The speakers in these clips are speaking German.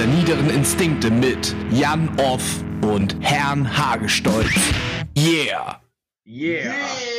der niederen Instinkte mit Jan Off und Herrn Hagestolz. Yeah! Yeah!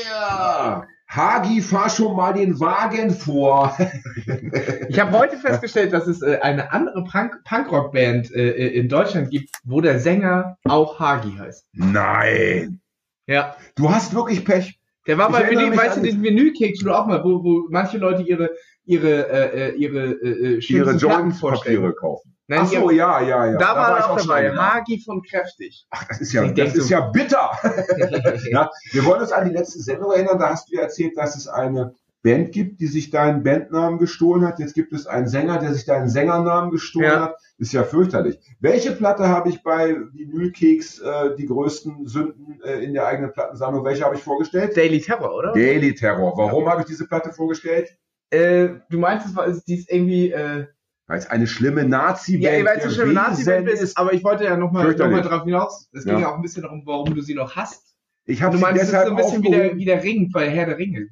Yeah! Hagi, fahr schon mal den Wagen vor. ich habe heute festgestellt, dass es äh, eine andere Punk Punkrock-Band äh, äh, in Deutschland gibt, wo der Sänger auch Hagi heißt. Nein. Ja. Du hast wirklich Pech. Der war ich bei Vinyl, weißt du, den du auch mal, wo, wo manche Leute ihre ihre äh, äh ihre äh, äh ihre Joint-Papiere kaufen. Nein, Ach so, ja, ja, ja. Da, da war er auch dabei. Hagi von Kräftig. Ach, das ist ja, ich das ist ja bitter. ja, wir wollen uns an die letzte Sendung erinnern. Da hast du erzählt, dass es eine Band gibt, die sich deinen Bandnamen gestohlen hat. Jetzt gibt es einen Sänger, der sich deinen Sängernamen gestohlen ja. hat. Ist ja fürchterlich. Welche Platte habe ich bei Vinylkeks äh, die größten Sünden äh, in der eigenen Plattensammlung? Welche habe ich vorgestellt? Daily Terror, oder? Daily Terror. Warum ja. habe ich diese Platte vorgestellt? Äh, du meinst, es war, die ist irgendwie äh, weil es eine schlimme Nazi-Band Ja, weil es eine schlimme Nazi-Band ist, aber ich wollte ja nochmal noch mal drauf hinaus. Es ging ja. auch ein bisschen darum, warum du sie noch hast. Ich habe sie meinst, deshalb so ein bisschen wie der, wie der Ring bei Herr der Ringe.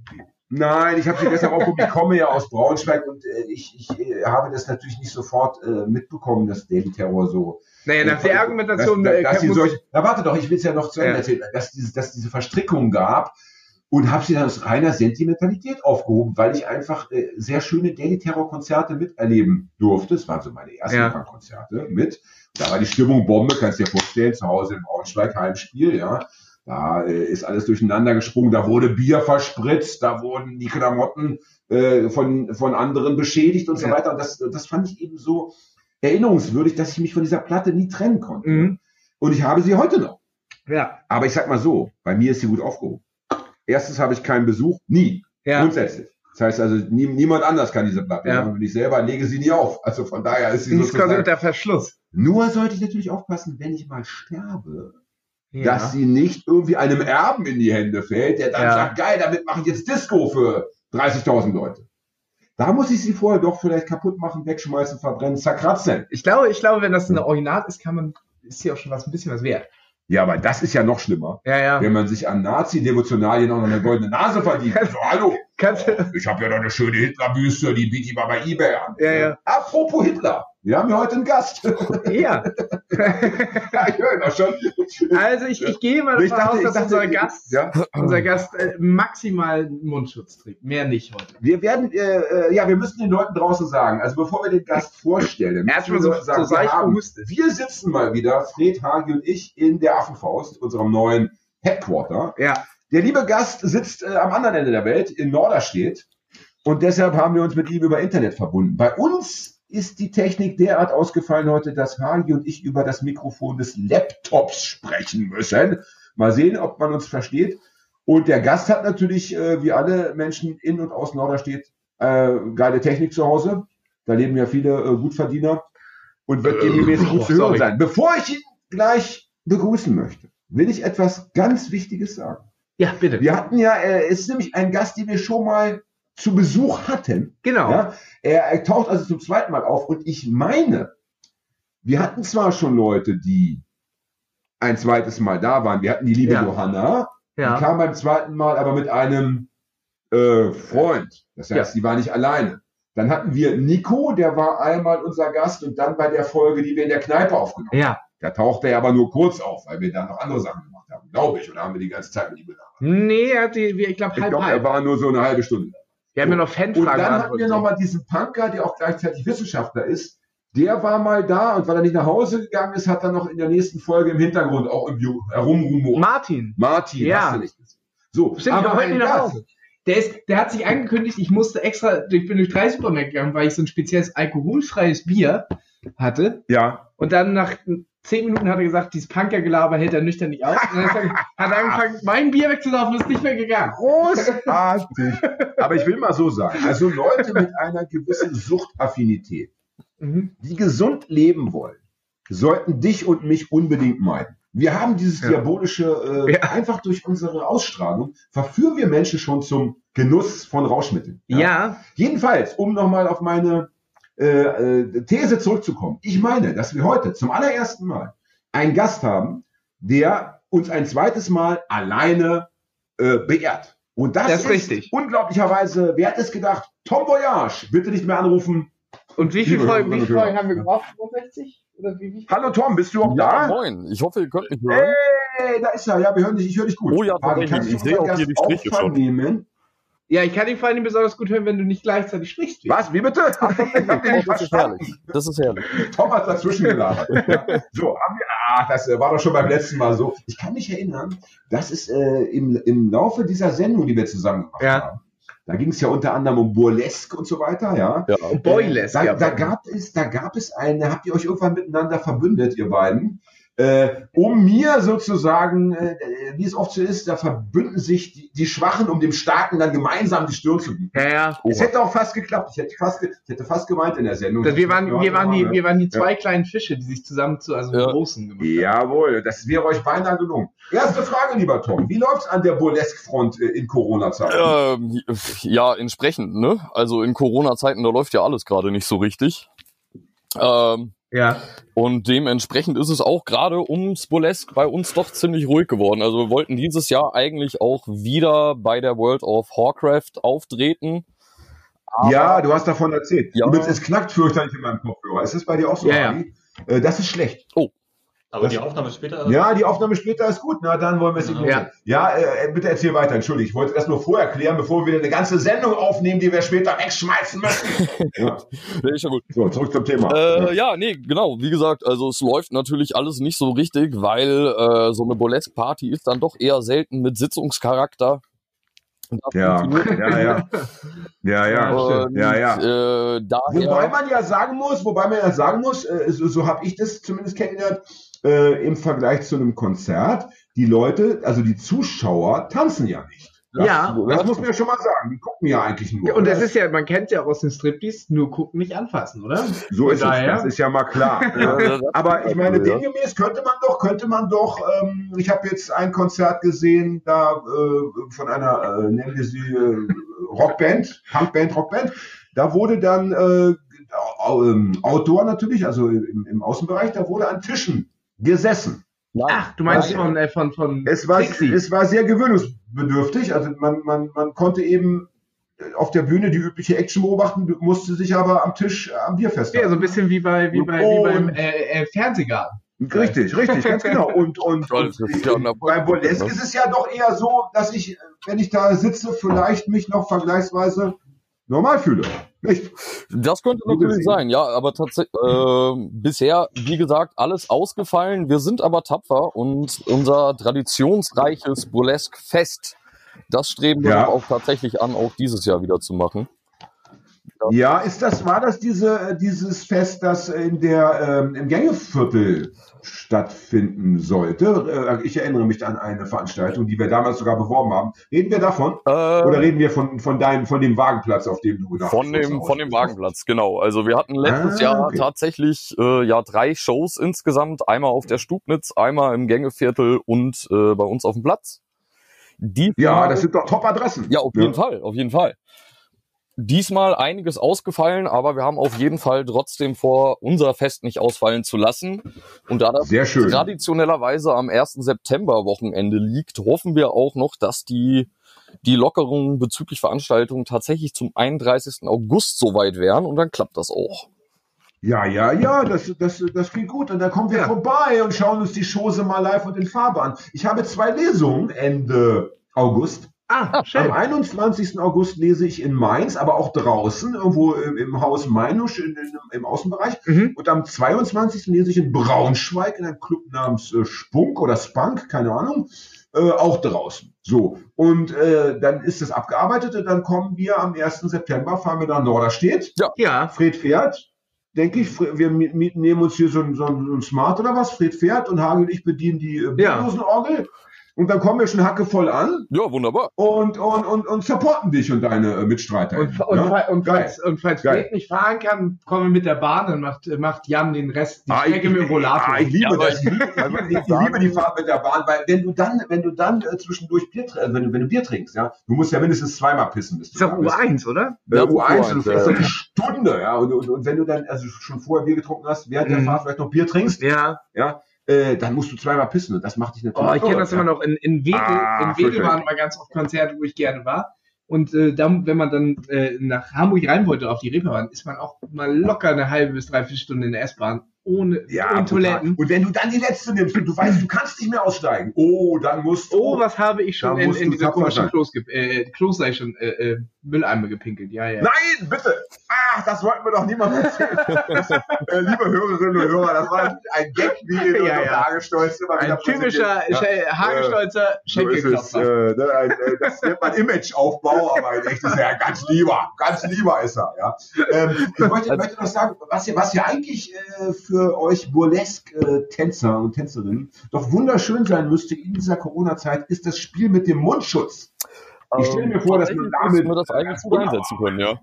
Nein, ich habe sie deshalb auch ich komme ja aus Braunschweig und äh, ich, ich äh, habe das natürlich nicht sofort äh, mitbekommen, dass Daily Terror so. Naja, nach der Argumentation. Dass, dass, dass äh, solche, na warte doch, ich will es ja noch zu Ende ja. erzählen, dass, diese, dass diese Verstrickung gab, und habe sie dann aus reiner Sentimentalität aufgehoben, weil ich einfach äh, sehr schöne Daily Terror Konzerte miterleben durfte. Das waren so meine ersten ja. Konzerte mit. Da war die Stimmung Bombe, kannst dir vorstellen, zu Hause im Braunschweig Heimspiel, ja. Da äh, ist alles durcheinander gesprungen, da wurde Bier verspritzt, da wurden die Klamotten äh, von, von anderen beschädigt und ja. so weiter. Und das, das fand ich eben so erinnerungswürdig, dass ich mich von dieser Platte nie trennen konnte. Mhm. Und ich habe sie heute noch. Ja. Aber ich sag mal so, bei mir ist sie gut aufgehoben. Erstens habe ich keinen Besuch, nie. Ja. Grundsätzlich. Das heißt also, nie, niemand anders kann diese Platte. Ja. Und ich selber lege sie nie auf. Also von daher ist sie Nicht sozusagen... der Verschluss. Nur sollte ich natürlich aufpassen, wenn ich mal sterbe, ja. dass sie nicht irgendwie einem Erben in die Hände fällt, der dann ja. sagt, geil, damit mache ich jetzt Disco für 30.000 Leute. Da muss ich sie vorher doch vielleicht kaputt machen, wegschmeißen, verbrennen, zerkratzen. Ich glaube, ich glaube, wenn das eine Original ist, kann man, ist sie auch schon was ein bisschen was wert. Ja, aber das ist ja noch schlimmer. Ja, ja. Wenn man sich an Nazi-Devotionalien auch noch eine goldene Nase verdient. Also, hallo. Oh, ich habe ja noch eine schöne Hitlerbüste, die biete ich mal bei eBay an. Ja, ja. Apropos Hitler. Wir haben ja heute einen Gast. Ja. ja ich höre das schon. Also ich, ich gehe mal davon aus, dass dachte, unser Gast, ja? unser Gast äh, maximal Mundschutz trägt. Mehr nicht heute. Wir werden, äh, äh, ja, wir müssen den Leuten draußen sagen, also bevor wir den Gast vorstellen, erstmal so, sagen, so wir, haben, wir sitzen mal wieder, Fred Hagi und ich, in der Affenfaust, unserem neuen Headquarter. Ja. Der liebe Gast sitzt äh, am anderen Ende der Welt, in Norderstedt. Und deshalb haben wir uns mit ihm über Internet verbunden. Bei uns ist die Technik derart ausgefallen heute, dass Hagi und ich über das Mikrofon des Laptops sprechen müssen. Mal sehen, ob man uns versteht. Und der Gast hat natürlich, äh, wie alle Menschen in und aus Norderstedt, äh, geile Technik zu Hause. Da leben ja viele äh, Gutverdiener und wird äh, demnächst gut zu hören sein. Bevor ich ihn gleich begrüßen möchte, will ich etwas ganz Wichtiges sagen. Ja, bitte. Wir hatten ja, äh, es ist nämlich ein Gast, den wir schon mal zu Besuch hatten. Genau. Ja, er, er taucht also zum zweiten Mal auf und ich meine, wir hatten zwar schon Leute, die ein zweites Mal da waren. Wir hatten die liebe ja. Johanna, ja. die kam beim zweiten Mal aber mit einem äh, Freund. Das heißt, ja. die war nicht alleine. Dann hatten wir Nico, der war einmal unser Gast und dann bei der Folge, die wir in der Kneipe aufgenommen haben. Ja. Da tauchte er aber nur kurz auf, weil wir dann noch andere Sachen gemacht haben, glaube ich. Oder haben wir die ganze Zeit mit ihm gelabert? Nee, er, hat die, ich glaube, halb, glaub, er war nur so eine halbe Stunde. Wir haben ja noch Fanfragen. Und dann hatten wir nochmal diesen Punker, der auch gleichzeitig Wissenschaftler ist. Der war mal da und weil er nicht nach Hause gegangen ist, hat er noch in der nächsten Folge im Hintergrund auch im herumrumort. Martin. Martin, ja. nicht. So, Stimmt, aber heute nicht nach Hause. Der, ist, der hat sich angekündigt, ich musste extra, ich bin durch drei Supermärkte gegangen, weil ich so ein spezielles alkoholfreies Bier hatte. Ja. Und dann nach zehn Minuten hat er gesagt, dieses Punkergelaber hält er nüchtern nicht aus. Und dann hat er angefangen, mein Bier wegzulaufen, ist nicht mehr gegangen. Großartig. Aber ich will mal so sagen, also Leute mit einer gewissen Suchtaffinität, mhm. die gesund leben wollen, sollten dich und mich unbedingt meiden. Wir haben dieses ja. diabolische, äh, ja. einfach durch unsere Ausstrahlung verführen wir Menschen schon zum Genuss von Rauschmitteln. Ja. ja. Jedenfalls, um nochmal auf meine äh, äh, These zurückzukommen. Ich meine, dass wir heute zum allerersten Mal einen Gast haben, der uns ein zweites Mal alleine äh, beehrt. Und das, das ist, richtig. unglaublicherweise, wer hat es gedacht? Tom Voyage, bitte nicht mehr anrufen. Und wie viele Folgen, wie Folgen haben wir gebraucht? 65? Oder wie, wie Hallo Tom, bist du auch ja, da? Moin, ich hoffe, ihr könnt mich hören. Hey, da ist er. Ja, wir hören dich, ich höre dich gut. Oh ja, tatsächlich. Ich sehe auch hier die Striche schon. Nehmen? Ja, ich kann ihn vor allem besonders gut hören, wenn du nicht gleichzeitig sprichst. Was? Wie bitte? Ach, das ist herrlich. Das ist herrlich. Tom hat dazwischen gelabert. so, haben wir, ah, das äh, war doch schon beim letzten Mal so. Ich kann mich erinnern, das ist äh, im, im Laufe dieser Sendung, die wir zusammen gemacht ja. haben, da ging es ja unter anderem um Burlesque und so weiter, ja. ja um Boylesque. Da, da, gab es, da gab es eine, habt ihr euch irgendwann miteinander verbündet, ihr beiden? Äh, um mir sozusagen, äh, wie es oft so ist, da verbünden sich die, die, Schwachen, um dem Starken dann gemeinsam die Stirn zu bieten. Ja, ja. Es hätte auch fast geklappt. Ich hätte fast, ich hätte fast gemeint in der Sendung. Das wir, waren, wir, waren die, wir waren die zwei ja. kleinen Fische, die sich zusammen zu also ja. großen gemacht haben. Jawohl, das wäre euch beinahe gelungen. Erste Frage, lieber Tom. Wie läuft es an der Burlesque-Front äh, in Corona-Zeiten? Ähm, ja, entsprechend, ne? Also in Corona-Zeiten, da läuft ja alles gerade nicht so richtig. Ähm, ja. Und dementsprechend ist es auch gerade um Spolesk bei uns doch ziemlich ruhig geworden. Also wir wollten dieses Jahr eigentlich auch wieder bei der World of Warcraft auftreten. ja, du hast davon erzählt. Ja. Übrigens, es knackt fürchterlich in meinem Kopfhörer. Ist das bei dir auch so? Ja, ja. Äh, das ist schlecht. Oh. Aber das, die Aufnahme später? Ja, die Aufnahme später ist gut. Na, dann wollen wir es ignorieren. Ja, ja äh, bitte erzähl weiter. Entschuldige, ich wollte das nur vorher klären, bevor wir eine ganze Sendung aufnehmen, die wir später wegschmeißen müssen. ja. Nee, ist ja gut. So, zurück zum Thema. Äh, ja, nee, genau. Wie gesagt, also es läuft natürlich alles nicht so richtig, weil äh, so eine Burlesque-Party ist dann doch eher selten mit Sitzungscharakter. Ja, ja, ja, ja, ja, Und, ja, ja. Äh, wobei man ja sagen muss, wobei man ja sagen muss, äh, so, so habe ich das zumindest kennengelernt, äh, im Vergleich zu einem Konzert, die Leute, also die Zuschauer, tanzen ja nicht. Das, ja. Das muss man ja schon mal sagen. Die gucken ja eigentlich nur. Und das ist ja, man kennt ja aus den Striptease, nur gucken, nicht anfassen, oder? So ist daher. es. Das ist ja mal klar. ja, Aber ich meine, demgemäß könnte man doch, könnte man doch, ähm, ich habe jetzt ein Konzert gesehen, da äh, von einer, äh, nennen wir sie äh, Rockband, Punkband, Rockband. Da wurde dann äh, ähm, Outdoor natürlich, also im, im Außenbereich, da wurde an Tischen gesessen. Nein. Ach, du meinst von, äh, von, von es war, es war sehr gewöhnungsbedürftig. Also man, man, man konnte eben auf der Bühne die übliche Action beobachten, musste sich aber am Tisch äh, am Bier festhalten. Ja, so ein bisschen wie bei, wie bei, wie beim äh, äh, Fernsehgarten. Richtig, richtig, ganz genau. Und, und, und bei Burlesque ist es ja doch eher so, dass ich, wenn ich da sitze, vielleicht mich noch vergleichsweise normal fühle. Nicht? Das könnte natürlich sein, ja, aber tatsächlich äh, bisher, wie gesagt, alles ausgefallen. Wir sind aber tapfer und unser traditionsreiches Burlesque-Fest, das streben wir ja. auch tatsächlich an, auch dieses Jahr wieder zu machen. Ja, ist das, war das diese, dieses Fest, das in der, ähm, im Gängeviertel stattfinden sollte? Äh, ich erinnere mich an eine Veranstaltung, die wir damals sogar beworben haben. Reden wir davon? Äh, Oder reden wir von, von deinem, von dem Wagenplatz, auf dem du gedacht Von dem, von dem Wagenplatz, genau. Also wir hatten letztes ah, Jahr okay. tatsächlich, äh, ja, drei Shows insgesamt. Einmal auf der Stubnitz, einmal im Gängeviertel und äh, bei uns auf dem Platz. Die ja, das sind doch Top-Adressen. Ja, auf jeden Fall, auf jeden Fall diesmal einiges ausgefallen, aber wir haben auf jeden Fall trotzdem vor, unser Fest nicht ausfallen zu lassen. Und da das traditionellerweise am 1. September-Wochenende liegt, hoffen wir auch noch, dass die, die Lockerungen bezüglich Veranstaltungen tatsächlich zum 31. August soweit wären und dann klappt das auch. Ja, ja, ja, das, das, das klingt gut. Und dann kommen wir ja. vorbei und schauen uns die Chose mal live und in Farbe an. Ich habe zwei Lesungen Ende August. Ah, schön. Am 21. August lese ich in Mainz, aber auch draußen, irgendwo im, Haus Meinusch in, in, im Außenbereich. Mhm. Und am 22. lese ich in Braunschweig in einem Club namens äh, Spunk oder Spunk, keine Ahnung, äh, auch draußen. So, und äh, dann ist es abgearbeitet und dann kommen wir am 1. September, fahren wir nach Norderstedt. Ja. ja. Fred fährt, denke ich, wir nehmen uns hier so ein, so ein Smart oder was, Fred fährt und Hagel und ich bedienen die äh, ja. Orgel. Und dann kommen wir schon hackevoll an. Ja, wunderbar. Und, und, und, und supporten dich und deine äh, Mitstreiter. Und, und, ja? und, falls, und falls Fred nicht fahren kann, kommen wir mit der Bahn und macht, macht Jan den Rest, die ah, Strecke mit dem Rollator. Ah, ich liebe ja, das. Ich liebe, ich, ich liebe, die Fahrt mit der Bahn, weil wenn du dann, wenn du dann äh, zwischendurch Bier, äh, wenn, du, wenn du Bier trinkst, ja, du musst ja mindestens zweimal pissen. Bis du ist doch U1, oder? Äh, U1, U1 das ist so eine Stunde, ja. Und, und, und wenn du dann also schon vorher Bier getrunken hast, während mhm. der Fahrt vielleicht noch Bier trinkst, ja, ja, äh, dann musst du zweimal pissen und das macht dich natürlich. Oh, ich kenne das immer noch. In, in Wedel, ah, in Wedel waren mal ganz oft Konzerte, wo ich gerne war. Und äh, dann, wenn man dann äh, nach Hamburg rein wollte auf die Reeperbahn, ist man auch mal locker eine halbe bis dreiviertel Stunde in der S-Bahn ohne, ja, Toiletten. Und wenn du dann die letzte nimmst und du weißt, du kannst nicht mehr aussteigen, oh, dann musst du. Oh, was habe ich schon in, in dieser komischen Klos, äh, Klos sei schon äh, äh, Mülleimer gepinkelt. Ja, ja. Nein, bitte! Ach, das wollten wir doch niemand erzählen. äh, liebe Hörerinnen und Hörer, das war ein Gag, wie in ja, ja. Hagestolz immer Ein typischer ja. Hagestolzer Schenkelklopfer. Äh, ne, äh, das nennt man Imageaufbau, aber in echt ist er ja ganz lieber. Ganz lieber ist er, ja. Ähm, ich möchte, möchte noch sagen, was hier, was hier eigentlich äh, für euch Burlesque-Tänzer und Tänzerinnen doch wunderschön sein müsste in dieser Corona-Zeit, ist das Spiel mit dem Mundschutz. Ich stelle mir vor, dass man damit wir das eigentlich gut einsetzen können, ja.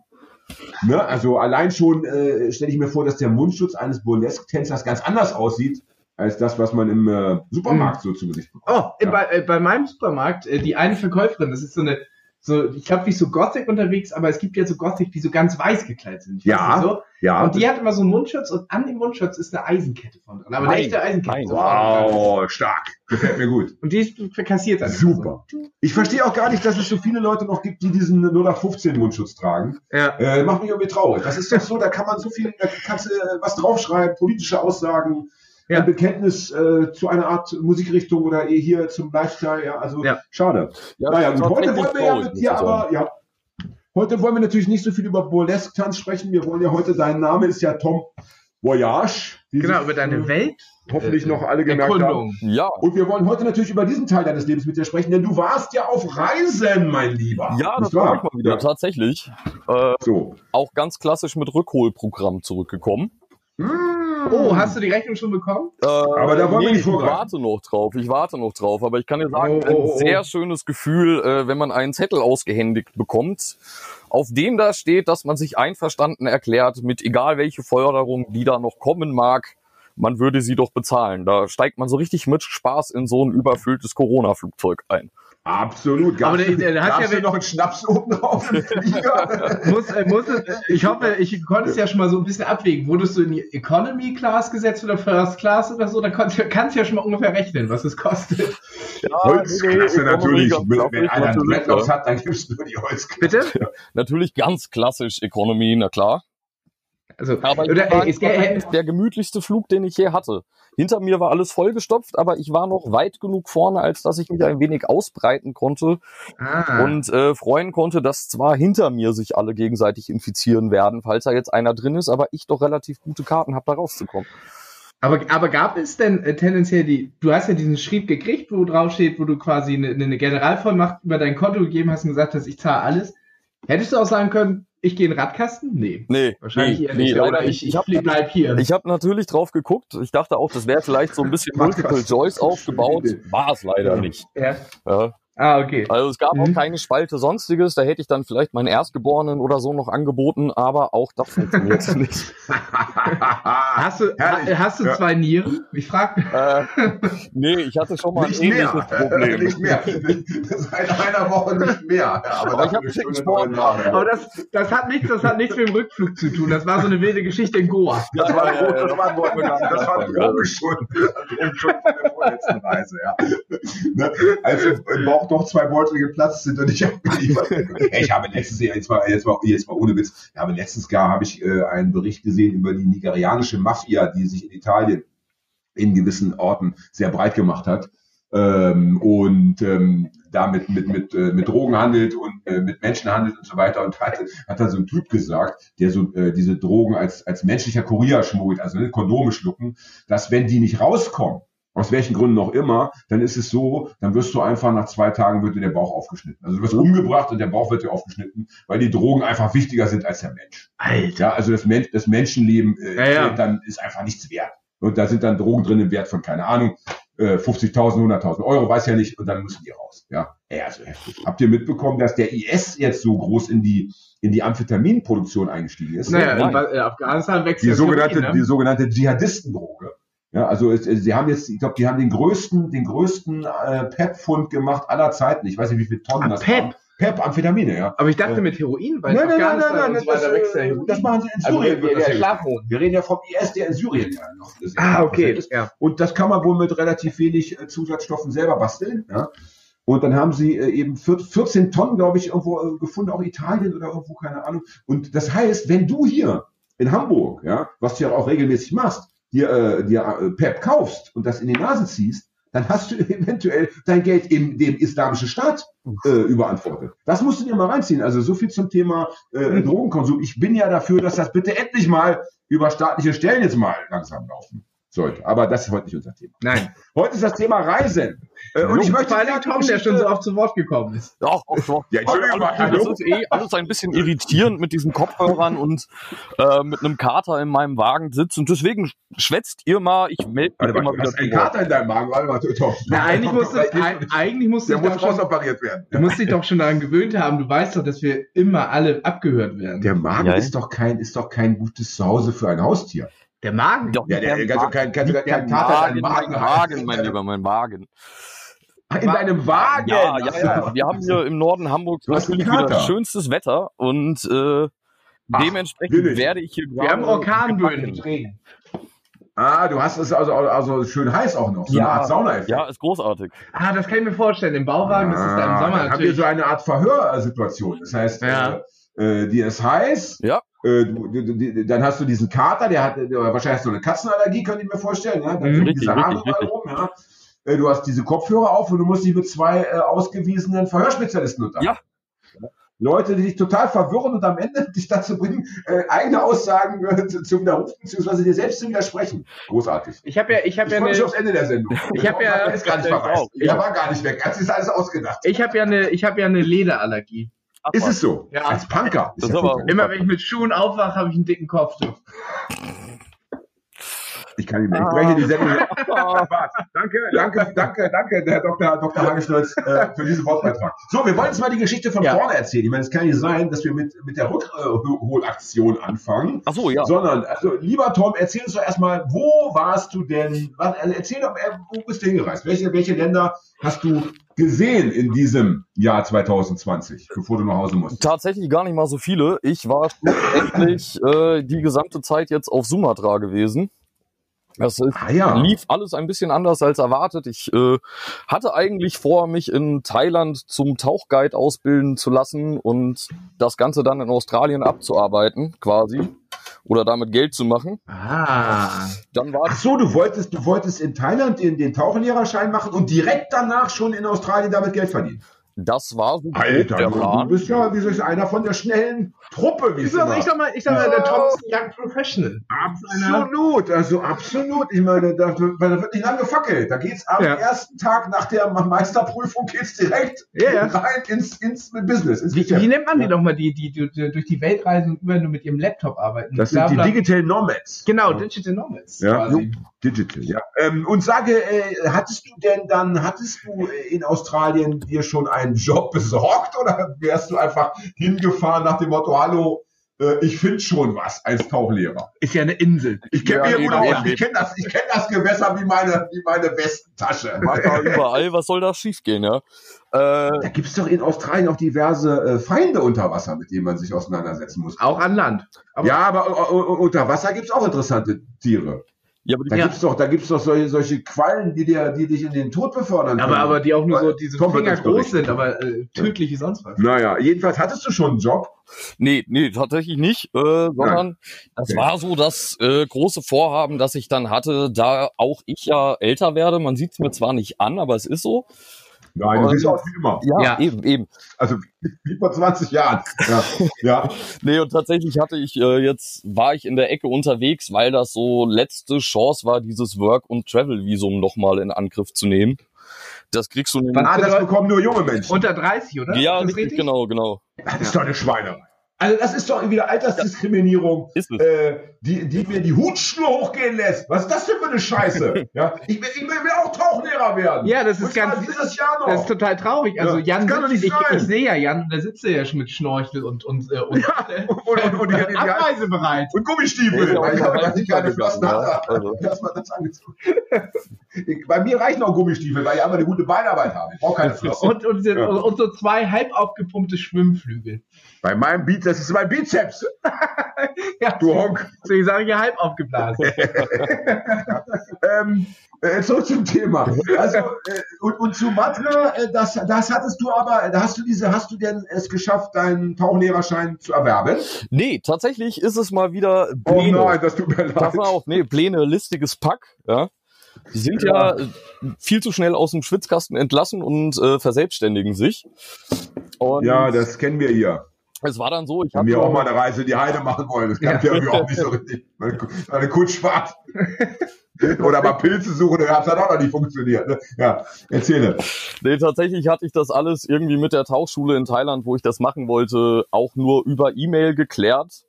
Ne, also allein schon äh, stelle ich mir vor, dass der Mundschutz eines Burlesque-Tänzers ganz anders aussieht als das, was man im äh, Supermarkt hm. so zu Gesicht bekommt. Oh, ja. bei, äh, bei meinem Supermarkt, äh, die eine Verkäuferin, das ist so eine so, ich glaube, nicht so Gothic unterwegs, aber es gibt ja so Gothic, die so ganz weiß gekleidet sind. Ja, so. ja. Und die hat immer so einen Mundschutz und an dem Mundschutz ist eine Eisenkette von drin. Aber eine echte Eisenkette. Wow, stark. Gefällt mir gut. Und die ist kassiert dann. Super. So. Ich verstehe auch gar nicht, dass es so viele Leute noch gibt, die diesen 0815 Mundschutz tragen. Ja. Äh, macht mich irgendwie traurig. Das ist doch so, da kann man so viel, da kannst du äh, was draufschreiben, politische Aussagen, ja. ein Bekenntnis äh, zu einer Art Musikrichtung oder hier zum Lifestyle. Ja, also ja. schade. Ja, naja, gut. Heute wollen wir ja mit dir aber, ja. Heute wollen wir natürlich nicht so viel über Burlesque-Tanz sprechen. Wir wollen ja heute, dein Name ist ja Tom Voyage. Genau, über deine Welt. Hoffentlich noch alle gemerkt Erkundung. haben. Ja. Und wir wollen heute natürlich über diesen Teil deines Lebens mit dir sprechen, denn du warst ja auf Reisen, mein Lieber. Ja, das war ich mal wieder, ja. tatsächlich. Äh, so. Auch ganz klassisch mit Rückholprogramm zurückgekommen. Mmh. Oh, hast du die Rechnung schon bekommen? Äh, aber da wollen nee, wir nicht Ich warte noch drauf, ich warte noch drauf. Aber ich kann dir sagen, oh, oh, oh. ein sehr schönes Gefühl, äh, wenn man einen Zettel ausgehändigt bekommt, auf dem da steht, dass man sich einverstanden erklärt mit egal welche Förderung, die da noch kommen mag, man würde sie doch bezahlen. Da steigt man so richtig mit Spaß in so ein überfülltes Corona-Flugzeug ein. Absolut. Gab's, aber der, der hat ja noch einen Schnaps oben drauf im Flieger. muss, äh, muss, ich hoffe, ich konnte es ja schon mal so ein bisschen abwägen. Wurdest du in die Economy Class gesetzt oder First Class oder so? Da kannst, kannst du ja schon mal ungefähr rechnen, was es kostet. Ja, Holzklasse nee, natürlich. Wenn einer Dreadlocks hat, dann gibst du die Holzklasse. Bitte? Ja, natürlich ganz klassisch Economy, na klar. Also, aber oder, war, es war der gemütlichste Flug, den ich je hatte. Hinter mir war alles vollgestopft, aber ich war noch weit genug vorne, als dass ich mich ein wenig ausbreiten konnte ah. und äh, freuen konnte, dass zwar hinter mir sich alle gegenseitig infizieren werden, falls da jetzt einer drin ist, aber ich doch relativ gute Karten habe, da rauszukommen. Aber, aber gab es denn äh, tendenziell die, du hast ja diesen Schrieb gekriegt, wo drauf steht, wo du quasi eine, eine Generalvollmacht über dein Konto gegeben hast und gesagt hast, ich zahle alles. Hättest du auch sagen können, ich gehe in den Radkasten? Nee. Nee. Wahrscheinlich nee, eher nicht. Nee, Oder ich, ich, ich bleib hier. Ich habe natürlich drauf geguckt. Ich dachte auch, das wäre vielleicht so ein bisschen Multiple Choice aufgebaut. War es leider nicht. Ja. ja. Ah, okay. Also es gab mhm. auch keine Spalte sonstiges, da hätte ich dann vielleicht meinen Erstgeborenen oder so noch angeboten, aber auch das funktioniert nicht. hast du, hast du ja. zwei Nieren? Ich frage. Äh, nee, ich hatte schon mal nicht ein ähnliches mehr. Problem. nicht mehr. Seit einer Woche nicht mehr. aber, aber ich habe einen Sport. Aber das, das, hat nichts, das hat nichts mit dem Rückflug zu tun. Das war so eine wilde Geschichte in Goa. Das war, ja, das war, das war Drogenschuld. Drogenschuld von der vorletzten Reise, ja. Ne? Also, Bauch auch noch zwei Beutel geplatzt sind und ich habe ich habe letztens jetzt mal, jetzt mal, jetzt mal ohne Witz, ich habe letztens gar habe ich äh, einen Bericht gesehen über die nigerianische Mafia, die sich in Italien in gewissen Orten sehr breit gemacht hat ähm, und ähm, damit mit mit äh, mit Drogen handelt und äh, mit Menschen handelt und so weiter und hat hat da so ein Typ gesagt, der so äh, diese Drogen als als menschlicher Kurier schmuggelt, also ne, Kondome schlucken, dass wenn die nicht rauskommen aus welchen Gründen auch immer, dann ist es so, dann wirst du einfach nach zwei Tagen wird dir der Bauch aufgeschnitten. Also du wirst umgebracht und der Bauch wird dir aufgeschnitten, weil die Drogen einfach wichtiger sind als der Mensch. Alter. Ja, also das, Men das Menschenleben äh, ja, ja. dann ist einfach nichts wert. Und da sind dann Drogen drin im Wert von, keine Ahnung, äh, 50.000, 100.000 Euro, weiß ja nicht, und dann müssen die raus. Ja, also heftig. Habt ihr mitbekommen, dass der IS jetzt so groß in die in die Amphetaminproduktion eingestiegen ist? Naja, in, in Afghanistan wechselt die sogenannte, ne? die sogenannte Dschihadistendroge. Ja, also es, sie haben jetzt, ich glaube, die haben den größten, den größten äh, PEP-Fund gemacht aller Zeiten. Ich weiß nicht, wie viele Tonnen ah, das PEP. Waren. PEP, Amphetamine, ja. Aber ich dachte äh, mit Heroin, weil nein, nein, nein, nein, nein, das, Heroin. das machen sie in also Syrien. Also, der, der Wir reden ja vom IS, der in Syrien ja noch ist. Ah, okay. Ist. Ja. Und das kann man wohl mit relativ wenig äh, Zusatzstoffen selber basteln. Ja. Und dann haben sie äh, eben 14 Tonnen, glaube ich, irgendwo äh, gefunden, auch Italien oder irgendwo, keine Ahnung. Und das heißt, wenn du hier in Hamburg, ja, was du ja auch regelmäßig machst, dir, äh, dir äh, PEP kaufst und das in die Nase ziehst, dann hast du eventuell dein Geld in dem islamischen Staat äh, überantwortet. Das musst du dir mal reinziehen. Also so viel zum Thema äh, Drogenkonsum. Ich bin ja dafür, dass das bitte endlich mal über staatliche Stellen jetzt mal langsam laufen sollte. Aber das ist heute nicht unser Thema. Nein. Heute ist das Thema Reisen. Äh, und ich möchte vor allem Tom, der schon so oft zu Wort gekommen ist. Doch, auch doch. Ja, Entschuldigung, das ist eh alles ein bisschen irritierend mit diesen Kopfhörern und äh, mit einem Kater in meinem Wagen sitzt. Und deswegen schwätzt ihr mal, ich melde mich Warte, immer wieder. Du hast einen Kater in deinem Wagen, warte mal, Tom. Na, eigentlich musste, eigentlich musste der muss schon operiert werden. Du musst dich doch schon daran gewöhnt haben. Du weißt doch, dass wir immer alle abgehört werden. Der Magen ja, ist doch kein, ist doch kein gutes Zuhause für ein Haustier. Der Magen? Doch, ja, der, der, also kein, kein, kein, kein Kater Magen, Magen, Magen, mein Lieber, mein Magen. In deinem Wagen? Ja, ja, ja. Wir haben hier im Norden Hamburgs natürlich wieder schönstes Wetter und äh, Ach, dementsprechend billig. werde ich hier Wir haben Orkanböen. Ah, du hast es also, also schön heiß auch noch, so ja, eine Art sauna -Effekt. Ja, ist großartig. Ah, das kann ich mir vorstellen. Im Bauwagen, das ist da im ah, Sommer haben wir so eine Art Verhörsituation. Das heißt, ja. äh, äh, dir ist heiß, ja. Äh, du, du, dann hast du diesen Kater, der hat wahrscheinlich so eine Katzenallergie, könnte ich mir vorstellen. Ja? Dann mhm, richtig, diese Haare richtig, rum, ja? Äh, du hast diese Kopfhörer auf und du musst dich mit zwei äh, ausgewiesenen Verhörspezialisten unterhalten. Ja. Leute, die dich total verwirren und am Ende dich dazu bringen, äh, eigene Aussagen äh, zu, zu widerrufen, beziehungsweise dir selbst zu widersprechen. Großartig. Ich habe ja, ich habe ja eine. aufs Ende der Sendung. Ich habe ja. Ist gar nicht verreist. Ich war gar nicht weg. Das ist alles ausgedacht. Ich habe ja eine, ich habe ja eine Lederallergie. Ist es so? Ja. Als Punker. Ja immer wenn ich mit Schuhen aufwache, habe ich einen dicken Kopf. So. Ich kann nicht mehr. Ich breche die Sendung. danke, danke, danke, danke, Herr Dr. Dr. Hagestolz, äh, für diesen Wortbeitrag. So, wir wollen jetzt mal die Geschichte von ja. vorne erzählen. Ich meine, es kann nicht sein, dass wir mit, mit der Rückholaktion anfangen. Ach so, ja. Sondern, also, lieber Tom, erzähl uns doch erstmal, wo warst du denn? Also erzähl doch, äh, wo bist du hingereist? Welche, welche Länder hast du gesehen in diesem Jahr 2020, bevor du nach Hause musst? Tatsächlich gar nicht mal so viele. Ich war endlich äh, die gesamte Zeit jetzt auf Sumatra gewesen. Das ist, ah, ja. lief alles ein bisschen anders als erwartet. Ich äh, hatte eigentlich vor, mich in Thailand zum Tauchguide ausbilden zu lassen und das Ganze dann in Australien abzuarbeiten, quasi. Oder damit Geld zu machen. Ah. Dann war Ach so, du wolltest, du wolltest in Thailand den, den Tauchlehrerschein machen und direkt danach schon in Australien damit Geld verdienen. Das war so Alter, der Plan. Du bist ja, wie soll ich einer von der schnellen Truppe. Wie ich, sag, ich sag mal, ich sag mal, der ein Young Professional. Absolut, also absolut. Ich meine, da, da wird nicht lange gefackelt. Da geht's am ja. ersten Tag nach der Meisterprüfung geht's direkt ja, rein ins, ins Business. Ins wie, wie, nennt man die nochmal, die, die, die, die, durch die Welt reisen und immer nur mit ihrem Laptop arbeiten? Das sind die Digital Nomads. Genau, Digital Nomads. Ja. Digital, ja. Ähm, und sage, äh, hattest du denn dann, hattest du in Australien dir schon einen Job besorgt oder wärst du einfach hingefahren nach dem Motto, hallo, äh, ich finde schon was als Tauchlehrer. Ist ja eine Insel. Ich kenne ja. Ich kenne das, ich kenn das Gewässer wie meine, wie meine Westentasche. überall, was soll da schiefgehen, ja? Äh, da gibt es doch in Australien auch diverse äh, Feinde unter Wasser, mit denen man sich auseinandersetzen muss. Auch an Land. Aber ja, aber uh, unter Wasser gibt es auch interessante Tiere. Ja, aber da ja. gibt's doch, da gibt's doch solche, solche Quallen, die dir, die dich in den Tod befördern. Aber, aber die auch nur so diese Finger groß sind, aber äh, tödlich wie sonst was. Naja, jedenfalls hattest du schon einen Job? Nee, nee, tatsächlich nicht, äh, sondern Nein. das okay. war so das äh, große Vorhaben, das ich dann hatte, da auch ich ja älter werde. Man sieht's mir zwar nicht an, aber es ist so. Nein, du siehst aus wie immer. Ja, ja, eben, eben. Also wie vor 20 Jahren. Ja, ja. nee, und tatsächlich hatte ich äh, jetzt, war ich in der Ecke unterwegs, weil das so letzte Chance war, dieses Work- und Travel-Visum nochmal in Angriff zu nehmen. Das kriegst du nämlich. Ah, das bekommen nur junge Menschen. Unter 30, oder? Ja, richtig, genau, genau. Das ist doch eine Schweinerei. Also das ist doch wieder Altersdiskriminierung, äh, die, die mir die Hutschnur hochgehen lässt. Was ist das denn für eine Scheiße? ja, ich, will, ich will auch Tauchlehrer werden. Ja, das ist ganz, dieses Jahr noch. Das ist total traurig. Also ja, Jan, sitzt, ich, ich, sehe ja Jan, da sitzt er ja schon mit Schnorchel und und äh, und, ja, und, und, und, und abreisebereit und Gummistiefel. Ja, weil ich, ich keine Flossen hatte. Also. Erstmal das angezogen. Bei mir reichen auch Gummistiefel, weil ich einfach eine gute Beinarbeit habe. Ich brauche keine Flossen. Und, und, ja. und so zwei halb aufgepumpte Schwimmflügel. Bei meinem Bizeps, das ist mein Bizeps. ja, du Honk. Deswegen sage ich ja halb aufgeblasen. ähm, äh, zurück zum Thema. Also, äh, und, und Sumatra, äh, das, das hattest du aber, hast du diese, hast du denn es geschafft, deinen Tauchlehrerschein zu erwerben? Nee, tatsächlich ist es mal wieder Pläne. Oh nein, das tut mir leid. Pass mal auf, nee, Pläne, listiges Pack, ja. Die sind ja. ja viel zu schnell aus dem Schwitzkasten entlassen und äh, verselbstständigen sich. Und ja, das kennen wir hier. Es war dann so, ich habe mir auch mal eine Reise in die Heide machen wollen. Das kann ja. irgendwie auch nicht so richtig. Eine Kutschfahrt. Oder mal Pilze suchen, das hat auch noch nicht funktioniert. Ne? Ja, erzähle. Nee, tatsächlich hatte ich das alles irgendwie mit der Tauchschule in Thailand, wo ich das machen wollte, auch nur über E-Mail geklärt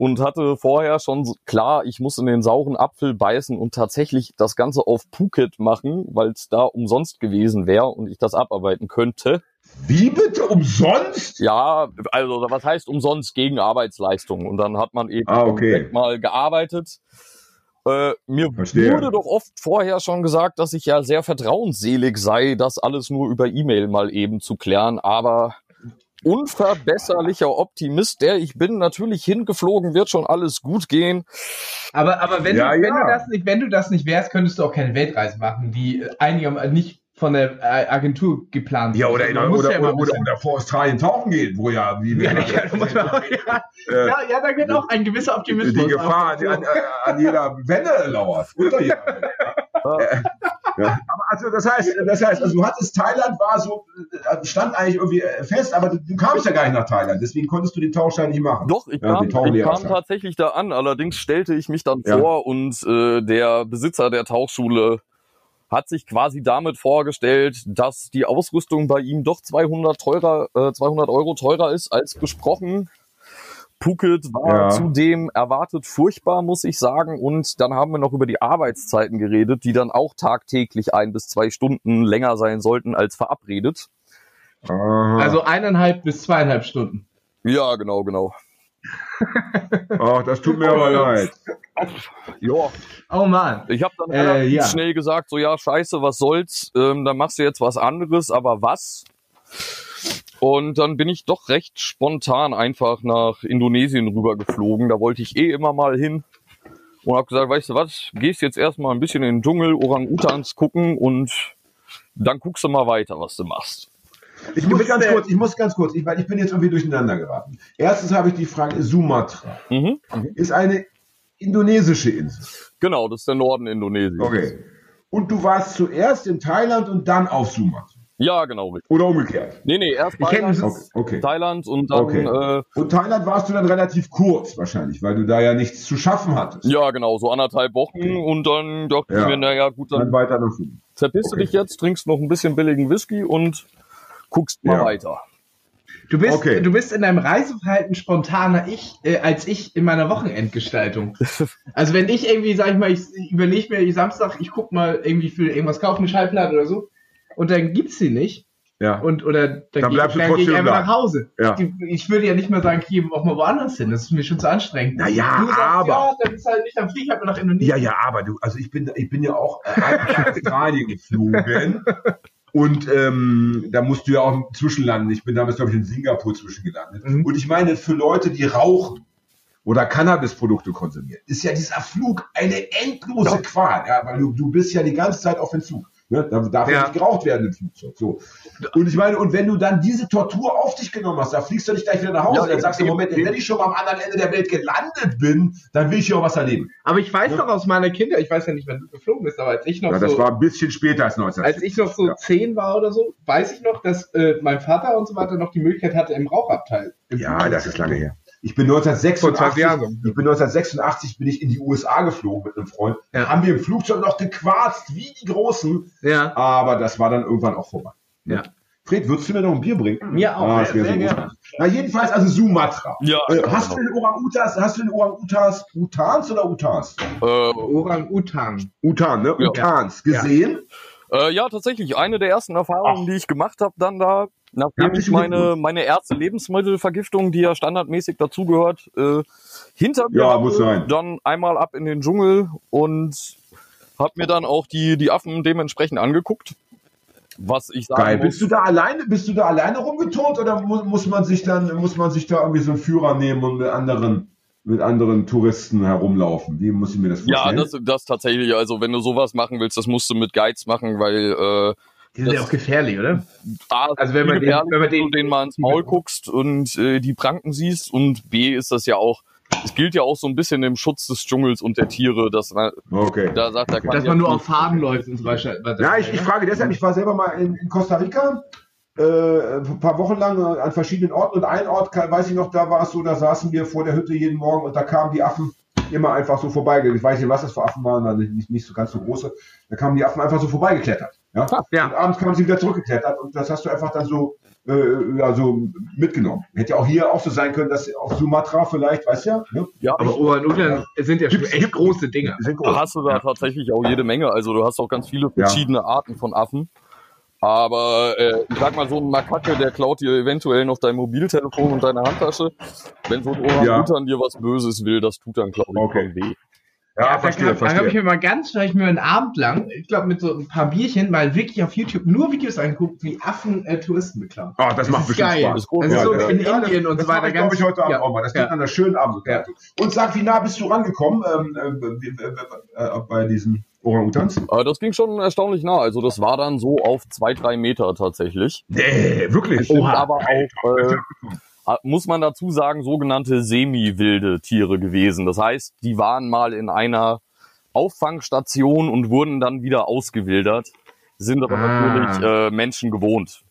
und hatte vorher schon klar, ich muss in den sauren Apfel beißen und tatsächlich das Ganze auf Phuket machen, weil es da umsonst gewesen wäre und ich das abarbeiten könnte. Wie bitte umsonst? Ja, also was heißt umsonst gegen Arbeitsleistung? Und dann hat man eben ah, okay. mal gearbeitet äh, mir Verstehe. wurde doch oft vorher schon gesagt, dass ich ja sehr vertrauensselig sei, das alles nur über E-Mail mal eben zu klären, aber unverbesserlicher Optimist, der ich bin, natürlich hingeflogen, wird schon alles gut gehen. Aber, aber wenn, ja, du, wenn, ja. du das nicht, wenn du das nicht wärst, könntest du auch keine Weltreise machen, die einigermaßen nicht von der äh, Agentur geplant. Ja, oder, in, oder, oder, ja oder, oder, vor Australien tauchen geht, wo ja, wie wir. Ja, ja, ja, äh, ja, ja, da geht auch ein gewisser Optimismus. Die Gefahr die an, an, jeder Welle lauert. Unter jeder Welle. Ja. Aber also das heißt, das heißt, also du hattest Thailand war so äh, stand eigentlich irgendwie fest, aber du, du kamst ja gar nicht nach Thailand, deswegen konntest du den Tauchschein nicht machen. Doch, ich kam, ich kam tatsächlich da an. Allerdings stellte ich mich dann vor und äh, der Besitzer der Tauchschule hat sich quasi damit vorgestellt, dass die Ausrüstung bei ihm doch 200 teurer, äh, 200 Euro teurer ist als besprochen. Phuket war ja. zudem erwartet furchtbar, muss ich sagen. Und dann haben wir noch über die Arbeitszeiten geredet, die dann auch tagtäglich ein bis zwei Stunden länger sein sollten als verabredet. Also eineinhalb bis zweieinhalb Stunden. Ja, genau, genau. Ach, das tut mir aber leid. Ja. Oh man. Ich habe dann äh, ja. schnell gesagt, so ja, scheiße, was soll's, ähm, dann machst du jetzt was anderes, aber was? Und dann bin ich doch recht spontan einfach nach Indonesien rüber geflogen. Da wollte ich eh immer mal hin. Und habe gesagt, weißt du was, gehst jetzt erstmal ein bisschen in den Dschungel, Orang-Utans gucken und dann guckst du mal weiter, was du machst. Ich muss ganz kurz, ich muss ganz kurz, ich, weil ich bin jetzt irgendwie durcheinander geraten. Erstens habe ich die Frage, Sumatra mhm. ist eine indonesische Insel. Genau, das ist der Norden Indonesiens. Okay. Und du warst zuerst in Thailand und dann auf Sumatra. Ja, genau. Richtig. Oder umgekehrt? Nee, nee, erst Thailand, okay, okay. Thailand und dann... Okay. Äh, und Thailand warst du dann relativ kurz wahrscheinlich, weil du da ja nichts zu schaffen hattest. Ja, genau, so anderthalb Wochen okay. und dann dachte ja. ich mir, naja, gut, dann, dann weiter nach Süden. Zerpisst okay. du dich jetzt, trinkst noch ein bisschen billigen Whisky und guckst mal ja. weiter. Du bist, okay. du bist in deinem Reiseverhalten spontaner ich, äh, als ich in meiner Wochenendgestaltung. also wenn ich irgendwie, sag ich mal, ich überlege mir Samstag, ich guck mal irgendwie für irgendwas kaufen, eine Schallplatte oder so, und dann gibt's sie nicht. Ja. Und, oder dann, dann bleibst gehe, du trotzdem ich einfach nach Hause. Ja. Ich, ich, würde ja nicht mal sagen, ich auch mal woanders hin. Das ist mir schon zu anstrengend. Naja, du sagst, aber. Ja, dann ist halt nicht, dann fliege ich halt nach Indonesien. Ja, ja, aber du, also ich bin, ich bin ja auch äh, nach Australien geflogen. Und ähm, da musst du ja auch zwischenlanden. Ich bin damals, glaube ich, in Singapur zwischengelandet. Mhm. Und ich meine, für Leute, die rauchen oder Cannabisprodukte konsumieren, ist ja dieser Flug eine endlose. Qual. Ja, weil du, du bist ja die ganze Zeit auf Entzug. Ne? Da darf ja. nicht geraucht werden im Flugzeug. So. Und ich meine, und wenn du dann diese Tortur auf dich genommen hast, da fliegst du nicht gleich wieder nach Hause. Ja, dann sagst du, Moment, wenn ich schon mal am anderen Ende der Welt gelandet bin, dann will ich hier auch was erleben. Aber ich weiß ja. noch aus meiner Kinder, ich weiß ja nicht, wenn du geflogen bist, aber als ich noch ja, so. Das war ein bisschen später als 19. Als ich noch so ja. zehn war oder so, weiß ich noch, dass äh, mein Vater und so weiter noch die Möglichkeit hatte im Rauchabteil. Im ja, das ist lange her. Ich bin 1986, ich bin 1986 bin ich in die USA geflogen mit einem Freund. Ja. Haben wir im Flugzeug noch gequarzt wie die Großen. Ja. Aber das war dann irgendwann auch vorbei. Ja. Fred, würdest du mir noch ein Bier bringen? Mir auch. Ah, sehr, sehr gerne. Na, jedenfalls also Sumatra. Ja. Äh, hast du den Orang-Utas, hast du den Orang-Utas Utans oder Utas? Äh, Orang-Utan. Utan, ne? Ja. Utans. Gesehen? Ja. Äh, ja, tatsächlich. Eine der ersten Erfahrungen, Ach. die ich gemacht habe, dann da Nachdem ich meine, meine erste Lebensmittelvergiftung, die ja standardmäßig dazugehört, äh, hinter mir ja, muss sein. dann einmal ab in den Dschungel und hab mir dann auch die, die Affen dementsprechend angeguckt. Was ich sagen Geil. Muss, bist du da alleine, bist du da alleine rumgeturnt oder muss, muss man sich dann, muss man sich da irgendwie so einen Führer nehmen und mit anderen mit anderen Touristen herumlaufen. Wie muss ich mir das vorstellen? Ja, das, das tatsächlich. Also wenn du sowas machen willst, das musst du mit Guides machen, weil äh, die sind ja auch gefährlich, oder? A, also wenn man, den, wenn man den, du den mal ins Maul guckst und äh, die Pranken siehst und B ist das ja auch, es gilt ja auch so ein bisschen im Schutz des Dschungels und der Tiere, dass man, okay. da sagt, da kann dass man nur auf Farben läuft und so weiter. Ja, ich, ich frage deshalb, ich war selber mal in, in Costa Rica äh, ein paar Wochen lang an verschiedenen Orten und ein Ort, weiß ich noch, da war es so, da saßen wir vor der Hütte jeden Morgen und da kamen die Affen immer einfach so vorbei. Ich weiß nicht, was das für Affen waren, also nicht, nicht so ganz so große. Da kamen die Affen einfach so vorbeigeklettert. Ja? ja. Und abends kamen sie wieder zurückgeklettert und das hast du einfach dann so, äh, ja, so mitgenommen. Hätte ja auch hier auch so sein können, dass auf Sumatra vielleicht, weißt du ja? Ne? Ja, aber Obernudeln sind ja schon echt große Dinge. Da hast du da ja. tatsächlich auch jede Menge. Also du hast auch ganz viele verschiedene ja. Arten von Affen. Aber äh, ich sag mal, so ein Makake, der klaut dir eventuell noch dein Mobiltelefon und deine Handtasche. Wenn so ein Orang-Utan ja. dir was Böses will, das tut dann, glaube ich, okay. weh. Ja, ja verstehe, da verstehe. habe ich mir mal ganz, vielleicht mir einen Abend lang, ich glaube mit so ein paar Bierchen, mal wirklich auf YouTube nur Videos angeguckt, wie Affen äh, Touristen beklauen. Oh, das, das macht bestimmt geil. Spaß. Das ist, das so ja, in ja, Indien das, und so weiter. Das glaube ich heute Abend auch mal. Das geht an einer schönen Abend. Und sag, wie nah bist du rangekommen ähm, äh, äh, bei diesen Orang-Utans? Äh, das ging schon erstaunlich nah. Also das war dann so auf zwei, drei Meter tatsächlich. Nee, wirklich? Oha. Aber auch, äh, muss man dazu sagen, sogenannte semi-wilde Tiere gewesen. Das heißt, die waren mal in einer Auffangstation und wurden dann wieder ausgewildert, sind aber ah. natürlich äh, Menschen gewohnt.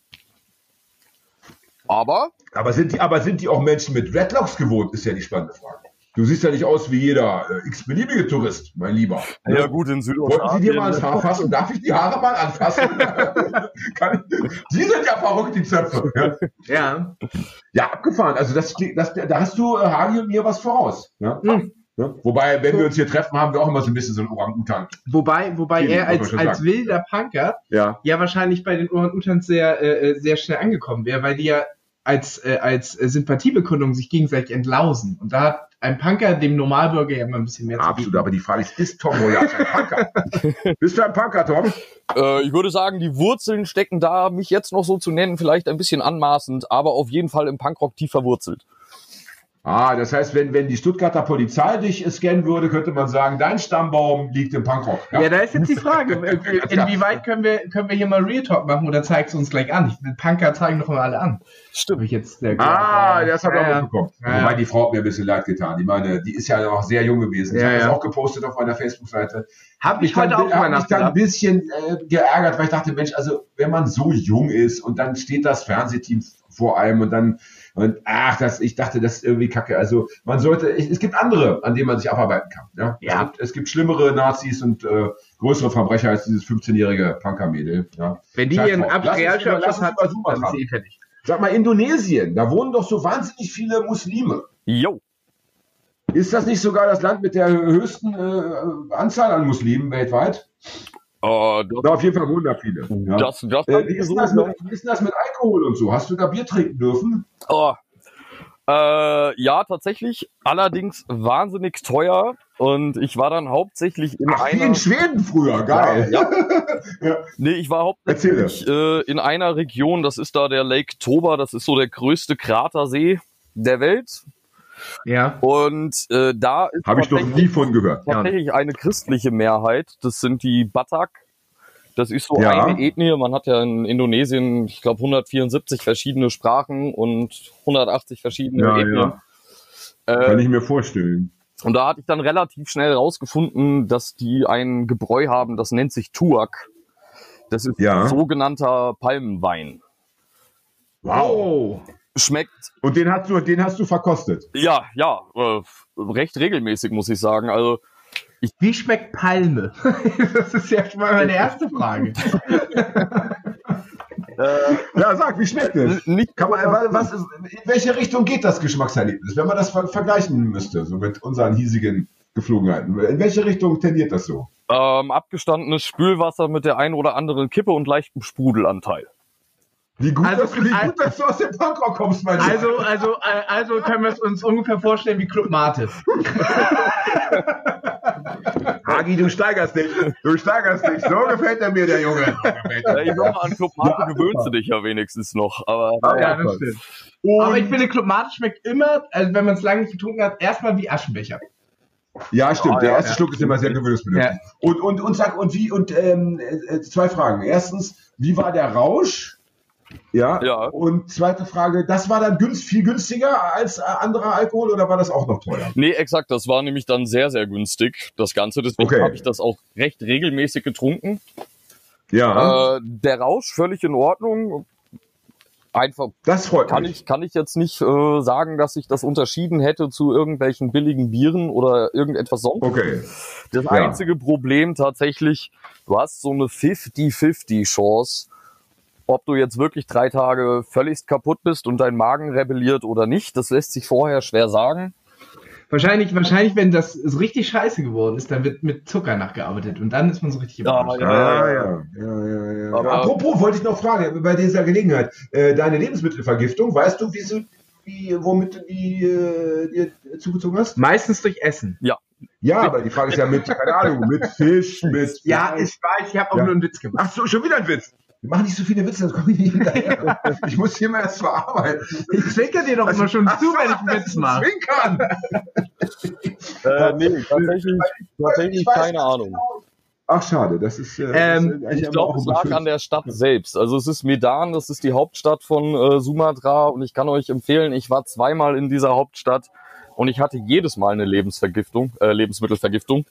Aber? Aber sind, die, aber sind die auch Menschen mit Redlocks gewohnt, ist ja die spannende Frage. Du siehst ja nicht aus wie jeder äh, x-beliebige Tourist, mein Lieber. Ja, gut, in Südostasien. Wollten Sie dir mal ans Haar fassen? Darf ich die Haare mal anfassen? Sie sind ja verrückt, die Zöpfe. Ja. Ja, abgefahren. Also das, das, da hast du äh, Hagi und mir was voraus. Ja? Hm. Ja? Wobei, wenn wir uns hier treffen, haben wir auch immer so ein bisschen so einen Orang-Utan. Wobei, wobei er als, als wilder Punker ja. ja wahrscheinlich bei den Orang-Utans sehr, äh, äh, sehr schnell angekommen wäre, weil die ja als, äh, als Sympathiebekundung sich gegenseitig entlausen. Und da hat ein Punker dem Normalbürger ja immer ein bisschen mehr Absolut, aber die Frage ist, ist Tom Boyard ein Punker? Bist du ein Punker, Tom? Äh, ich würde sagen, die Wurzeln stecken da, mich jetzt noch so zu nennen, vielleicht ein bisschen anmaßend, aber auf jeden Fall im Punkrock tief verwurzelt. Ah, das heißt, wenn, wenn die Stuttgarter Polizei dich scannen würde, könnte man sagen, dein Stammbaum liegt im Punkrock. Ja, ja da ist jetzt die Frage, inwieweit können wir, können wir hier mal Real Talk machen oder zeigst du uns gleich an? Ich, Punker zeigen doch mal alle an. Stimmt. Ich jetzt der ah, das habe ich ja, auch mitbekommen. Ja. Wobei die Frau hat mir ein bisschen leid getan. Ich meine, die ist ja noch sehr jung gewesen. Ich ja, habe das auch gepostet auf meiner Facebook-Seite. Hab mich heute auch hab mich dann ein bisschen äh, geärgert, weil ich dachte, Mensch, also wenn man so jung ist und dann steht das Fernsehteam vor einem und dann und ach, das, ich dachte, das ist irgendwie kacke. Also man sollte, es gibt andere, an denen man sich abarbeiten kann. Ja? ja. Es, gibt, es gibt schlimmere Nazis und äh, größere Verbrecher als dieses 15-jährige Punker-Mädel. Ja? Wenn die ihren Realschulabschluss hat, dann ist sie fertig. Sag mal, Indonesien, da wohnen doch so wahnsinnig viele Muslime. Jo. Ist das nicht sogar das Land mit der höchsten äh, Anzahl an Muslimen weltweit? Oh, das, da auf jeden Fall wunder viele. Ja. Das, das äh, wie, ist das mit, wie ist das mit Alkohol und so? Hast du da Bier trinken dürfen? Oh. Äh, ja, tatsächlich. Allerdings wahnsinnig teuer. Und ich war dann hauptsächlich in Ach, einer. Wie in Schweden früher, geil. Ja, ja. Nee, ich war hauptsächlich äh, in einer Region, das ist da der Lake Toba, das ist so der größte Kratersee der Welt. Ja. Und äh, da habe ich noch nie von gehört. Tatsächlich eine christliche Mehrheit. Das sind die Batak. Das ist so ja. eine Ethnie. Man hat ja in Indonesien, ich glaube, 174 verschiedene Sprachen und 180 verschiedene ja, Ethnien. Ja. Äh, Kann ich mir vorstellen. Und da hatte ich dann relativ schnell rausgefunden, dass die ein Gebräu haben, das nennt sich Tuak. Das ist ja. sogenannter Palmenwein. Wow schmeckt. Und den hast du, den hast du verkostet? Ja, ja, äh, recht regelmäßig muss ich sagen. Also ich Wie schmeckt Palme? das ist ja schon mal meine erste Frage. äh, ja, sag, wie schmeckt es? Nicht Kann man, was, in welche Richtung geht das Geschmackserlebnis, wenn man das vergleichen müsste, so mit unseren hiesigen Geflogenheiten? In welche Richtung tendiert das so? Ähm, abgestandenes Spülwasser mit der ein oder anderen Kippe und leichtem Sprudelanteil. Wie gut, also, dass, wie gut dass du aus dem Punkrock kommst, mein Lieber. Also, also, äh, also können wir es uns ungefähr vorstellen wie Club Mate. ah, Agi, du steigerst dich. Du steigerst dich. So gefällt er mir, der Junge. Ja, ich mal, an Club Mate gewöhnst du dich ja wenigstens noch. Aber, ja, das stimmt. aber ich finde, Club Mate schmeckt immer, also wenn man es lange nicht getrunken hat, erstmal wie Aschenbecher. Ja, stimmt. Oh, der erste ja. Schluck ist immer sehr gewöhnungsbedürftig. Ja. Und, und, und sag, und wie, und ähm, äh, zwei Fragen. Erstens, wie war der Rausch? Ja. ja. Und zweite Frage, das war dann günst, viel günstiger als äh, anderer Alkohol oder war das auch noch teuer? Nee, exakt. Das war nämlich dann sehr, sehr günstig, das Ganze. Deswegen okay. habe ich das auch recht regelmäßig getrunken. Ja. Äh, der Rausch völlig in Ordnung einfach das freut kann mich. ich kann ich jetzt nicht äh, sagen, dass ich das unterschieden hätte zu irgendwelchen billigen Bieren oder irgendetwas sonst. Okay. Das ja. einzige Problem tatsächlich, du hast so eine 50-50 Chance, ob du jetzt wirklich drei Tage völlig kaputt bist und dein Magen rebelliert oder nicht. Das lässt sich vorher schwer sagen. Wahrscheinlich, wahrscheinlich, wenn das so richtig scheiße geworden ist, dann wird mit Zucker nachgearbeitet und dann ist man so richtig ja, ja, ja, ja, ja, ja, ja. Aber Apropos, wollte ich noch fragen, bei dieser Gelegenheit, äh, deine Lebensmittelvergiftung, weißt du, wie womit du die äh, dir zugezogen hast? Meistens durch Essen. Ja. Ja, aber die Frage ist ja mit, keine Ahnung, mit Fisch, mit. Ja, ich weiß, ich habe auch ja. nur einen Witz gemacht. Ach so, schon wieder ein Witz. Wir machen nicht so viele Witze, das komme ich nicht hinterher. ich muss hier mal erst verarbeiten. Ich zwinker dir doch also, immer schon zu, wenn ich einen Witz mache. Zwinkern! äh, nee, tatsächlich, tatsächlich keine Ahnung. Genau. Ach, schade, das ist. Äh, ähm, das ist ich glaube, es lag an der Stadt selbst. Also, es ist Medan, das ist die Hauptstadt von äh, Sumatra und ich kann euch empfehlen, ich war zweimal in dieser Hauptstadt und ich hatte jedes Mal eine Lebensvergiftung, äh, Lebensmittelvergiftung.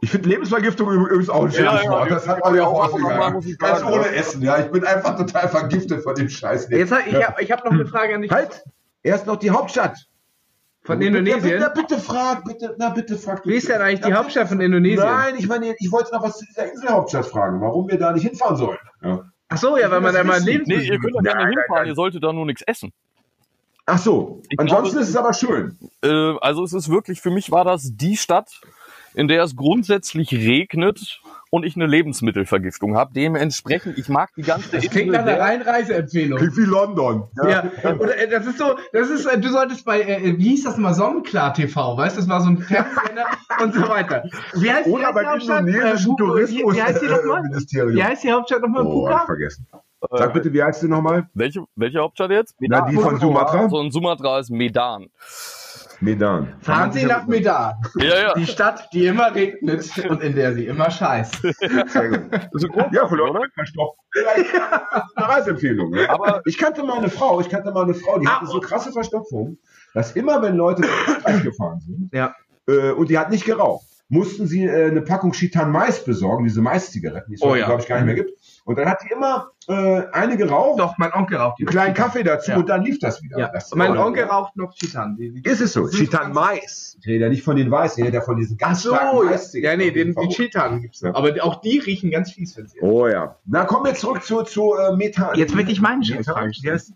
Ich finde Lebensvergiftung übrigens auch ein schönes ja, Wort. Das hat man ja auch ausgegangen. Ganz ohne Essen, ja. Ich bin einfach total vergiftet von dem Scheiß. Jetzt, ich ja. habe hab noch eine Frage an dich. Halt! Erst noch die Hauptstadt. Von Indonesien? Ja, bitte, frag, bitte, na bitte frag. Wie ist denn eigentlich die ja, Hauptstadt von Indonesien? Nein, ich meine, ich wollte noch was zu dieser Inselhauptstadt fragen, warum wir da nicht hinfahren sollen. Ja. Ach so, ja, weil man da mal lebt. Nee, ihr könnt doch gerne hinfahren, nein, nein. ihr solltet da nur nichts essen. Ach so, ich ansonsten glaube, ist es aber schön. Äh, also es ist wirklich, für mich war das die Stadt, in der es grundsätzlich regnet und ich eine Lebensmittelvergiftung habe. Dementsprechend, ich mag die ganze Das klingt nach einer reinen Reiseempfehlung. Klingt wie London. Ja. ja. Oder, äh, das ist so, das ist, äh, du solltest bei, äh, wie hieß das mal, Sonnenklar TV, weißt du, das war so ein Fernsehsender und so weiter. Wie heißt Oder die beim indonesischen Tourismus wie, wie heißt die nochmal? Ministerium. Wie heißt die Hauptstadt nochmal? Oh, hab ich vergessen. Sag bitte, wie heißt die nochmal? Welche, welche Hauptstadt jetzt? Medan. Na, die von Sumatra. Von Sumatra ist Medan. Medan. Fahren Sie nach Medan. Ja, ja. Die Stadt, die immer regnet und in der sie immer scheißt. Sehr gut. Das ist gut, ja, von oder? Eine Reiseempfehlung. Ne? Aber ich kannte mal eine Frau, ich kannte mal eine Frau, die ah, hatte so krasse Verstopfung, dass immer, wenn Leute gefahren sind, ja. äh, und die hat nicht geraucht, mussten sie äh, eine Packung Chitan Mais besorgen, diese Mais-Zigaretten, die es oh, ja. glaube ich, gar nicht mehr gibt. Und dann hat die immer äh, eine geraucht. Doch, mein Onkel raucht die. Einen kleinen Kaffee dazu ja. und dann lief das wieder. Ja. Das mein Onkel raucht noch Chitan. Die, die ist es so? Chitan Mais. Ich rede ja nicht von den Weiß, ich rede ja von diesen ganz so, starken Mais. Ja, nee, den, die Chitan gibt's noch. Aber auch die riechen ganz fies, wenn sie. Oh ja. Na, kommen wir zurück zu, zu äh, Methan. Jetzt möchte ich meinen Chef fragen. Wie heißt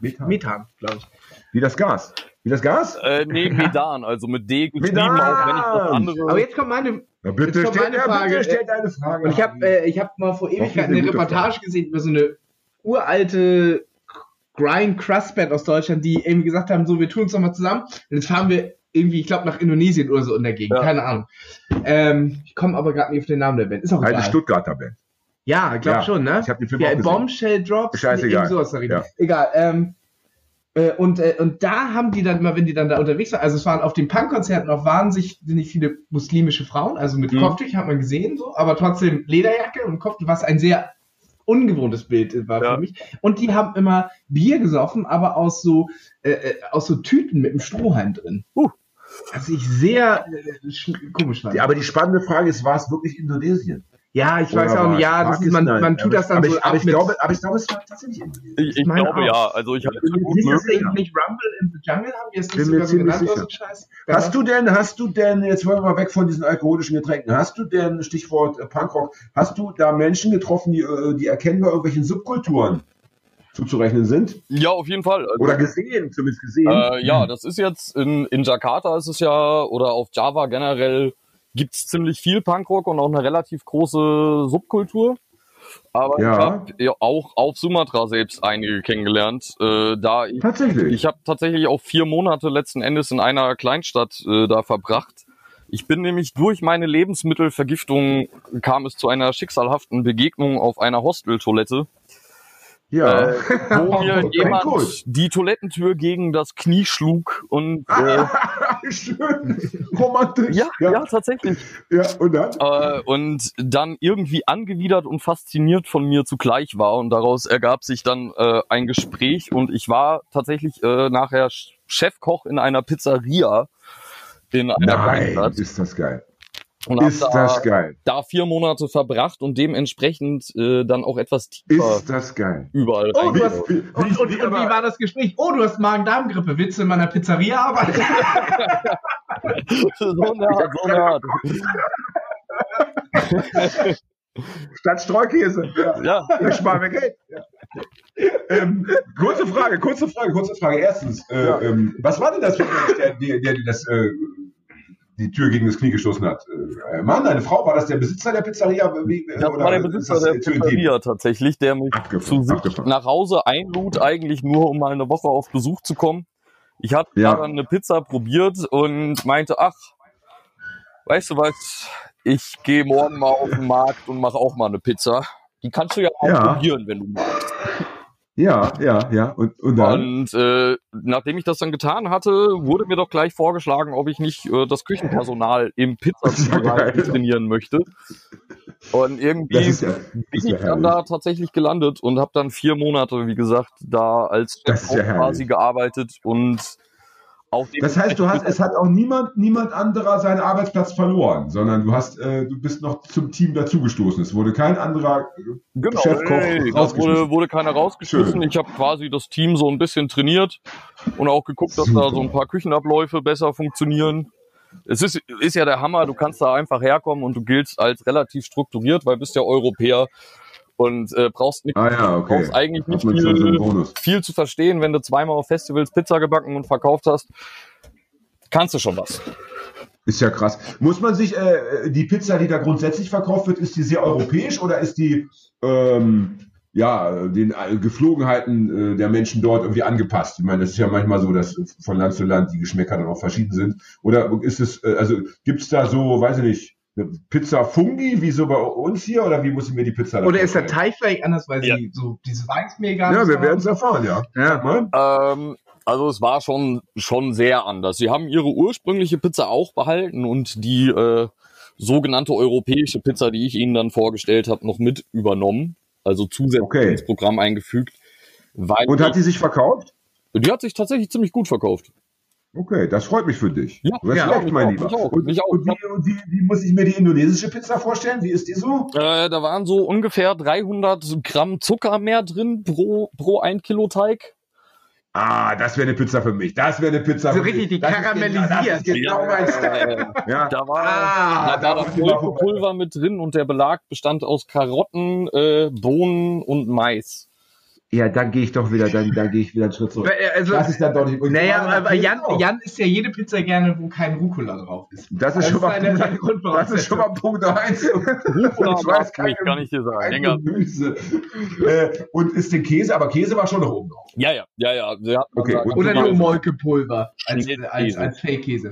Methan. Methan, glaube ich. Wie das Gas. Wie das Gas? Äh, nee, Medan, also mit D geschrieben, Medan. auch wenn ich das andere. Aber jetzt kommt meine, na bitte, stell, meine Frage. bitte stell deine Frage. Und ich habe äh, ich hab mal vor Ewigkeiten eine Reportage Frage. gesehen über so eine uralte Grind Crust Band aus Deutschland, die irgendwie gesagt haben, so, wir tun uns doch mal zusammen. Und jetzt fahren wir irgendwie, ich glaube, nach Indonesien oder so in der Gegend. Ja. Keine Ahnung. Ähm, ich komme aber gerade nicht auf den Namen der Band. Ist auch egal. Eine Stuttgarter Band. Ja, ich glaube ja. schon, ne? Ich habe den Film ja, auch gesehen. Bombshell Drops. Scheißegal. Sowas ja. Egal. Ähm, äh, und, äh, und da haben die dann immer, wenn die dann da unterwegs waren, also es waren auf den Punkkonzerten auch wahnsinnig viele muslimische Frauen, also mit mhm. Kopftuch hat man gesehen, so, aber trotzdem Lederjacke und Kopftuch, was ein sehr ungewohntes Bild war ja. für mich. Und die haben immer Bier gesoffen, aber aus so, äh, äh aus so Tüten mit einem Strohhalm drin. Uh. Was ich sehr äh, komisch fand. Ja, aber die spannende Frage ist, war es wirklich Indonesien? Ja, ich weiß auch nicht, ja, das ist, man, man tut das dann aber so ich, aber ich glaube, aber ich glaube, es war tatsächlich Ich, ich glaube auch. ja, also ich habe es möglich. nicht Rumble in the Jungle haben wir es nicht sogar so genannt oder so Scheiß? Hast du denn, hast du denn, jetzt wollen wir mal weg von diesen alkoholischen Getränken, hast du denn, Stichwort äh, Punkrock, hast du da Menschen getroffen, die, äh, die erkennbar irgendwelchen Subkulturen zuzurechnen sind? Ja, auf jeden Fall. Also, oder gesehen, zumindest gesehen. Äh, ja, das ist jetzt in, in Jakarta ist es ja, oder auf Java generell gibt's ziemlich viel Punkrock und auch eine relativ große Subkultur. Aber ja. ich habe ja auch auf Sumatra selbst einige kennengelernt. Äh, da tatsächlich. Ich habe tatsächlich auch vier Monate letzten Endes in einer Kleinstadt äh, da verbracht. Ich bin nämlich durch meine Lebensmittelvergiftung kam es zu einer schicksalhaften Begegnung auf einer Hosteltoilette. Ja. Äh, wo mir jemand gut. die Toilettentür gegen das Knie schlug und äh, schön romantisch. Ja, ja, ja, tatsächlich. Ja, und dann? Äh, und dann irgendwie angewidert und fasziniert von mir zugleich war und daraus ergab sich dann äh, ein Gespräch und ich war tatsächlich äh, nachher Chefkoch in einer Pizzeria in einer Nein, Kleinstadt. ist das geil. Und ist da, das geil. Da vier Monate verbracht und dementsprechend äh, dann auch etwas tiefer. Ist das geil. Überall. Oh, du hast, wie, und, und, wie, und wie war das Gespräch? Oh, du hast Magen-Darm-Grippe. Willst du in meiner Pizzeria arbeiten? so eine Art, so eine Art. Statt Streukäse. Ja. ja. Ich spare mir Geld. Ja. Ähm, kurze Frage, kurze Frage, kurze Frage. Erstens, äh, ja. ähm, was war denn das für ein der, der, der das äh, die Tür gegen das Knie gestoßen hat. Äh, Mann, eine Frau, war das der Besitzer der Pizzeria? Wie, das war der Besitzer der Pizzeria tatsächlich, der mich abgefahren, zu sich nach Hause einlud, eigentlich nur um mal eine Woche auf Besuch zu kommen. Ich hatte ja. dann eine Pizza probiert und meinte, ach, weißt du was, ich gehe morgen mal auf den Markt und mache auch mal eine Pizza. Die kannst du ja auch ja. probieren, wenn du magst. Ja, ja, ja. Und, und dann? Und äh, nachdem ich das dann getan hatte, wurde mir doch gleich vorgeschlagen, ob ich nicht äh, das Küchenpersonal im Pizzabereich ja trainieren möchte. Und irgendwie ja, bin ich ja dann da tatsächlich gelandet und habe dann vier Monate, wie gesagt, da als Chef quasi gearbeitet und das heißt, du hast, es hat auch niemand, niemand anderer seinen Arbeitsplatz verloren, sondern du hast, äh, du bist noch zum Team dazugestoßen. Es wurde kein anderer genau, Chefkoch nee, wurde, wurde keiner rausgeschmissen. Schön. Ich habe quasi das Team so ein bisschen trainiert und auch geguckt, dass Super. da so ein paar Küchenabläufe besser funktionieren. Es ist, ist ja der Hammer, du kannst da einfach herkommen und du giltst als relativ strukturiert, weil du bist ja Europäer und äh, brauchst, nicht, ah, ja, okay. brauchst eigentlich nicht viel, viel zu verstehen, wenn du zweimal auf Festivals Pizza gebacken und verkauft hast. Kannst du schon was. Ist ja krass. Muss man sich, äh, die Pizza, die da grundsätzlich verkauft wird, ist die sehr europäisch oder ist die ähm, ja, den äh, Geflogenheiten äh, der Menschen dort irgendwie angepasst. Ich meine, es ist ja manchmal so, dass von Land zu Land die Geschmäcker dann auch verschieden sind. Oder ist es, äh, also gibt es da so, weiß ich nicht, Pizza Fungi, wie so bei uns hier, oder wie muss ich mir die Pizza Oder ist der Teig vielleicht anders, weil ja. sie so diese Weißmehl gar Ja, wir werden es erfahren, ja. ja. Ähm, also es war schon, schon sehr anders. Sie haben ihre ursprüngliche Pizza auch behalten und die äh, sogenannte europäische Pizza, die ich Ihnen dann vorgestellt habe, noch mit übernommen. Also zusätzlich okay. ins Programm eingefügt. und hat die sich verkauft? Die hat sich tatsächlich ziemlich gut verkauft. Okay, das freut mich für dich. Ja, du hast ja, mein auch, Lieber. Mich auch, und, mich auch. Und, wie, und wie, wie, muss ich mir die indonesische Pizza vorstellen? Wie ist die so? Äh, da waren so ungefähr 300 Gramm Zucker mehr drin pro, pro ein Kilo Teig. Ah, das wäre eine Pizza für mich. Das wäre eine Pizza so für richtig, mich. die karamellisiert. Genau, ja, ja, ja, Da war, ah, da war das Pulver mit drin und der Belag bestand aus Karotten, äh, Bohnen und Mais. Ja, dann gehe ich doch wieder, dann, dann gehe ich wieder einen Schritt zurück. Äh, also, das ist dann doch nicht. Naja, aber Jan, Jan ist ja jede Pizza gerne, wo kein Rucola drauf ist. Das ist, das schon, mal, eine, Punkt, das ist schon mal Punkt 1. Rucola ich weiß kein, kann ich dir sagen. Gemüse. äh, und ist der Käse, aber Käse war schon noch oben drauf. Ja, ja, ja, ja. ja okay, Oder nur Molkepulver als, als, als Fake-Käse.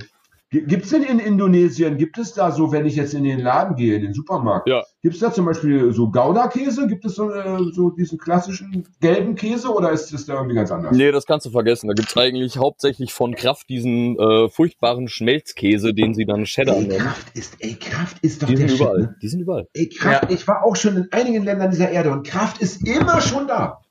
Gibt es denn in Indonesien, gibt es da so, wenn ich jetzt in den Laden gehe, in den Supermarkt, ja. gibt es da zum Beispiel so Gouda-Käse? Gibt es so, äh, so, diesen klassischen gelben Käse oder ist das da irgendwie ganz anders? Nee, das kannst du vergessen. Da gibt es eigentlich hauptsächlich von Kraft diesen äh, furchtbaren Schmelzkäse, den sie dann Cheddar ey, nennen. Kraft ist, ey, Kraft ist doch Die der sind überall. Shit, ne? Die sind überall. Ey, Kraft, ja. ich war auch schon in einigen Ländern dieser Erde und Kraft ist immer schon da.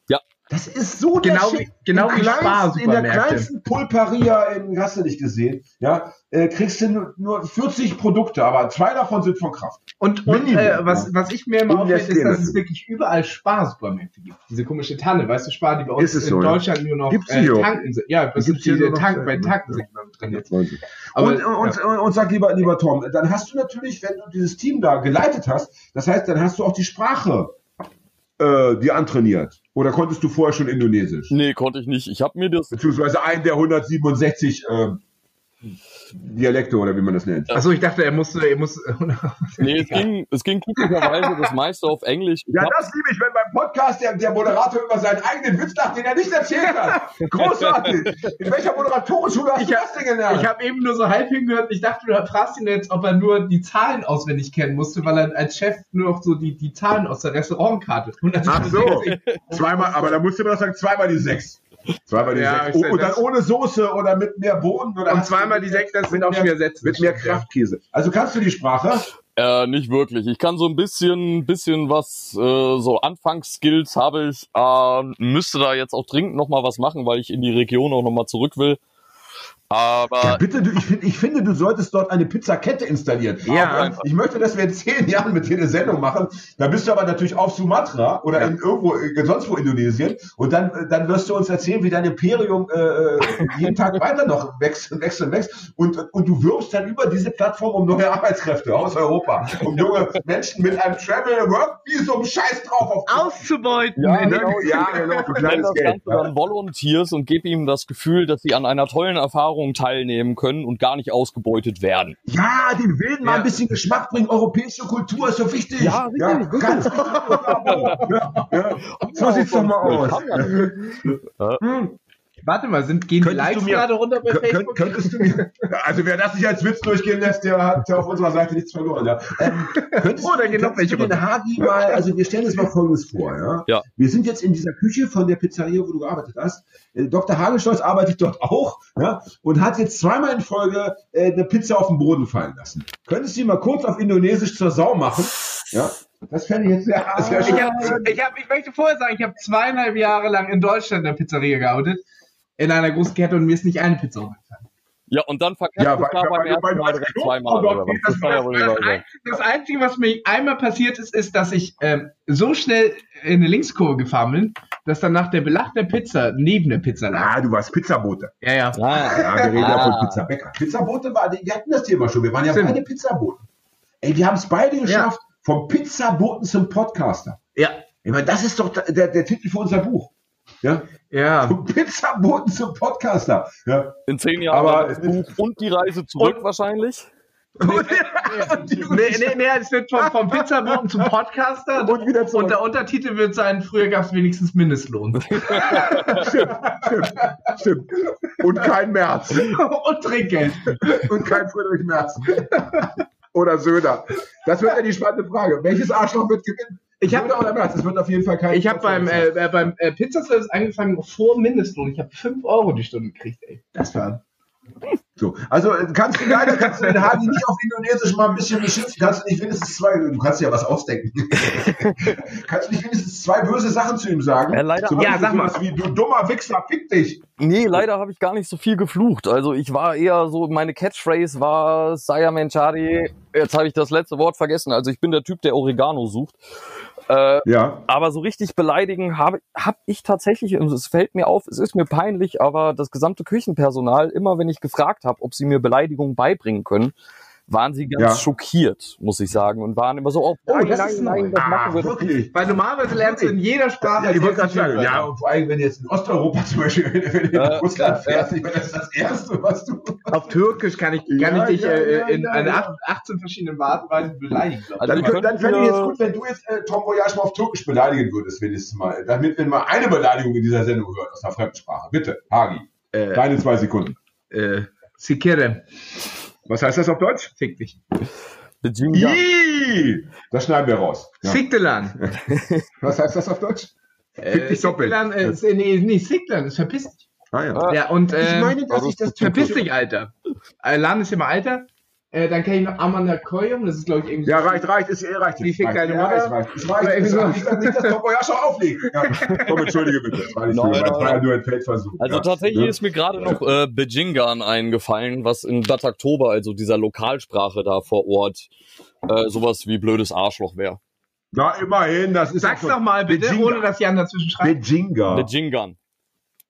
Das ist so genau, wie, genau wie Spar In der kleinsten Pulperia in, hast du nicht gesehen, ja, äh, kriegst du nur, nur 40 Produkte, aber zwei davon sind von Kraft. Und, und äh, was, was ich mir immer auffällt, ist, dass es wirklich überall Spar-Supermärkte gibt. Diese komische Tanne, weißt du, Spar, die bei uns in so, Deutschland ja? nur noch Gibt's äh, tanken sind. Ja, das gibt diese Tank, bei Tanken sind drin jetzt. Aber, und, und, ja. und, und sag lieber, lieber Tom, dann hast du natürlich, wenn du dieses Team da geleitet hast, das heißt, dann hast du auch die Sprache äh, dir antrainiert. Oder konntest du vorher schon Indonesisch? Nee, konnte ich nicht. Ich habe mir das. Beziehungsweise einen der 167 äh, Dialekte oder wie man das nennt. Achso, ich dachte, er musste, er muss. nee, es ging, es ging glücklicherweise das meiste auf Englisch. Ja, das liebe ich, wenn beim Podcast der, der Moderator über seinen eigenen Witz lacht, den er nicht erzählt hat. Großartig. In welcher Moderatorenschule hast ich du das denn gelernt? Ich habe eben nur so halb hingehört. Ich dachte, du fragst ihn jetzt, ob er nur die Zahlen auswendig kennen musste, weil er als Chef nur noch so die, die Zahlen aus der Restaurantkarte. Ach so. zweimal, aber da musste man doch sagen, zweimal die sechs. Zweimal die ja, sechs. Oh, und dann ohne Soße oder mit mehr Bohnen. Oder und zweimal die sechs, das sind auch schon wieder Sätze. Mit mehr Kraftkäse. Also kannst du die Sprache? Äh, nicht wirklich. Ich kann so ein bisschen, bisschen was, äh, so Anfangsskills habe ich. Äh, müsste da jetzt auch dringend nochmal was machen, weil ich in die Region auch nochmal zurück will. Aber ja, bitte, du, ich, find, ich finde, du solltest dort eine Pizzakette installieren. Ja. Ich möchte, dass wir in zehn Jahren mit dir eine Sendung machen. Da bist du aber natürlich auf Sumatra oder ja. in irgendwo, äh, sonst wo Indonesien. Und dann, äh, dann wirst du uns erzählen, wie dein Imperium äh, äh jeden Tag weiter noch wächst und wächst und wächst. Und, und du wirbst dann über diese Plattform um neue Arbeitskräfte aus Europa. Um junge Menschen mit einem Travel Work Visum Scheiß drauf auf auszubeuten. Ja, genau, ja, genau. Du kleines das Geld. Ganze dann Volunteers und gib ihm das Gefühl, dass sie an einer tollen Erfahrung Erfahrungen teilnehmen können und gar nicht ausgebeutet werden. Ja, den Wilden ja. mal ein bisschen Geschmack bringen. Europäische Kultur ist so wichtig. Ja, richtig, ja, richtig. ganz wichtig. ja, ja. So sieht's doch mal aus. Hm. Warte mal, sind, gehen die Likes mir, gerade runter bei Facebook? Könntest du mir, also wer das nicht als Witz durchgehen lässt, der hat auf unserer Seite nichts verloren. Ja. Ähm, könntest oh, da du, noch welche den Hagi mal, also wir stellen uns mal Folgendes vor. Ja? ja? Wir sind jetzt in dieser Küche von der Pizzeria, wo du gearbeitet hast. Äh, Dr. Hagelstolz arbeitet dort auch ja? und hat jetzt zweimal in Folge äh, eine Pizza auf den Boden fallen lassen. Könntest du die mal kurz auf Indonesisch zur Sau machen? Ja? Das fände ich jetzt sehr, sehr schön. Ich, hab, ich, hab, ich möchte vorher sagen, ich habe zweieinhalb Jahre lang in Deutschland in der Pizzeria gearbeitet in einer großen Kette und mir ist nicht eine Pizza umgefallen. Ja, und dann verkauft ja, es da beim ersten Mal direkt zweimal. Oh das, das, das, das, Einzige, was mir einmal passiert ist, ist, dass ich ähm, so schnell in eine Linkskurve gefahren bin, dass dann nach der Belach der Pizza neben der Pizza lag. Ah, du warst Pizzabote. Ja, ja. Ah, ja wir reden ah. ja von Pizzabäcker. Pizzabote war, wir hatten das Thema schon, wir waren ja Stimmt. beide Pizzaboten. Ey, wir haben es beide geschafft, ja. vom Pizzaboten zum Podcaster. Ja. Ich meine, das ist doch der, der Titel für unser Buch. Ja. Ja. Vom Pizzaboten zum Podcaster. Ja. In zehn Jahren aber das Buch und die Reise zurück und, wahrscheinlich. Nee, nee, nee, nee, es wird vom, vom Pizzaboten zum Podcaster und, wieder zurück. und der Untertitel wird sein, früher gab es wenigstens Mindestlohn. stimmt, stimmt, stimmt. Und kein März. und Trinkgeld. Und kein Friedrich Merz. Oder Söder. Das wird ja die spannende Frage. Welches Arschloch wird gewinnen? Ich habe oder März, es wird auf jeden Fall kein. Ich habe beim, äh, äh, beim äh, Pizzaservice angefangen vor Mindestlohn. Ich habe 5 Euro die Stunde gekriegt, ey. Das war. So, also äh, kannst du leider kannst du den Hagi nicht auf Indonesisch mal ein bisschen beschimpfen, kannst du nicht wenigstens zwei, du kannst ja was ausdenken. kannst du nicht wenigstens zwei böse Sachen zu ihm sagen? Ja, leider. Zum ja, sag mal. Wie, du dummer Wichser, fick dich. Nee, leider habe ich gar nicht so viel geflucht. Also ich war eher so, meine Catchphrase war Saya Menchari. Jetzt habe ich das letzte Wort vergessen. Also ich bin der Typ, der Oregano sucht. Äh, ja. Aber so richtig beleidigen habe hab ich tatsächlich, und es fällt mir auf, es ist mir peinlich, aber das gesamte Küchenpersonal, immer wenn ich gefragt habe, ob sie mir Beleidigungen beibringen können, waren sie ganz ja. schockiert, muss ich sagen, und waren immer so, oh, oh das nein, ist nein, das ah, machen wir wirklich. Weil normalerweise lernst du in jeder Sprache. Ja, ich wollte gerade sagen, ja, und vor allem, wenn du jetzt in Osteuropa zum Beispiel, wenn, du in Russland fährst, ich meine, das ist das Erste, was du. Auf Türkisch kann ich, kann ja, ich dich äh, in eine 18 verschiedenen Arten beleidigen. Also dann, dann fände ich jetzt gut, wenn du jetzt äh, Tom Voyage mal auf Türkisch beleidigen würdest, wenigstens mal. Damit wir mal eine Beleidigung in dieser Sendung hören aus einer Fremdsprache. Bitte, Hagi. Äh, Deine zwei Sekunden. Äh, Sikere. Was heißt das auf Deutsch? Fick dich. Das schneiden wir raus. Ja. Ficktelan. Was heißt das auf Deutsch? Äh, Fick dich doppelt. Äh, nee, nee, Ficktelan ist verpiss dich. Ah ja. Ja, und äh, ich meine, dass ich das verpiss dich, Alter. Äh, Lan ist immer Alter. Äh, dann kenne ich noch Amanda Koyum, das ist glaube ich irgendwie. Ja, reicht, reicht, ist, reicht. Die fickt deine Mutter. Ja, es reicht. Reicht. Es reicht. Nicht, nicht, dass Topo ja schon auflegt. Ja. Komm, entschuldige bitte. Das war nicht nein, nein, war nur ein Feldversuch. Also ja. tatsächlich ja. ist mir gerade noch äh, Bejingan eingefallen, was in Bataktober, also dieser Lokalsprache da vor Ort, äh, sowas wie blödes Arschloch wäre. Na, immerhin, das ist. Sag's doch mal bitte, Bejingan. ohne dass Jan dazwischen schreibt. Bejingan. Bejingan.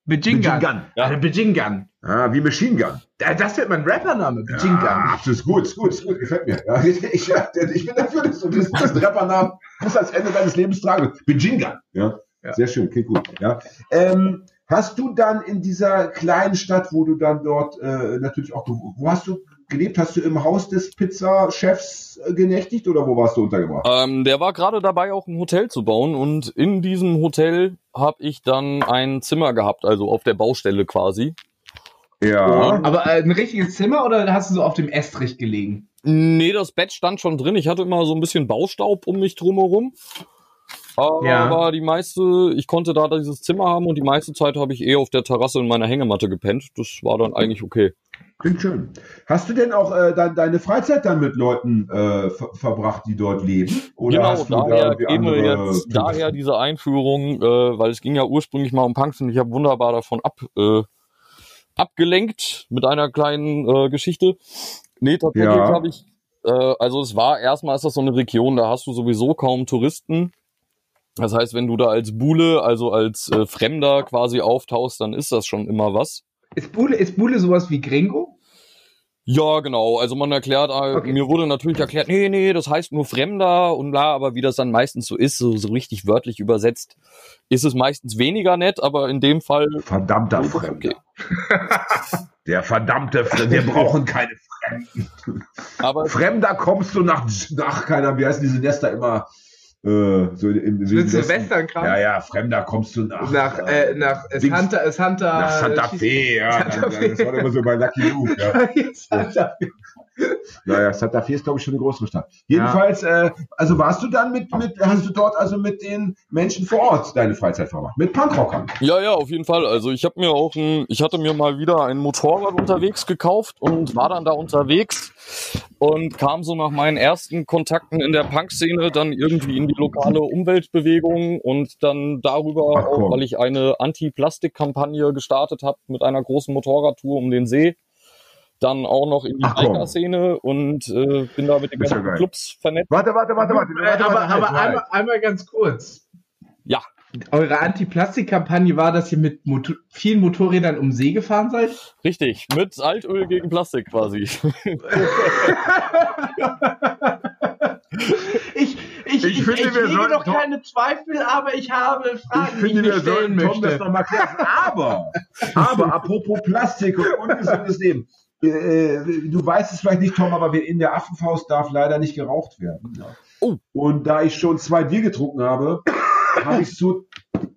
Bejingan. Bejingan. Ja. Bejingan. Ah, wie Machine Gun. Das wird mein Rappername, Bejingan. Ja, das ist gut, ist gut, ist gut, gefällt mir. Ja, ich, ich, bin dafür, dass du diesen, Rappernamen bis ans Ende deines Lebens tragen Bejingan. Ja, ja. Sehr schön, klingt gut. Ja. Ähm, Hast du dann in dieser kleinen Stadt, wo du dann dort äh, natürlich auch, wo hast du gelebt? Hast du im Haus des Pizzachefs äh, genächtigt oder wo warst du untergebracht? Ähm, der war gerade dabei, auch ein Hotel zu bauen und in diesem Hotel habe ich dann ein Zimmer gehabt, also auf der Baustelle quasi. Ja. Aber äh, ein richtiges Zimmer oder hast du so auf dem Estrich gelegen? Nee, das Bett stand schon drin. Ich hatte immer so ein bisschen Baustaub um mich drumherum. Aber ja. die meiste, ich konnte da dieses Zimmer haben und die meiste Zeit habe ich eh auf der Terrasse in meiner Hängematte gepennt. Das war dann eigentlich okay. Klingt schön. Hast du denn auch äh, de deine Freizeit dann mit Leuten äh, ver verbracht, die dort leben? Oder genau, hast du daher da käme jetzt daher diese Einführung, äh, weil es ging ja ursprünglich mal um Punks und ich habe wunderbar davon ab, äh, abgelenkt mit einer kleinen äh, Geschichte. Nee, tatsächlich ja. habe ich, äh, also es war erstmal ist das so eine Region, da hast du sowieso kaum Touristen. Das heißt, wenn du da als Bule, also als äh, Fremder quasi auftauchst, dann ist das schon immer was. Ist Bule, ist Bule sowas wie Gringo? Ja, genau. Also man erklärt, äh, okay. mir wurde natürlich erklärt, nee, nee, das heißt nur Fremder und bla, aber wie das dann meistens so ist, so, so richtig wörtlich übersetzt, ist es meistens weniger nett, aber in dem Fall. Verdammter Fremder. Okay. Der verdammte Fremde, wir brauchen keine Fremden. Aber Fremder kommst du nach, nach keiner, wie heißen diese Nester immer? Äh, so im Silvester-Kram? Ja, ja, Fremder kommst du nach. Nach, äh, nach Santa, Santa, nach Santa Fe, ja. Santa Fe. Das war immer so bei Lucky Luke. Ja. Santa Fe. Naja, Santa Fe ist, glaube ich, schon eine größere Stadt. Jedenfalls, ja. äh, also warst du dann mit, mit, hast du dort also mit den Menschen vor Ort deine Freizeit verbracht? Mit Punkrockern? Ja, ja, auf jeden Fall. Also ich habe mir auch ein, ich hatte mir mal wieder ein Motorrad unterwegs gekauft und war dann da unterwegs und kam so nach meinen ersten Kontakten in der Punk-Szene dann irgendwie in die lokale Umweltbewegung und dann darüber Ach, auch, weil ich eine Anti-Plastik-Kampagne gestartet habe mit einer großen Motorradtour um den See dann auch noch in die Biker-Szene und äh, bin da mit den ganzen Clubs vernetzt. Warte, warte, warte, warte. warte, aber, warte, aber halt, einmal, einmal ganz kurz. Ja. Eure Anti-Plastik-Kampagne war, dass ihr mit Motor vielen Motorrädern um See gefahren seid? Richtig, mit Altöl gegen Plastik quasi. ich, ich, ich, ich, finde, ich hege doch keine Zweifel, aber ich habe Fragen, ich finde, die ich wir stellen möchte. Tom das nochmal klären. Aber, aber, apropos Plastik und ungesundes Leben. Äh, du weißt es vielleicht nicht, Tom, aber in der Affenfaust darf leider nicht geraucht werden. Ja. Oh. Und da ich schon zwei Bier getrunken habe, habe ich so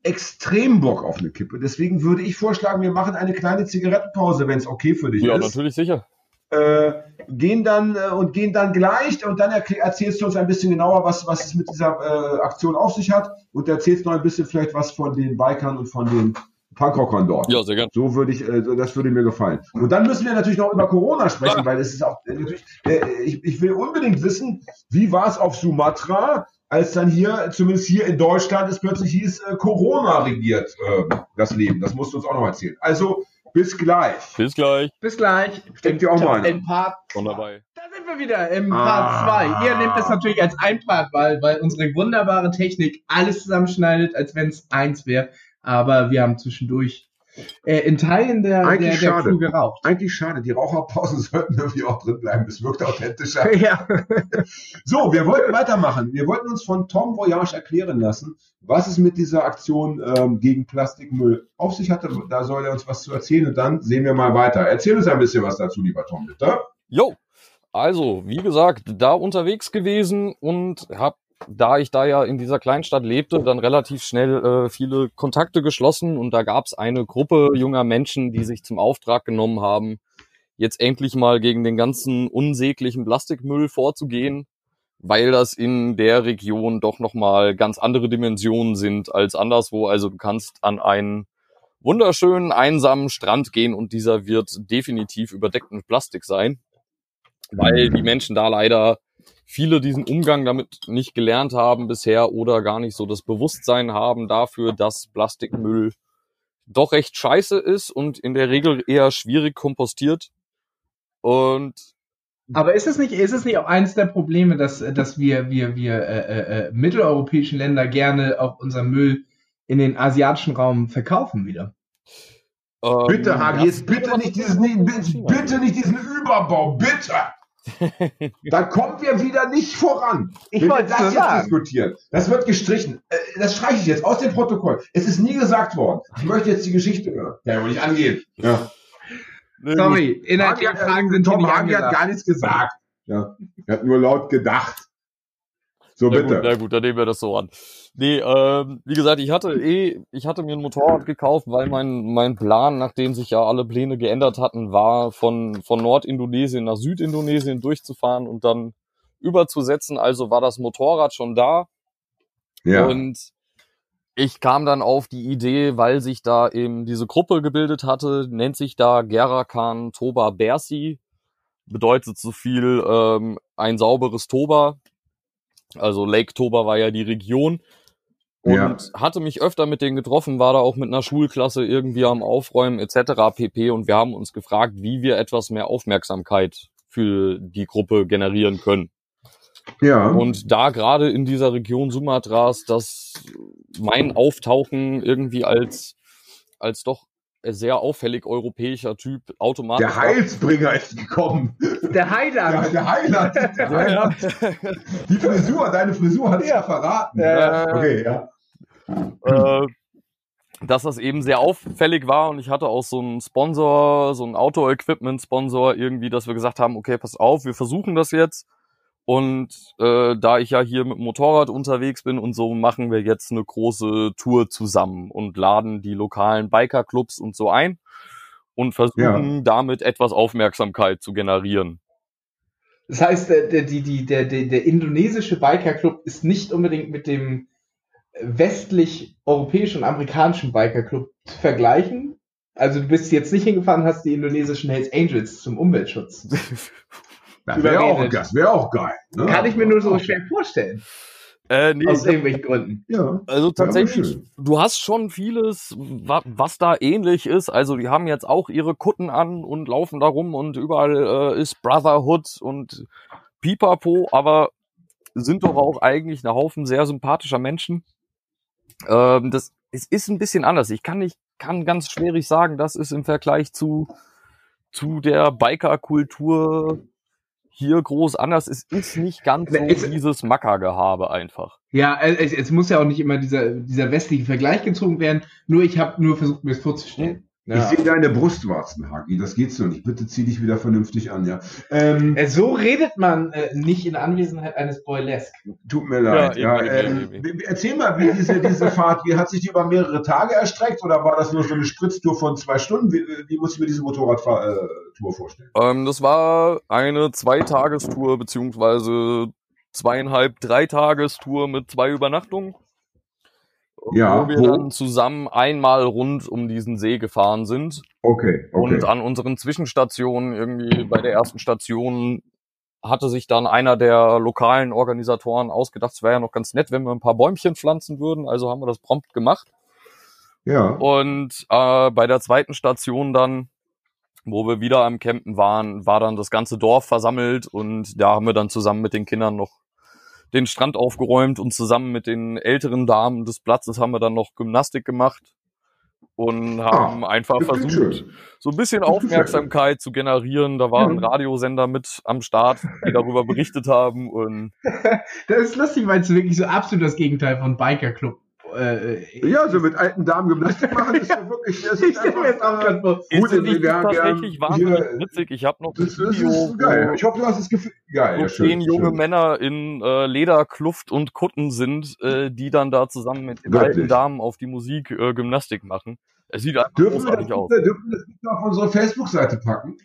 extrem Bock auf eine Kippe. Deswegen würde ich vorschlagen, wir machen eine kleine Zigarettenpause, wenn es okay für dich ja, ist. Ja, natürlich sicher. Äh, gehen dann äh, und gehen dann gleich und dann erzählst du uns ein bisschen genauer, was, was es mit dieser äh, Aktion auf sich hat und erzählst noch ein bisschen vielleicht was von den Bikern und von den Punkrockern dort. Ja, sehr gerne. So würde ich, äh, das würde mir gefallen. Und dann müssen wir natürlich noch über Corona sprechen, ja. weil es ist auch äh, natürlich, äh, ich, ich will unbedingt wissen, wie war es auf Sumatra, als dann hier, zumindest hier in Deutschland, es plötzlich hieß, äh, Corona regiert äh, das Leben. Das musst du uns auch noch erzählen. Also, bis gleich. Bis gleich. Bis gleich. Steckt ihr auch mal in Part dabei. Da sind wir wieder im Part 2. Ah. Ihr nehmt das natürlich als ein Part, weil, weil unsere wunderbare Technik alles zusammenschneidet, als wenn es eins wäre aber wir haben zwischendurch äh, in Teilen der, Eigentlich der, der Crew geraucht. Eigentlich schade. Die Raucherpausen sollten irgendwie auch drin bleiben. Es wirkt authentischer. Ja. so, wir wollten weitermachen. Wir wollten uns von Tom Voyage erklären lassen, was es mit dieser Aktion ähm, gegen Plastikmüll auf sich hatte. Da soll er uns was zu erzählen und dann sehen wir mal weiter. Erzähl uns ein bisschen was dazu, lieber Tom, bitte. Jo. Also, wie gesagt, da unterwegs gewesen und habe da ich da ja in dieser Kleinstadt lebte, dann relativ schnell äh, viele Kontakte geschlossen und da gab es eine Gruppe junger Menschen, die sich zum Auftrag genommen haben, jetzt endlich mal gegen den ganzen unsäglichen Plastikmüll vorzugehen, weil das in der Region doch nochmal ganz andere Dimensionen sind als anderswo. Also du kannst an einen wunderschönen, einsamen Strand gehen und dieser wird definitiv überdeckt mit Plastik sein, weil die Menschen da leider viele diesen Umgang damit nicht gelernt haben bisher oder gar nicht so das Bewusstsein haben dafür, dass Plastikmüll doch recht scheiße ist und in der Regel eher schwierig kompostiert. Und aber ist es nicht, ist es nicht auch eines der Probleme, dass, dass wir, wir, wir äh, äh, äh mitteleuropäischen Länder gerne auch unser Müll in den asiatischen Raum verkaufen wieder? Ähm, bitte, Hagi, jetzt bitte nicht diesen, bitte nicht diesen Überbau, bitte! Dann kommen wir wieder nicht voran. Ich wollte das jetzt sagen. diskutieren. Das wird gestrichen. Äh, das streiche ich jetzt aus dem Protokoll. Es ist nie gesagt worden. Ich möchte jetzt die Geschichte hören. Ja, wo nicht angehen. Ja. Sorry, inhaltliche Fragen sind Tom Hagi hat gar nichts gesagt. Ja. Er hat nur laut gedacht. So na bitte. Gut, na gut, dann nehmen wir das so an. Nee, ähm, wie gesagt, ich hatte eh, ich hatte mir ein Motorrad gekauft, weil mein, mein Plan, nachdem sich ja alle Pläne geändert hatten, war von, von Nordindonesien nach Südindonesien durchzufahren und dann überzusetzen. Also war das Motorrad schon da. Ja. Und ich kam dann auf die Idee, weil sich da eben diese Gruppe gebildet hatte, nennt sich da Gerakan Toba Bersi, bedeutet so viel ähm, ein sauberes Toba. Also Lake Toba war ja die Region. Und ja. hatte mich öfter mit denen getroffen, war da auch mit einer Schulklasse irgendwie am Aufräumen etc. pp. Und wir haben uns gefragt, wie wir etwas mehr Aufmerksamkeit für die Gruppe generieren können. Ja. Und da gerade in dieser Region Sumatras, dass mein Auftauchen irgendwie als, als doch sehr auffällig europäischer Typ automatisch. Der Heilsbringer ist gekommen. Der Heiland. Ja, der Heiland. Der Heiland. Die Frisur, deine Frisur hat ja verraten. Ja, okay, ja. Äh, dass das eben sehr auffällig war und ich hatte auch so einen Sponsor, so einen Auto-Equipment-Sponsor irgendwie, dass wir gesagt haben, okay, pass auf, wir versuchen das jetzt und äh, da ich ja hier mit dem Motorrad unterwegs bin und so, machen wir jetzt eine große Tour zusammen und laden die lokalen Bikerclubs und so ein und versuchen ja. damit etwas Aufmerksamkeit zu generieren. Das heißt, der, die, die, der, der, der indonesische Bikerclub ist nicht unbedingt mit dem westlich-europäischen und amerikanischen Bikerclub zu vergleichen. Also du bist jetzt nicht hingefahren, hast die indonesischen Hells Angels zum Umweltschutz Das wäre auch, wär auch geil. Ne? Kann ich mir nur so schwer vorstellen. Äh, nee, Aus irgendwelchen Gründen. Ja. Also tatsächlich, du hast schon vieles, was, was da ähnlich ist. Also die haben jetzt auch ihre Kutten an und laufen da rum und überall äh, ist Brotherhood und Pipapo, aber sind doch auch eigentlich ein Haufen sehr sympathischer Menschen. Ähm, das es ist ein bisschen anders. Ich kann nicht, kann ganz schwierig sagen, das ist im Vergleich zu zu der Biker-Kultur hier groß anders. Es ist nicht ganz so es, dieses Mackergehabe einfach. Ja, es, es, muss ja auch nicht immer dieser, dieser westliche Vergleich gezogen werden. Nur ich habe nur versucht, mir das vorzustellen. Ja. Ich sehe deine Brustwarzen, Hagi. Das geht so nicht. Bitte zieh dich wieder vernünftig an, ja. Ähm, äh, so redet man äh, nicht in Anwesenheit eines Boylesk. Tut mir leid. Ja, ja, ähm. Erzähl mal, wie diese, diese Fahrt, wie hat sich die über mehrere Tage erstreckt oder war das nur so eine Spritztour von zwei Stunden? Wie, wie muss ich mir diese Motorradtour äh, vorstellen? Ähm, das war eine Zweitagestour beziehungsweise zweieinhalb, Dreitagestour mit zwei Übernachtungen ja, wo wir wo? dann zusammen einmal rund um diesen See gefahren sind. Okay, okay. Und an unseren Zwischenstationen, irgendwie bei der ersten Station, hatte sich dann einer der lokalen Organisatoren ausgedacht, es wäre ja noch ganz nett, wenn wir ein paar Bäumchen pflanzen würden. Also haben wir das prompt gemacht. Ja. Und äh, bei der zweiten Station dann, wo wir wieder am Campen waren, war dann das ganze Dorf versammelt und da haben wir dann zusammen mit den Kindern noch den Strand aufgeräumt und zusammen mit den älteren Damen des Platzes haben wir dann noch Gymnastik gemacht und haben ah, einfach versucht, so ein bisschen Aufmerksamkeit zu generieren. Da war ein Radiosender mit am Start, die darüber berichtet haben. Und das ist lustig, weil es wirklich so absolut das Gegenteil von Biker Club äh, ja, so mit alten Damen Gymnastik machen ist ja wirklich. Das ich stelle mir jetzt auch gerade vor. Gut, ist wir tatsächlich wahnsinnig witzig. Ich habe noch das, das Video, ist geil. Ich hoffe, du hast das Gefühl. Geil, wo ja, schön, zehn junge schön. Männer in äh, Lederkluft und Kutten sind, äh, die dann da zusammen mit den Wirklich? alten Damen auf die Musik äh, Gymnastik machen. Es sieht einfach dürfen großartig wir das, aus. Dürfen wir das auf unsere Facebook-Seite packen?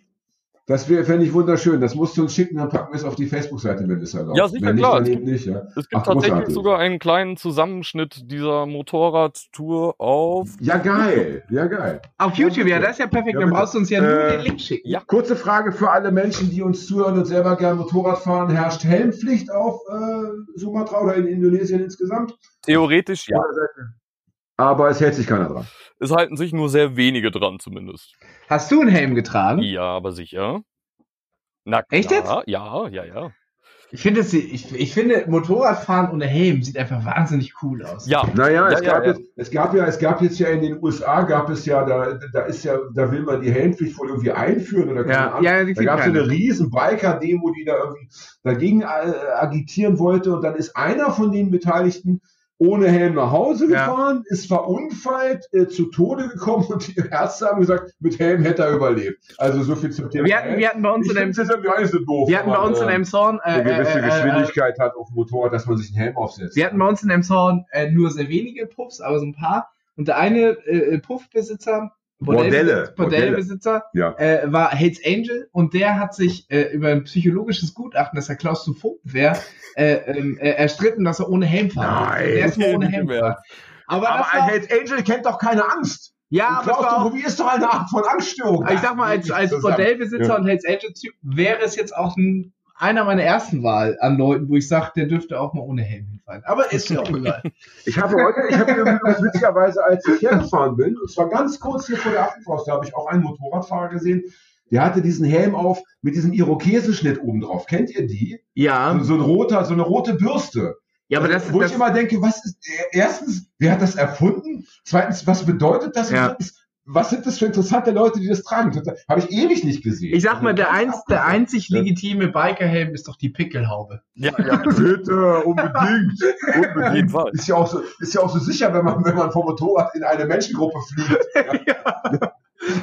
Das wäre, fände ich wunderschön. Das musst du uns schicken, dann packen wir es auf die Facebook-Seite, wenn es erlaubt. Ja, sicher, klar. Nicht, es, gibt, nicht, ja. es gibt Ach, tatsächlich großartig. sogar einen kleinen Zusammenschnitt dieser Motorradtour auf. Ja, geil. Ja, geil. Auf YouTube, ja, das ist ja perfekt. Ja, dann brauchst du uns ja äh, nur den Link schicken. Ja. Kurze Frage für alle Menschen, die uns zuhören und selber gerne Motorrad fahren. Herrscht Helmpflicht auf äh, Sumatra oder in Indonesien insgesamt? Theoretisch, ja. Aber es hält sich keiner dran. Es halten sich nur sehr wenige dran, zumindest. Hast du einen Helm getragen? Ja, aber sicher. Na klar. Echt jetzt? Ja, ja, ja. Ich finde, ich, ich finde, Motorradfahren ohne Helm sieht einfach wahnsinnig cool aus. Ja. Naja, es, ja, gab ja, Jetzt, es gab ja, es gab jetzt ja in den USA gab es ja, da, da ist ja, da will man die Helmpflicht wohl irgendwie einführen oder keine Ahnung. Ja, da gab es eine riesen Biker-Demo, die da irgendwie dagegen äh, agitieren wollte und dann ist einer von den Beteiligten ohne Helm nach Hause gefahren, ja. ist verunfallt, äh, zu Tode gekommen und die Ärzte haben gesagt, mit Helm hätte er überlebt. Also so viel zum Thema. Wir hatten, wir hatten bei uns ich in einem, das ist so doof, wir hatten bei uns in einem Zorn äh, eine gewisse äh, äh, Geschwindigkeit hat auf dem Motorrad, dass man sich einen Helm aufsetzt. Wir hatten bei uns in einem Zorn äh, nur sehr wenige Puffs, aber so ein paar. Und der eine äh, Puffbesitzer Bordelle, Bordellbesitzer ja. äh, war Hates Angel und der hat sich äh, über ein psychologisches Gutachten, dass er klaustrophob wäre, äh, ähm, äh, erstritten, dass er ohne Helm fahren Nein, der ist ohne Helm fahren. Aber, aber ein Hates Angel kennt doch keine Angst. Ja, aber Klaustrophobie ist doch eine Art von Angststörung. Ich sag mal, als, als Bordellbesitzer ja. und Hates Angel Typ wäre es jetzt auch ein einer meiner ersten Wahl an Leuten, wo ich sage, der dürfte auch mal ohne Helm hinfallen. Aber ist ja auch egal. Ich habe heute, ich habe übrigens witzigerweise, als ich hergefahren bin, und zwar ganz kurz hier vor der Affenfaust, da habe ich auch einen Motorradfahrer gesehen, der hatte diesen Helm auf mit diesem Irokesenschnitt oben drauf. Kennt ihr die? Ja. So, so ein roter, so eine rote Bürste. Ja, aber das, wo das, ich immer denke, was ist, erstens, wer hat das erfunden? Zweitens, was bedeutet das? Ja was sind das für interessante Leute, die das tragen? Habe ich ewig nicht gesehen. Ich sag mal, der, einz, der einzig legitime Bikerhelm ist doch die Pickelhaube. Ja, ja. Bitte, unbedingt. unbedingt. Ist ja, auch so, ist ja auch so sicher, wenn man, wenn man vom Motorrad in eine Menschengruppe fliegt. ja.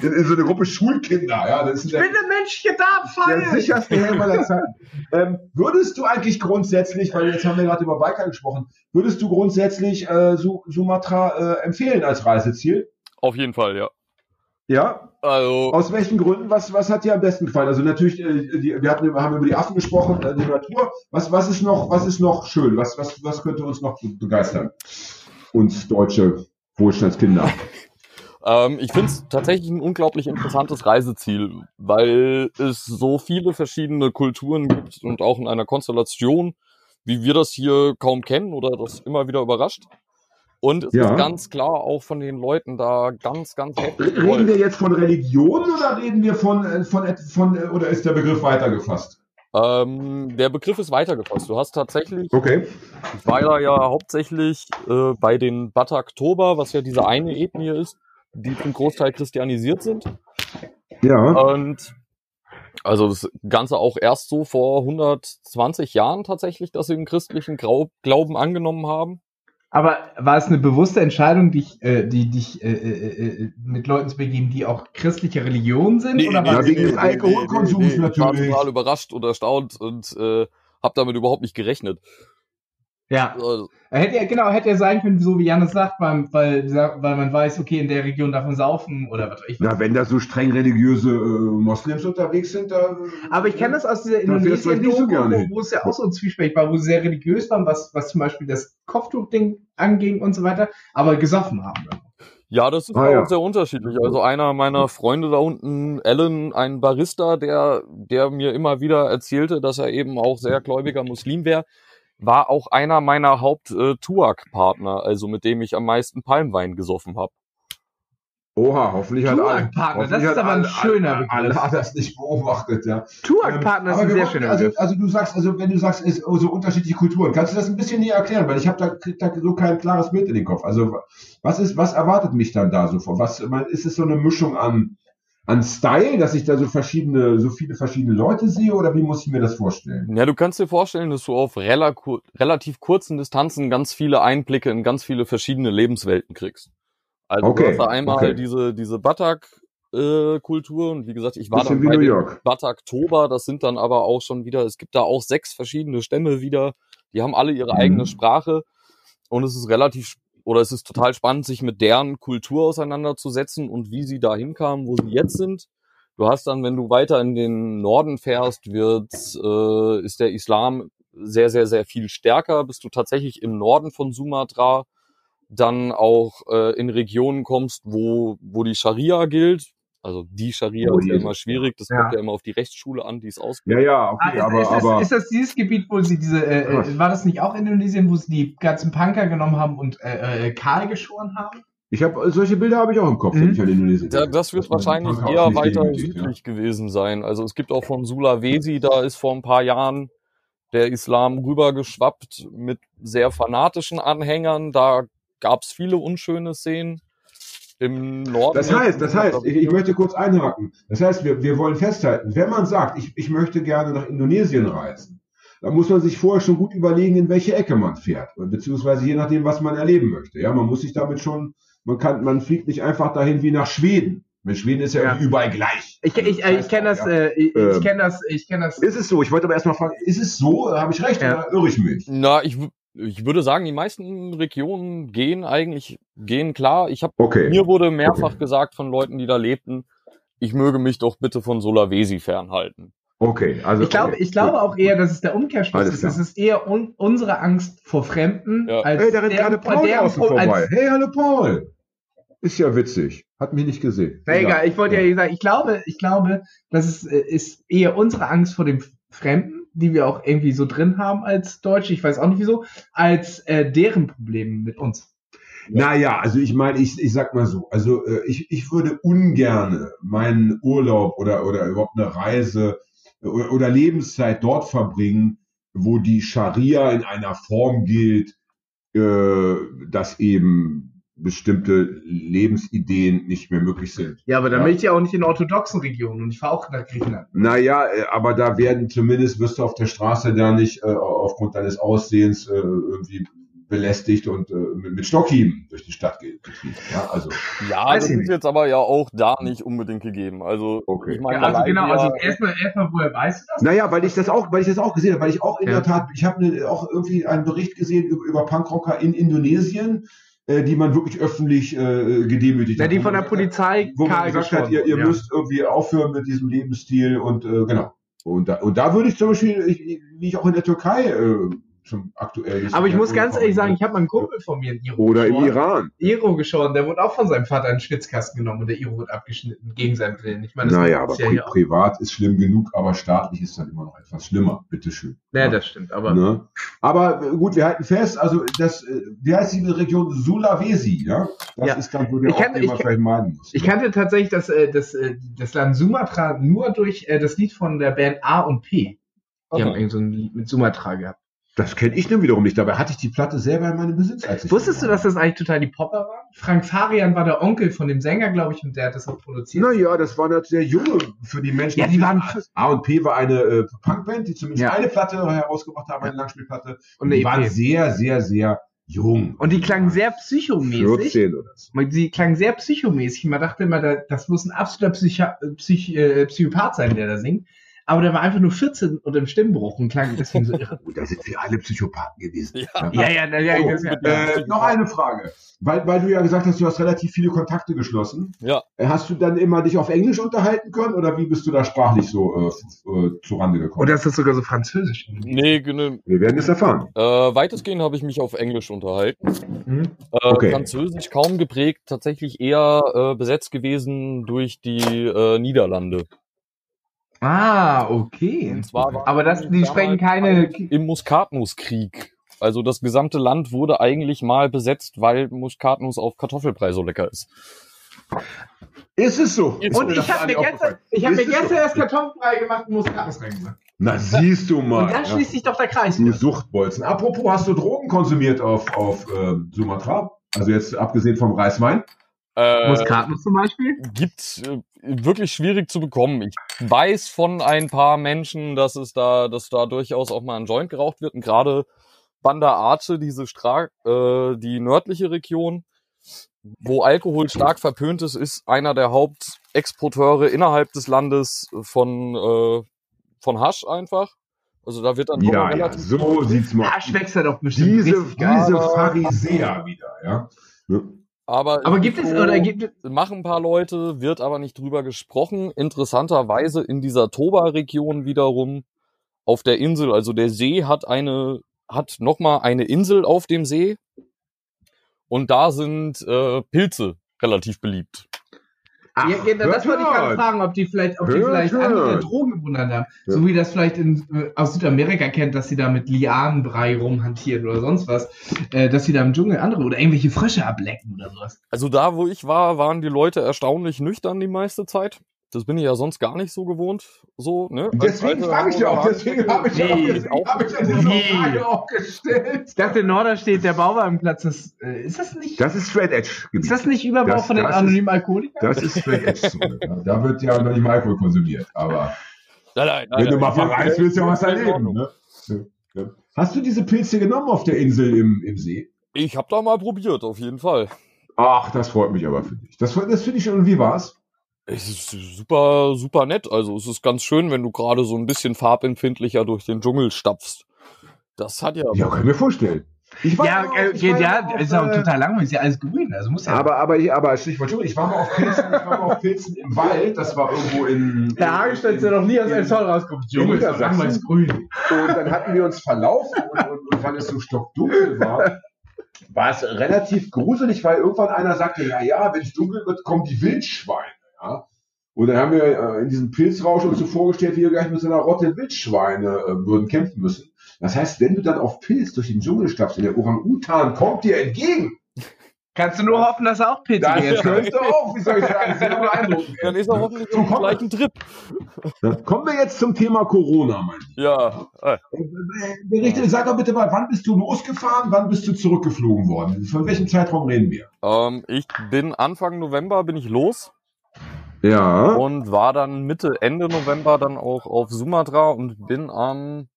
In, in, so eine Gruppe Schulkinder. Ja, das ist ich der, bin ein Mensch, hier da fallen. Der sicherste Helm aller Zeiten. Ähm, würdest du eigentlich grundsätzlich, weil jetzt haben wir gerade über Biker gesprochen, würdest du grundsätzlich äh, Sumatra äh, empfehlen als Reiseziel? Auf jeden Fall, ja. Ja? Also, Aus welchen Gründen? Was, was hat dir am besten gefallen? Also natürlich, äh, die, wir hatten, haben über die Affen gesprochen, äh, die Natur. Was, was, ist noch, was ist noch schön? Was, was, was könnte uns noch begeistern? Uns deutsche Wohlstandskinder. ähm, ich finde es tatsächlich ein unglaublich interessantes Reiseziel, weil es so viele verschiedene Kulturen gibt und auch in einer Konstellation, wie wir das hier kaum kennen oder das immer wieder überrascht. Und es ja. ist ganz klar auch von den Leuten da ganz, ganz heftig. Reden wir jetzt von Religion oder reden wir von, äh, von, von äh, oder ist der Begriff weitergefasst? Ähm, der Begriff ist weitergefasst. Du hast tatsächlich, okay. ich war da ja hauptsächlich äh, bei den Bataktober, was ja diese eine Ethnie ist, die zum Großteil christianisiert sind. Ja. Und also das Ganze auch erst so vor 120 Jahren tatsächlich, dass sie den christlichen Glauben angenommen haben. Aber war es eine bewusste Entscheidung, dich, äh, die, dich äh, äh, äh, mit Leuten zu begeben, die auch christliche Religion sind? Nee, oder nee, war wegen des Alkoholkonsums nee, nee, natürlich. Ich war total überrascht und erstaunt und äh, habe damit überhaupt nicht gerechnet. Ja. Also, hätte ja, genau, hätte ja sein können, so wie Janis sagt, weil, weil, weil man weiß, okay, in der Region darf man saufen oder was ich Na, wenn da so streng religiöse äh, Moslems unterwegs sind, da. Aber ich kenne das aus dieser Indonesien, so wo, wo es ja auch so ein Zwiespalt war, wo sie sehr religiös waren, was, was zum Beispiel das Kopftuch-Ding anging und so weiter, aber gesoffen haben. Ja, das ist ah, auch ja. sehr unterschiedlich. Also einer meiner Freunde da unten, Alan, ein Barista, der, der mir immer wieder erzählte, dass er eben auch sehr gläubiger Muslim wäre, war auch einer meiner Haupt-Tuak-Partner, äh, also mit dem ich am meisten Palmwein gesoffen habe. Oha, hoffentlich hat alle. Partner, das ist aber ein schöner Begriff. Alle hat das nicht beobachtet, ja. Tuak-Partner ähm, ist ein sehr schöner also, also du sagst, also wenn du sagst, es so unterschiedliche Kulturen, kannst du das ein bisschen näher erklären, weil ich habe da, da so kein klares Bild in den Kopf. Also was ist, was erwartet mich dann da so vor? Was ist es so eine Mischung an an Style, dass ich da so verschiedene, so viele verschiedene Leute sehe oder wie muss ich mir das vorstellen? Ja, du kannst dir vorstellen, dass du auf rela relativ kurzen Distanzen ganz viele Einblicke in ganz viele verschiedene Lebenswelten kriegst. Also okay. du hast da einmal okay. diese, diese Batak, äh, Kultur und wie gesagt, ich war Bisschen dann bei Bataktober, das sind dann aber auch schon wieder, es gibt da auch sechs verschiedene Stämme wieder, die haben alle ihre mhm. eigene Sprache und es ist relativ oder es ist total spannend, sich mit deren Kultur auseinanderzusetzen und wie sie da hinkamen, wo sie jetzt sind. Du hast dann, wenn du weiter in den Norden fährst, wird, äh, ist der Islam sehr, sehr, sehr viel stärker. Bist du tatsächlich im Norden von Sumatra dann auch äh, in Regionen kommst, wo, wo die Scharia gilt, also die Scharia oh, ist ja immer schwierig, das ja. kommt ja immer auf die Rechtsschule an, die es ausgibt. Ja, ja, okay, ah, ist, aber, ist, aber ist, das dieses Gebiet, wo sie diese, äh, äh war das nicht auch Indonesien, wo sie die ganzen Punker genommen haben und äh, äh, kahl geschoren haben? Ich habe solche Bilder habe ich auch im Kopf, mhm. wenn ich an Indonesien da, Das wird das wahrscheinlich eher weiter südlich ja. gewesen sein. Also es gibt auch von Sulawesi, da ist vor ein paar Jahren der Islam rübergeschwappt mit sehr fanatischen Anhängern. Da gab es viele unschöne Szenen. Im Norden. Das heißt, das heißt, ich, ich möchte kurz einhaken. Das heißt, wir, wir wollen festhalten, wenn man sagt, ich, ich möchte gerne nach Indonesien reisen, dann muss man sich vorher schon gut überlegen, in welche Ecke man fährt, beziehungsweise je nachdem, was man erleben möchte. Ja, man muss sich damit schon, man kann, man fliegt nicht einfach dahin wie nach Schweden. Mit Schweden ist ja, ja. überall gleich. Ich, ich, ich, ich kenne das, ja. äh, ich, ähm, ich kenne das, ich kenne das. Ist es so? Ich wollte aber erstmal fragen, ist es so? Habe ich recht ja. oder irre ich mich? Na, ich, ich würde sagen, die meisten Regionen gehen eigentlich, gehen klar. Ich habe, okay. mir wurde mehrfach okay. gesagt von Leuten, die da lebten, ich möge mich doch bitte von Sulawesi fernhalten. Okay, also. Ich glaube, okay. ich glaube auch eher, dass es der Umkehrschluss ist. Es ist eher un unsere Angst vor Fremden ja. als hey, da rennt gerade Paul außen vorbei. Hey, hallo Paul. Ist ja witzig. Hat mich nicht gesehen. Na egal, ich wollte ja. ja sagen, ich glaube, ich glaube, das ist, äh, ist eher unsere Angst vor dem Fremden die wir auch irgendwie so drin haben als Deutsche, ich weiß auch nicht wieso, als äh, deren Probleme mit uns. Naja, also ich meine, ich, ich sag mal so, also äh, ich, ich würde ungerne meinen Urlaub oder, oder überhaupt eine Reise oder, oder Lebenszeit dort verbringen, wo die Scharia in einer Form gilt, äh, dass eben bestimmte Lebensideen nicht mehr möglich sind. Ja, aber dann ja. bin ich ja auch nicht in orthodoxen Regionen und ich fahre auch nach Griechenland. Naja, äh, aber da werden zumindest, wirst du auf der Straße da nicht äh, aufgrund deines Aussehens äh, irgendwie belästigt und äh, mit, Stockhieben durch die Stadt getrieben. Ja, also, ja das ist jetzt aber ja auch da nicht unbedingt gegeben. Also, okay. ich meine, ja, also genau, also erstmal, erstmal, woher weißt du das? Naja, weil ich das auch, weil ich das auch gesehen habe, weil ich auch in ja. der Tat, ich habe ne, auch irgendwie einen Bericht gesehen über, über Punkrocker in Indonesien, äh, die man wirklich öffentlich äh, gedemütigt ja, hat. Die von der Polizei wo man gesagt hat, ihr, ihr ja. müsst irgendwie aufhören mit diesem Lebensstil und äh, genau. Und da, und da würde ich zum Beispiel, ich, wie ich auch in der Türkei äh, zum aktuellen. Aber ich muss ganz ehrlich sagen, ich habe mal einen Kumpel von mir in Iro Oder geschoren. im Iran. Iro geschoren, der wurde auch von seinem Vater in den Schwitzkasten genommen und der Iro wird abgeschnitten gegen seinen Willen. Ich meine, das naja, aber ja privat ist schlimm genug, aber staatlich ist dann immer noch etwas schlimmer. Bitteschön. Ja, ja, das stimmt. Aber, ne? aber äh, gut, wir halten fest, also das, äh, wie heißt die Region Sulawesi, ja? Das ja. ist dann, wo der ich kannte, ich, vielleicht meinen muss. Ich kannte tatsächlich das, äh, das, das Land Sumatra nur durch das Lied von der Band A und P. Die okay. haben irgendwie so ein Lied mit Sumatra gehabt. Das kenne ich nun wiederum nicht. Dabei hatte ich die Platte selber in meinem Besitz. Als ich Wusstest du, dass das eigentlich total die Popper waren? Frank Farian war der Onkel von dem Sänger, glaube ich, und der hat das auch produziert. Naja, das war natürlich sehr junge für die Menschen. Ja, die waren A und P war eine äh, Punkband, die zumindest ja. eine Platte herausgebracht haben, eine Langspielplatte. Und die waren sehr, sehr, sehr jung. Und die klangen sehr psychomäßig. 14 oder so. Die klangen sehr psychomäßig. Man dachte immer, das muss ein absoluter Psycho Psych äh, Psychopath sein, der da singt aber der war einfach nur 14 und im Stimmbruch und klang deswegen so irre. da sind wir alle Psychopathen gewesen. Ja, ja, ja. ja, ja, oh, ja äh, noch eine Frage. Weil, weil du ja gesagt hast, du hast relativ viele Kontakte geschlossen. Ja. Äh, hast du dann immer dich auf Englisch unterhalten können oder wie bist du da sprachlich so äh, äh, zurande gekommen? Oder ist das sogar so französisch? Nee, genau. Wir werden es erfahren. Äh, weitestgehend habe ich mich auf Englisch unterhalten. Mhm. Äh, okay. Französisch kaum geprägt, tatsächlich eher äh, besetzt gewesen durch die äh, Niederlande. Ah, okay. Und zwar Aber das, die sprechen keine. Im Muskatnusskrieg. Also das gesamte Land wurde eigentlich mal besetzt, weil Muskatnuss auf Kartoffelbrei so lecker ist. Ist es so? Und ich habe mir gestern, ich hab mir gestern so? erst Kartoffelbrei gemacht und Muskatnuss reingemacht. Na, siehst du mal. Und dann schließt sich doch der Kreis. Du Suchtbolzen. Apropos, hast du Drogen konsumiert auf, auf äh, Sumatra? Also jetzt abgesehen vom Reiswein? Äh, Muskatnuss zum Beispiel? Gibt äh, wirklich schwierig zu bekommen. Ich weiß von ein paar Menschen, dass es da, dass da durchaus auch mal ein Joint geraucht wird. Und gerade Banda Arce, diese Stra äh, die nördliche Region, wo Alkohol stark verpönt ist, ist einer der Hauptexporteure innerhalb des Landes von, äh, von Hasch einfach. Also da wird dann ja, relativ ja, so sieht's mal. Hasch wächst ja doch bestimmt. Diese, diese Pharisäer wieder, ja. Aber, aber gibt es oder gibt es machen ein paar Leute, wird aber nicht drüber gesprochen. Interessanterweise in dieser Toba-Region wiederum auf der Insel, also der See hat eine hat noch mal eine Insel auf dem See und da sind äh, Pilze relativ beliebt. Ach, ja, ja, das wollte ich gerade fragen, ob die vielleicht, ob die vielleicht andere Drogen gewundert haben. Ja. So wie das vielleicht in, äh, aus Südamerika kennt, dass sie da mit Lianenbrei rumhantieren oder sonst was. Äh, dass sie da im Dschungel andere oder irgendwelche Frösche ablecken oder sowas. Also da, wo ich war, waren die Leute erstaunlich nüchtern die meiste Zeit. Das bin ich ja sonst gar nicht so gewohnt. So, ne? Deswegen frage ich ja auch, deswegen habe ich, ja Nee, auch, hab ich ja diese Nee. Frage auch gestellt. Ich dachte, Norderstedt, der Bauwagenplatz, das, äh, ist das nicht, Das ist Straight Edge. ist das nicht Überbau Das- von den ist- anonymen Alkoholikern? Das ist Straight Edge Zone. Da wird ja noch nicht mal Alkohol konsumiert. Aber Nein, nein, wenn du mal verreist, willst du ja was erleben. Ne? Ja. Hast du diese Pilze genommen auf der Insel im, im See? Ich habe da mal probiert, auf jeden Fall. Ach, das freut mich aber für dich. Das, das finde ich schon. Und wie war's? Es ist super, super nett. Also es ist ganz schön, wenn du gerade so ein bisschen farbempfindlicher durch den Dschungel stapfst. Das hat ja. Ja, kann ich mir vorstellen. Ich war Ja, äh, ich war ja, auf, ist auch äh, total langweilig, ist ja alles grün, also muss ja. Aber, aber, aber Stichwort ich war mal auf Pilzen, ich war mal auf Pilzen im Wald, das war irgendwo in. der Hagenstein ist ja noch nie aus einem Zoll rausgekommen. Junge, ist langweilig grün. Und dann hatten wir uns verlaufen und, und, und weil es so stockdunkel war, war es relativ gruselig, weil irgendwann einer sagte, ja, ja, wenn es dunkel wird, kommen die Wildschweine. Ja? Und dann haben wir äh, in diesem Pilzrausch uns so vorgestellt, wie wir gleich mit so einer Rotte Wildschweine äh, würden kämpfen müssen. Das heißt, wenn du dann auf Pilz durch den Dschungel stapfst und der Orang-Utan kommt dir entgegen, Kannst du nur hoffen, dass er auch Pilze dann gegessen hat. könnte auch, wie soll ich sagen, sehr beeindruckend. Dann ist er hoffentlich So, auf gleichen Trip. dann kommen wir jetzt zum Thema Corona, mein Lieber. Ja. äh, Berichte, sag doch bitte mal, wann bist du losgefahren, wann bist du zurückgeflogen worden? Von welchem Zeitraum reden wir? Ähm, ich bin Anfang November bin ich los Ja. und war dann Mitte, Ende November dann auch auf Sumatra und bin am,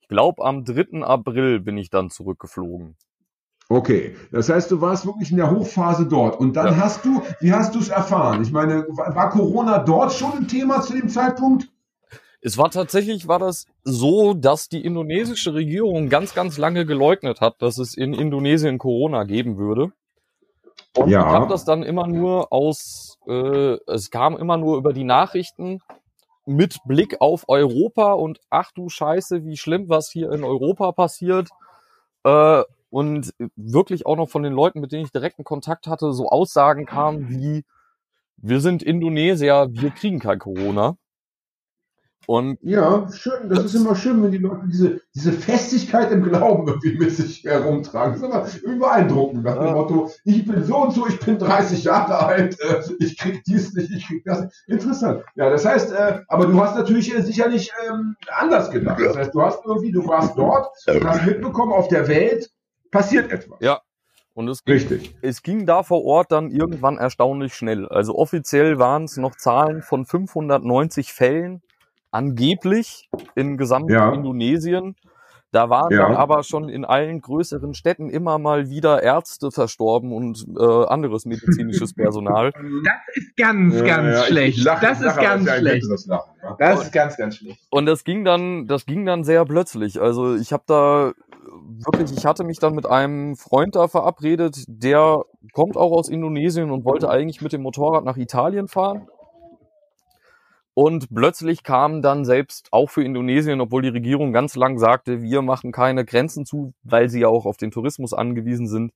ich glaube am 3. April bin ich dann zurückgeflogen. Okay, das heißt, du warst wirklich in der Hochphase dort und dann Ja. hast du, wie hast du es erfahren? Ich meine, war Corona dort schon ein Thema zu dem Zeitpunkt? Es war tatsächlich, war das so, dass die indonesische Regierung ganz, ganz lange geleugnet hat, dass es in Indonesien Corona geben würde. Und Ja. ich habe das dann immer nur aus, äh, es kam immer nur über die Nachrichten mit Blick auf Europa und ach du Scheiße, wie schlimm was hier in Europa passiert. Äh, und wirklich auch noch von den Leuten, mit denen ich direkten Kontakt hatte, so Aussagen kamen wie, wir sind Indonesier, wir kriegen kein Corona. Und Ja, schön. Das, ist immer schön, wenn die Leute diese, diese Festigkeit im Glauben irgendwie mit sich herumtragen. Das ist immer irgendwie beeindruckend. Nach dem Ja. Motto, ich bin so und so, ich bin 30 Jahre alt, äh, ich krieg dies nicht, ich krieg das. Interessant. Ja, das heißt, äh, aber du hast natürlich äh, sicherlich ähm, anders gedacht. Das heißt, du hast irgendwie, du warst dort, und hast mitbekommen, auf der Welt passiert etwas. Ja. Und es ging, Richtig. es ging da vor Ort dann irgendwann erstaunlich schnell. Also offiziell waren es noch Zahlen von 590 Fällen angeblich in gesamt Ja. Indonesien. Da waren Ja. dann aber schon in allen größeren Städten immer mal wieder Ärzte verstorben und äh, anderes medizinisches Personal. Das ist ganz, ganz schlecht. das ist ganz schlecht. Das, Lachen, ja. Das ist ganz, ganz schlecht. Und das ging dann, das ging dann sehr plötzlich. Also ich habe da wirklich, ich hatte mich dann mit einem Freund da verabredet, der kommt auch aus Indonesien und wollte eigentlich mit dem Motorrad nach Italien fahren. Und plötzlich kam dann selbst auch für Indonesien, obwohl die Regierung ganz lang sagte, wir machen keine Grenzen zu, weil sie ja auch auf den Tourismus angewiesen sind,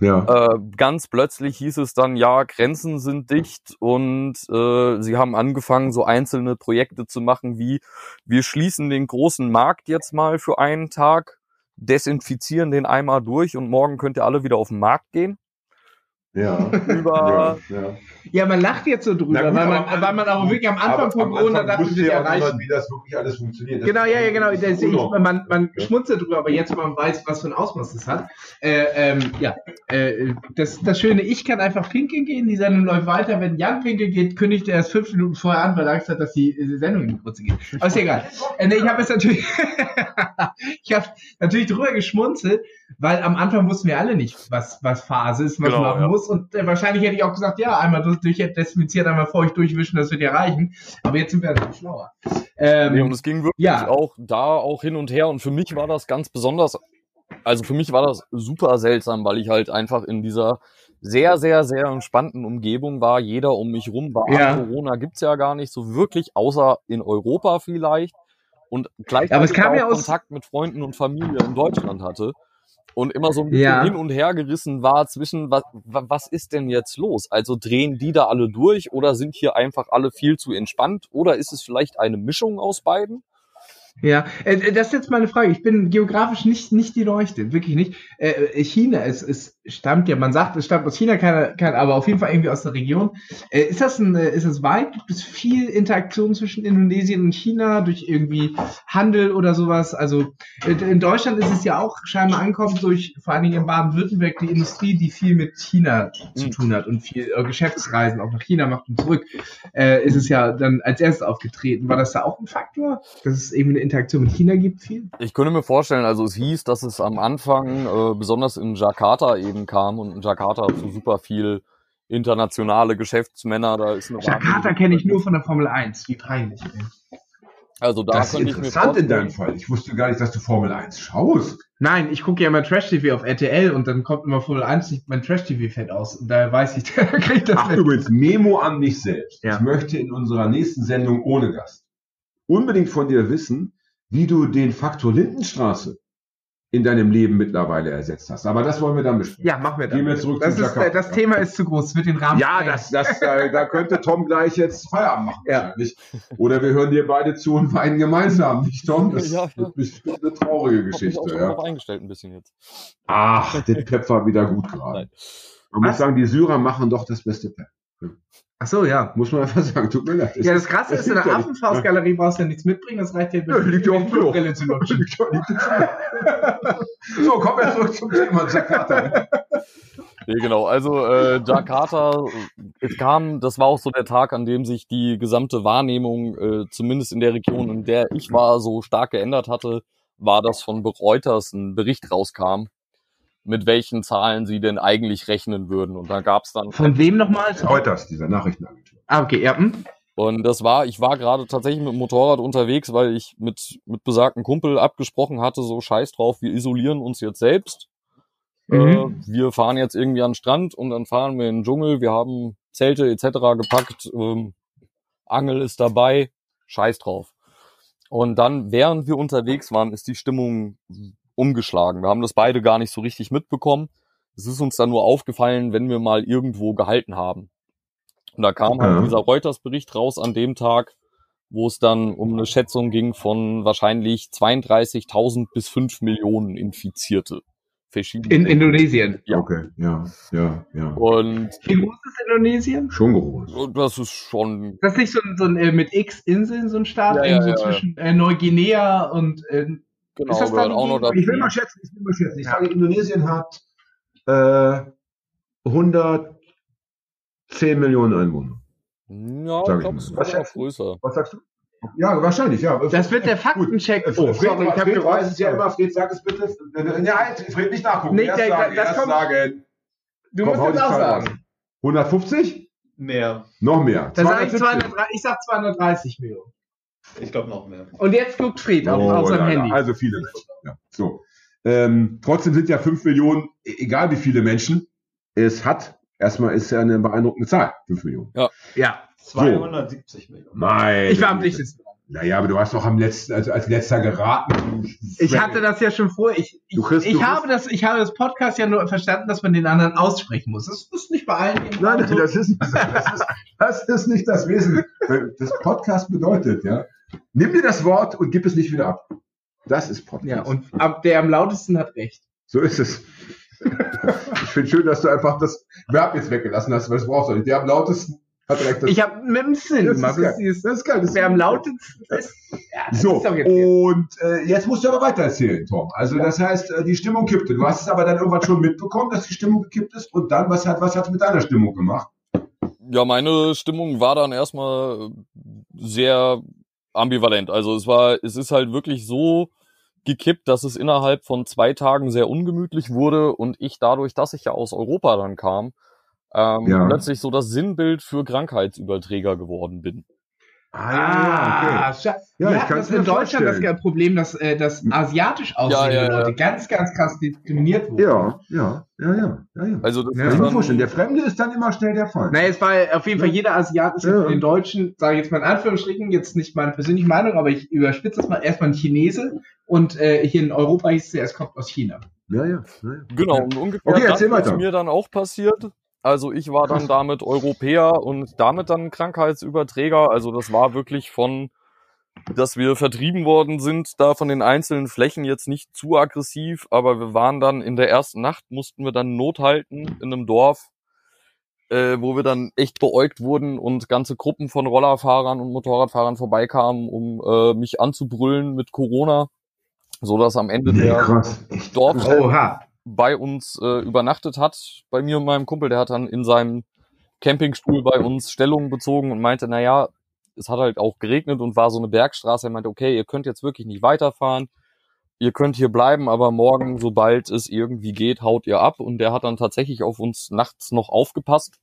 ja. äh, ganz plötzlich hieß es dann, ja, Grenzen sind dicht und äh, sie haben angefangen, so einzelne Projekte zu machen, wie wir schließen den großen Markt jetzt mal für einen Tag, desinfizieren den einmal durch und morgen könnt ihr alle wieder auf den Markt gehen. Ja. Über ja, ja. Ja, man lacht jetzt so drüber, gut, weil, man, aber- weil man auch wirklich am Anfang von Corona dachte, wusste ja erreichen. niemand, wie das wirklich alles funktioniert. Das Genau, ja, ja, genau. Das, ich, man, man Ja. schmunzelt drüber, aber jetzt, wo man weiß, was für ein Ausmaß das hat. Äh, ähm, ja, äh, das, das Schöne, ich kann einfach pinkeln gehen, die Sendung läuft weiter. Wenn Jan pinkeln geht, kündigt er erst fünf Minuten vorher an, weil er Angst hat, dass die äh, Sendung in die Kurze geht. Aber ist egal. Äh, nee, ich habe jetzt natürlich, ich habe natürlich drüber geschmunzelt, weil am Anfang wussten wir alle nicht, was, was Phase ist, was Genau, man machen ja. Muss. Und äh, wahrscheinlich hätte ich auch gesagt, ja, einmal durch, desinfizieren, einmal feucht durchwischen, das wird ja reichen. Aber jetzt sind wir natürlich schlauer. Ähm, Nee, und es ging wirklich ja. auch da auch hin und her. Und für mich war das ganz besonders, also für mich war das super seltsam, weil ich halt einfach in dieser sehr, sehr, sehr entspannten Umgebung war. Jeder um mich rum war, Ja. Corona gibt's ja gar nicht so wirklich, außer in Europa vielleicht. Und gleichzeitig Aber es kam auch ja aus- Kontakt mit Freunden und Familie in Deutschland hatte. Und immer so ein bisschen Ja. hin und her gerissen war zwischen, was, was ist denn jetzt los? Also drehen die da alle durch oder sind hier einfach alle viel zu entspannt? Oder ist es vielleicht eine Mischung aus beiden? Ja, äh, äh, das ist jetzt meine Frage. Ich bin geografisch nicht, nicht die Leuchte, wirklich nicht. Äh, China, es, es stammt ja, man sagt, es stammt aus China, kein, kein, aber auf jeden Fall irgendwie aus der Region. Ist das, ein, ist das weit? Gibt es viel Interaktion zwischen Indonesien und China durch irgendwie Handel oder sowas? Also in Deutschland ist es ja auch scheinbar ankommen durch vor allen Dingen in Baden-Württemberg die Industrie, die viel mit China zu mhm. tun hat und viel Geschäftsreisen auch nach China macht und zurück. Ist es ja dann als erstes aufgetreten. War das da auch ein Faktor, dass es eben eine Interaktion mit China gibt viel? Ich könnte mir vorstellen, also es hieß, dass es am Anfang äh, besonders in Jakarta eben kam und in Jakarta zu super viel internationale Geschäftsmänner. Da ist eine Jakarta kenne ich nur von der Formel 1. Wie peinlich. Ey. Also da das ist interessant in deinem Fall. Ich wusste gar nicht, dass du Formel 1 schaust. Nein, ich gucke ja immer Trash-TV auf RTL und dann kommt immer Formel 1, sieht mein Trash-TV fett aus. Und daher weiß ich, der kriegt das Ach, mit. übrigens, Memo an mich selbst. Ja. Ich möchte in unserer nächsten Sendung ohne Gast unbedingt von dir wissen, wie du den Faktor Lindenstraße in deinem Leben mittlerweile ersetzt hast. Aber das wollen wir dann besprechen. Ja, machen wir dann. Gehen wir zurück das, ist, das Thema ist zu groß, wird den Rahmen. Ja, das, das, da, da könnte Tom gleich jetzt Feierabend machen. Ja. Oder wir hören dir beide zu und weinen gemeinsam, nicht Tom? Das ja, ja. ist eine traurige Geschichte. Ich habe ja. eingestellt ein bisschen jetzt. Ach, der Pep war wieder gut gerade. Man muss sagen, die Syrer machen doch das beste Pep. Ach so, ja. Muss man einfach sagen, tut mir leid. Ja, das Krasse ist, in der Affenfaustgalerie brauchst du ja nichts mitbringen, das reicht ja ja, liegt ja auf dem Brille zu lutschen. so, kommen wir zurück zum Thema Jakarta. Nee, genau, also äh, Jakarta, es kam, das war auch so der Tag, an dem sich die gesamte Wahrnehmung, äh, zumindest in der Region, in der ich war, so stark geändert hatte, war, dass von Reuters ein Bericht rauskam, mit welchen Zahlen sie denn eigentlich rechnen würden. Und da gab es dann. Von wem nochmal? Reuters, dieser Nachrichtenagentur. Ah, okay, ja. Hm. Und das war, ich war gerade tatsächlich mit dem Motorrad unterwegs, weil ich mit, mit besagten Kumpel abgesprochen hatte, so scheiß drauf, wir isolieren uns jetzt selbst. Mhm. Äh, wir fahren jetzt irgendwie an den Strand und dann fahren wir in den Dschungel, wir haben Zelte etc. gepackt, ähm, Angel ist dabei, scheiß drauf. Und dann, während wir unterwegs waren, ist die Stimmung umgeschlagen. Wir haben das beide gar nicht so richtig mitbekommen. Es ist uns dann nur aufgefallen, wenn wir mal irgendwo gehalten haben. Und da kam halt dieser Reuters-Bericht raus an dem Tag, wo es dann um eine Schätzung ging von wahrscheinlich 32.000 bis 5 Millionen Infizierte. Verschiedene in Indonesien. Ja. Okay, ja, ja, ja. Und wie groß ist Indonesien? Schon groß. Das ist schon. Das ist nicht so ein, so ein äh, mit X Inseln so ein Staat, ja, ja, so ja, zwischen äh, Neuguinea und äh, Genau, ist das dann auch noch Ich will mal schätzen, ich will mal schätzen. Ich ja. sage, Indonesien hat äh, 110 Millionen Einwohner. Ja, ich glaube, es ist noch größer. Was sagst du? Ja, wahrscheinlich, ja. Das wird der Faktencheck. Oh, Fred, Sorry, ich Fred weiß es ja immer. Fred, sag es bitte. Ja, halt, Fred, nicht nachgucken. Nicht, erst der, sagen, das erst kommt, sagen. Du Komm, musst es auch sagen. 150? Mehr. Noch mehr. Dann sag ich, 230, ich sag 230 Millionen. Ich glaube noch mehr. Und jetzt guckt Fried auf, oh, auf seinem ja, Handy. Also viele Menschen. Ja, so. Ähm, trotzdem sind ja 5 Millionen, e-, egal wie viele Menschen, es hat, erstmal ist ja eine beeindruckende Zahl, 5 Millionen. Ja. ja. 270 so. Millionen. Nein. Ich war am dichtesten. Naja, aber du hast doch am letzten, also als letzter geraten. Ich hatte das ja schon vor. Ich, ich, kriegst, ich habe das, ich habe das Podcast ja nur verstanden, dass man den anderen aussprechen muss. Das ist nicht bei allen. Nein, nein, so. das, ist, das, ist, das ist nicht das Wesen. Das Podcast bedeutet, ja, Nimm dir das Wort und gib es nicht wieder ab. Das ist Podcast. Ja, und der am lautesten hat recht. So ist es. ich finde schön, dass du einfach das Verb jetzt weggelassen hast, weil es brauchst du nicht. Der am lautesten hat recht. Ich habe mit dem Sinn das gemacht. Ist das, das ist geil. Das wer am lautesten ist. Ja, so, ist und äh, jetzt musst du aber weiter erzählen, Tom. Also ja. das heißt, äh, die Stimmung kippte. Du hast es aber dann irgendwann schon mitbekommen, dass die Stimmung gekippt ist. Und dann, was hat was hat mit deiner Stimmung gemacht? Ja, meine Stimmung war dann erstmal sehr ambivalent. Also es war, es ist halt wirklich so gekippt, dass es innerhalb von zwei Tagen sehr ungemütlich wurde und ich dadurch, dass ich ja aus Europa dann kam, ähm, ja. plötzlich so das Sinnbild für Krankheitsüberträger geworden bin. Ah, ja, okay. Ja, ich kann das in Deutschland vorstellen. das Problem, dass, äh, dass asiatisch aussehende ja, ja, Leute ganz, ganz krass diskriminiert wurden. Ja, ja, ja, ja. ja, ja. Also das ja, kann ich mir vorstellen. Der Fremde ist dann immer schnell der Fall. Naja, es war auf jeden Fall jeder Asiat ist ja. den Deutschen, sage ich jetzt mal in Anführungsstrichen, jetzt nicht meine persönliche Meinung, aber ich überspitze das mal, erstmal ein Chinese und äh, hier in Europa hieß es ja, es kommt aus China. Ja, ja. ja, Genau, und ungefähr okay, das ist mir dann auch passiert. Also ich war dann damit Europäer und damit dann Krankheitsüberträger. Also das war wirklich von dass wir vertrieben worden sind, da von den einzelnen Flächen jetzt nicht zu aggressiv, aber wir waren dann in der ersten Nacht, mussten wir dann Not halten in einem Dorf, äh, wo wir dann echt beäugt wurden und ganze Gruppen von Rollerfahrern und Motorradfahrern vorbeikamen, um äh, mich anzubrüllen mit Corona, so dass am Ende nee, der Dorf bei uns äh, übernachtet hat, bei mir und meinem Kumpel, der hat dann in seinem Campingstuhl bei uns Stellung bezogen und meinte, na ja, es hat halt auch geregnet und war so eine Bergstraße. Er meinte, okay, ihr könnt jetzt wirklich nicht weiterfahren. Ihr könnt hier bleiben, aber morgen, sobald es irgendwie geht, haut ihr ab. Und der hat dann tatsächlich auf uns nachts noch aufgepasst.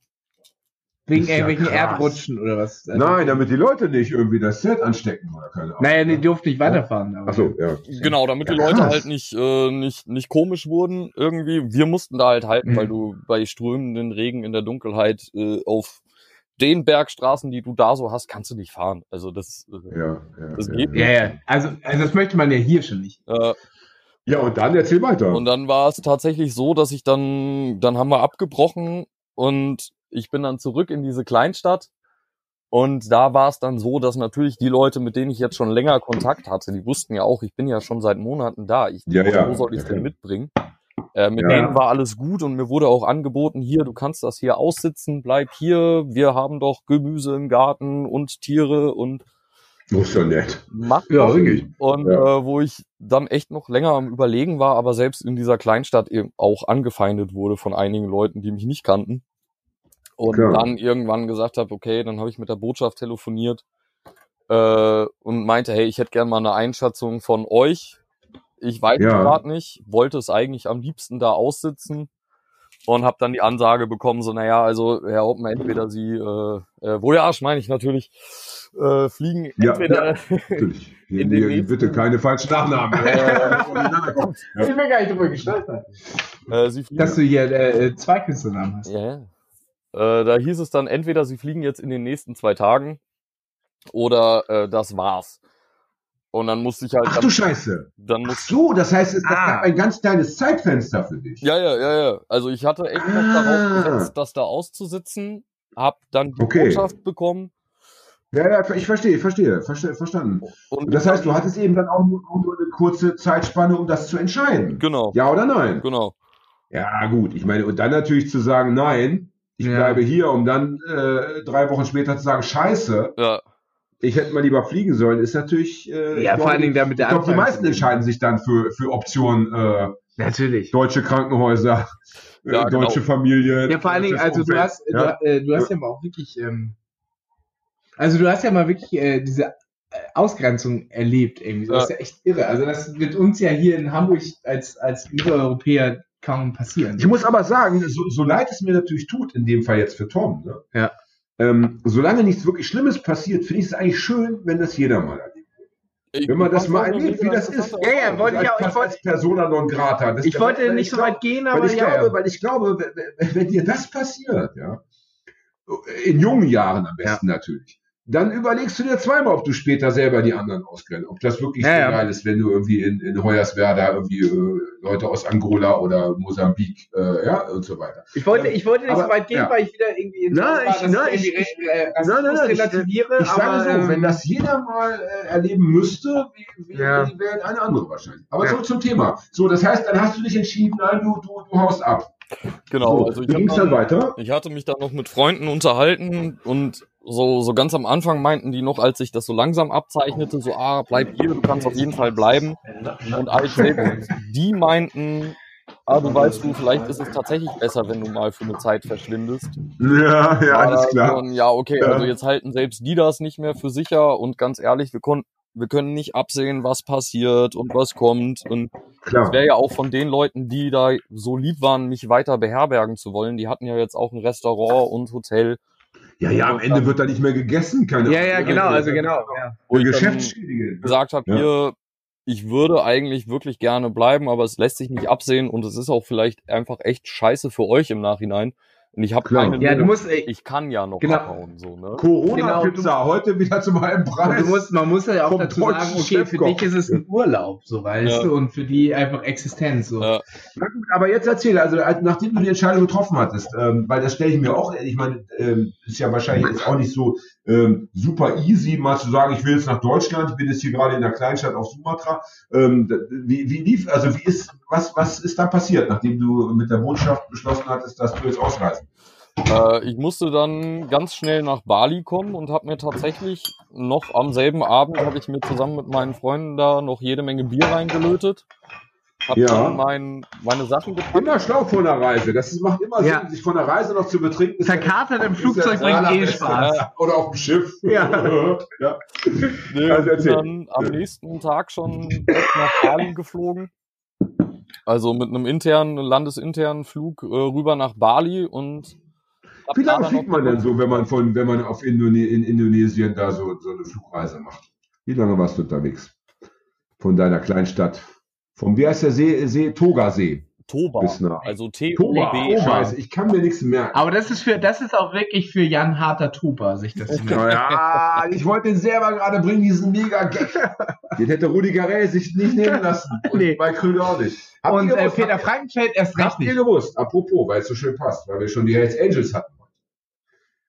Wegen irgendwelchen ja Erdrutschen oder was? Also Nein, damit die Leute nicht irgendwie das Zelt anstecken oder keine Ahnung. Naja, die durften nicht weiterfahren. Aber Ach so, ja. Genau, damit die Leute halt nicht, äh, nicht, nicht komisch wurden irgendwie. Wir mussten da halt halten, mhm. weil du bei strömenden Regen in der Dunkelheit äh, auf den Bergstraßen, die du da so hast, kannst du nicht fahren. Also das, äh, ja, ja, das geht ja, nicht. Ja, Also, also das möchte man ja hier schon nicht. Äh, ja, und dann erzähl weiter. Und dann war es tatsächlich so, dass ich dann, dann haben wir abgebrochen und ich bin dann zurück in diese Kleinstadt. Und da war es dann so, dass natürlich die Leute, mit denen ich jetzt schon länger Kontakt hatte, die wussten ja auch, ich bin ja schon seit Monaten da. Ich, ja, ja. Wo soll ich es denn mitbringen? Äh, mit ja. denen war alles gut und mir wurde auch angeboten, hier, du kannst das hier aussitzen, bleib hier, wir haben doch Gemüse im Garten und Tiere und ist ja nett. Mach ja, wirklich. Und ja. Äh, wo ich dann echt noch länger am Überlegen war, aber selbst in dieser Kleinstadt eben auch angefeindet wurde von einigen Leuten, die mich nicht kannten. Und Klar. dann irgendwann gesagt habe, okay, dann habe ich mit der Botschaft telefoniert äh, und meinte, hey, ich hätte gerne mal eine Einschätzung von euch, ich weiß ja. gerade nicht, wollte es eigentlich am liebsten da aussitzen und habe dann die Ansage bekommen, so, naja, also Herr Oppen, entweder Sie, äh, äh, wo der Arsch meine ich natürlich, äh, fliegen ja, entweder... Ja, natürlich. In den nächsten, bitte keine falschen Nachnamen. Äh, ich bin gar nicht drüber gestolpert. Äh, Sie fliegen, Dass du hier äh, zwei Künstlernamen hast. Ja, ja. Äh, da hieß es dann, entweder Sie fliegen jetzt in den nächsten zwei Tagen oder äh, das war's. Und dann musste ich halt. Ach dann, du Scheiße. Dann Ach so, das heißt, es ah. gab ein ganz kleines Zeitfenster für dich. Ja, ja, ja, ja. Also ich hatte echt ah. noch darauf gesetzt, das da auszusitzen, hab dann die okay. Botschaft bekommen. Ja, ja, ich verstehe, verstehe, verstehe verstanden. Und das heißt, du hattest eben dann auch nur, auch nur eine kurze Zeitspanne, um das zu entscheiden. Genau. Ja oder nein? Genau. Ja, gut. Ich meine, und dann natürlich zu sagen, nein, ich ja. bleibe hier, um dann äh, drei Wochen später zu sagen, scheiße. Ja ich hätte mal lieber fliegen sollen, ist natürlich. Äh, ja, vor allen Dingen damit der Ich glaube, die meisten entscheiden sich dann für, für Optionen. Äh, natürlich. Deutsche Krankenhäuser, äh, ja, genau. deutsche Familien. Ja, vor allen Dingen, also du hast, ja? Du, äh, du, hast ja. mal auch wirklich, ähm, also du hast ja mal wirklich äh, diese äh, Ausgrenzung erlebt irgendwie. Das ist ja echt irre. Also das wird uns ja hier in Hamburg als, als Mitteleuropäer kaum passieren. Ich muss aber sagen, so, so leid es mir natürlich tut, in dem Fall jetzt für Tom, ne? Ja ähm, solange nichts wirklich Schlimmes passiert, finde ich es eigentlich schön, wenn das jeder mal erlebt. Ich wenn man das mal erlebt, wie das ist. Ja, ja, wollte ich auch. Ich wollte, Persona non grata. Das ich wollte nicht so weit gehen, aber weil ich, ja, glaube, ja. weil ich glaube, wenn, wenn dir das passiert, ja, in jungen Jahren am besten ja. natürlich, dann überlegst du dir zweimal, ob du später selber die anderen ausgrenzt. Ob das wirklich ja, so geil ist, wenn du irgendwie in, in Hoyerswerda irgendwie äh, Leute aus Angola oder Mosambik, äh, ja, und so weiter. Ich wollte, ich wollte nicht aber, so weit gehen, ja. weil ich wieder irgendwie in na, ich, na, ich, ich, äh, relativiere. Ich, aber, sage so, ähm, wenn das jeder mal äh, erleben müsste, wie, wie ja. Welt eine andere wahrscheinlich. Aber ja. zurück zum Thema. So, das heißt, dann hast du dich entschieden, nein, du, du, du haust ab. Genau, so, also ich, dann, dann weiter? ich hatte mich dann noch mit Freunden unterhalten und so, so ganz am Anfang meinten die noch, als sich das so langsam abzeichnete, so, ah, bleib hier, du kannst auf jeden Fall bleiben. Und als selbst die meinten, ah, du weißt du, vielleicht ist es tatsächlich besser, wenn du mal für eine Zeit verschwindest. Ja, ja, alles klar. Und, ja, okay, ja. also jetzt halten selbst die das nicht mehr für sicher und ganz ehrlich, wir konnten wir können nicht absehen, was passiert und was kommt. Und es wäre ja auch von den Leuten, die da so lieb waren, mich weiter beherbergen zu wollen. Die hatten ja jetzt auch ein Restaurant und Hotel. Ja, ja, am Ende wird da nicht mehr gegessen, keine Ja, ja, genau, also genau. Ja. Wo ich gesagt habe, ja. hier, ich würde eigentlich wirklich gerne bleiben, aber es lässt sich nicht absehen und es ist auch vielleicht einfach echt scheiße für euch im Nachhinein, Und ich habe keine ja, du musst, ey, ich kann ja noch genau. abhauen. So, ne? Corona-Pizza, genau, heute wieder zum halben Preis. Du musst, man muss ja auch dazu sagen, okay, für dich ist es ein Urlaub, so weißt ja. du, und für die einfach Existenz. So. Ja. Aber jetzt erzähl, also nachdem du die Entscheidung getroffen hattest, ähm, weil das stelle ich mir auch, ich meine, ähm, ist ja wahrscheinlich jetzt auch nicht so ähm, super easy, mal zu sagen, ich will jetzt nach Deutschland, ich bin jetzt hier gerade in der Kleinstadt auf Sumatra. Ähm, wie, wie lief, also wie ist, was, was ist da passiert, nachdem du mit der Botschaft beschlossen hattest, dass du jetzt ausreisen? Äh, ich musste dann ganz schnell nach Bali kommen und habe mir tatsächlich noch am selben Abend habe ich mir zusammen mit meinen Freunden da noch jede Menge Bier reingelötet. Hab ja. dann mein, meine Sachen gepackt. Immer schlau vor einer Reise. Das macht immer ja. Sinn, sich von der Reise noch zu betrinken. Verkatert im Flugzeug bringt eh Spaß. Oder auf dem Schiff. Ja. ja. Nee, also bin dann am nächsten Tag schon nach Bali geflogen. Also mit einem internen, landesinternen Flug äh, rüber nach Bali und wie lange fliegt man denn so, wenn man von, wenn man auf Indone in Indonesien da so, so eine Flugreise macht? Wie lange warst du unterwegs? Von deiner Kleinstadt. Vom, wie heißt der See? See Toga-See. Toba. Bis nach. Also T-O-B. Scheiße, ich kann mir nichts merken. Aber das ist für, das ist auch wirklich für Jan Harter Tuba, sich das zu merken. Ja, ich wollte den selber gerade bringen, diesen Mega-Gag. den hätte Rudi Garret sich nicht nehmen lassen. Und nee. bei Krüger auch nicht. Habt und äh, Peter Frankenfeld erst recht Habt ihr gewusst, apropos, weil es so schön passt, weil wir schon die Hells Angels hatten.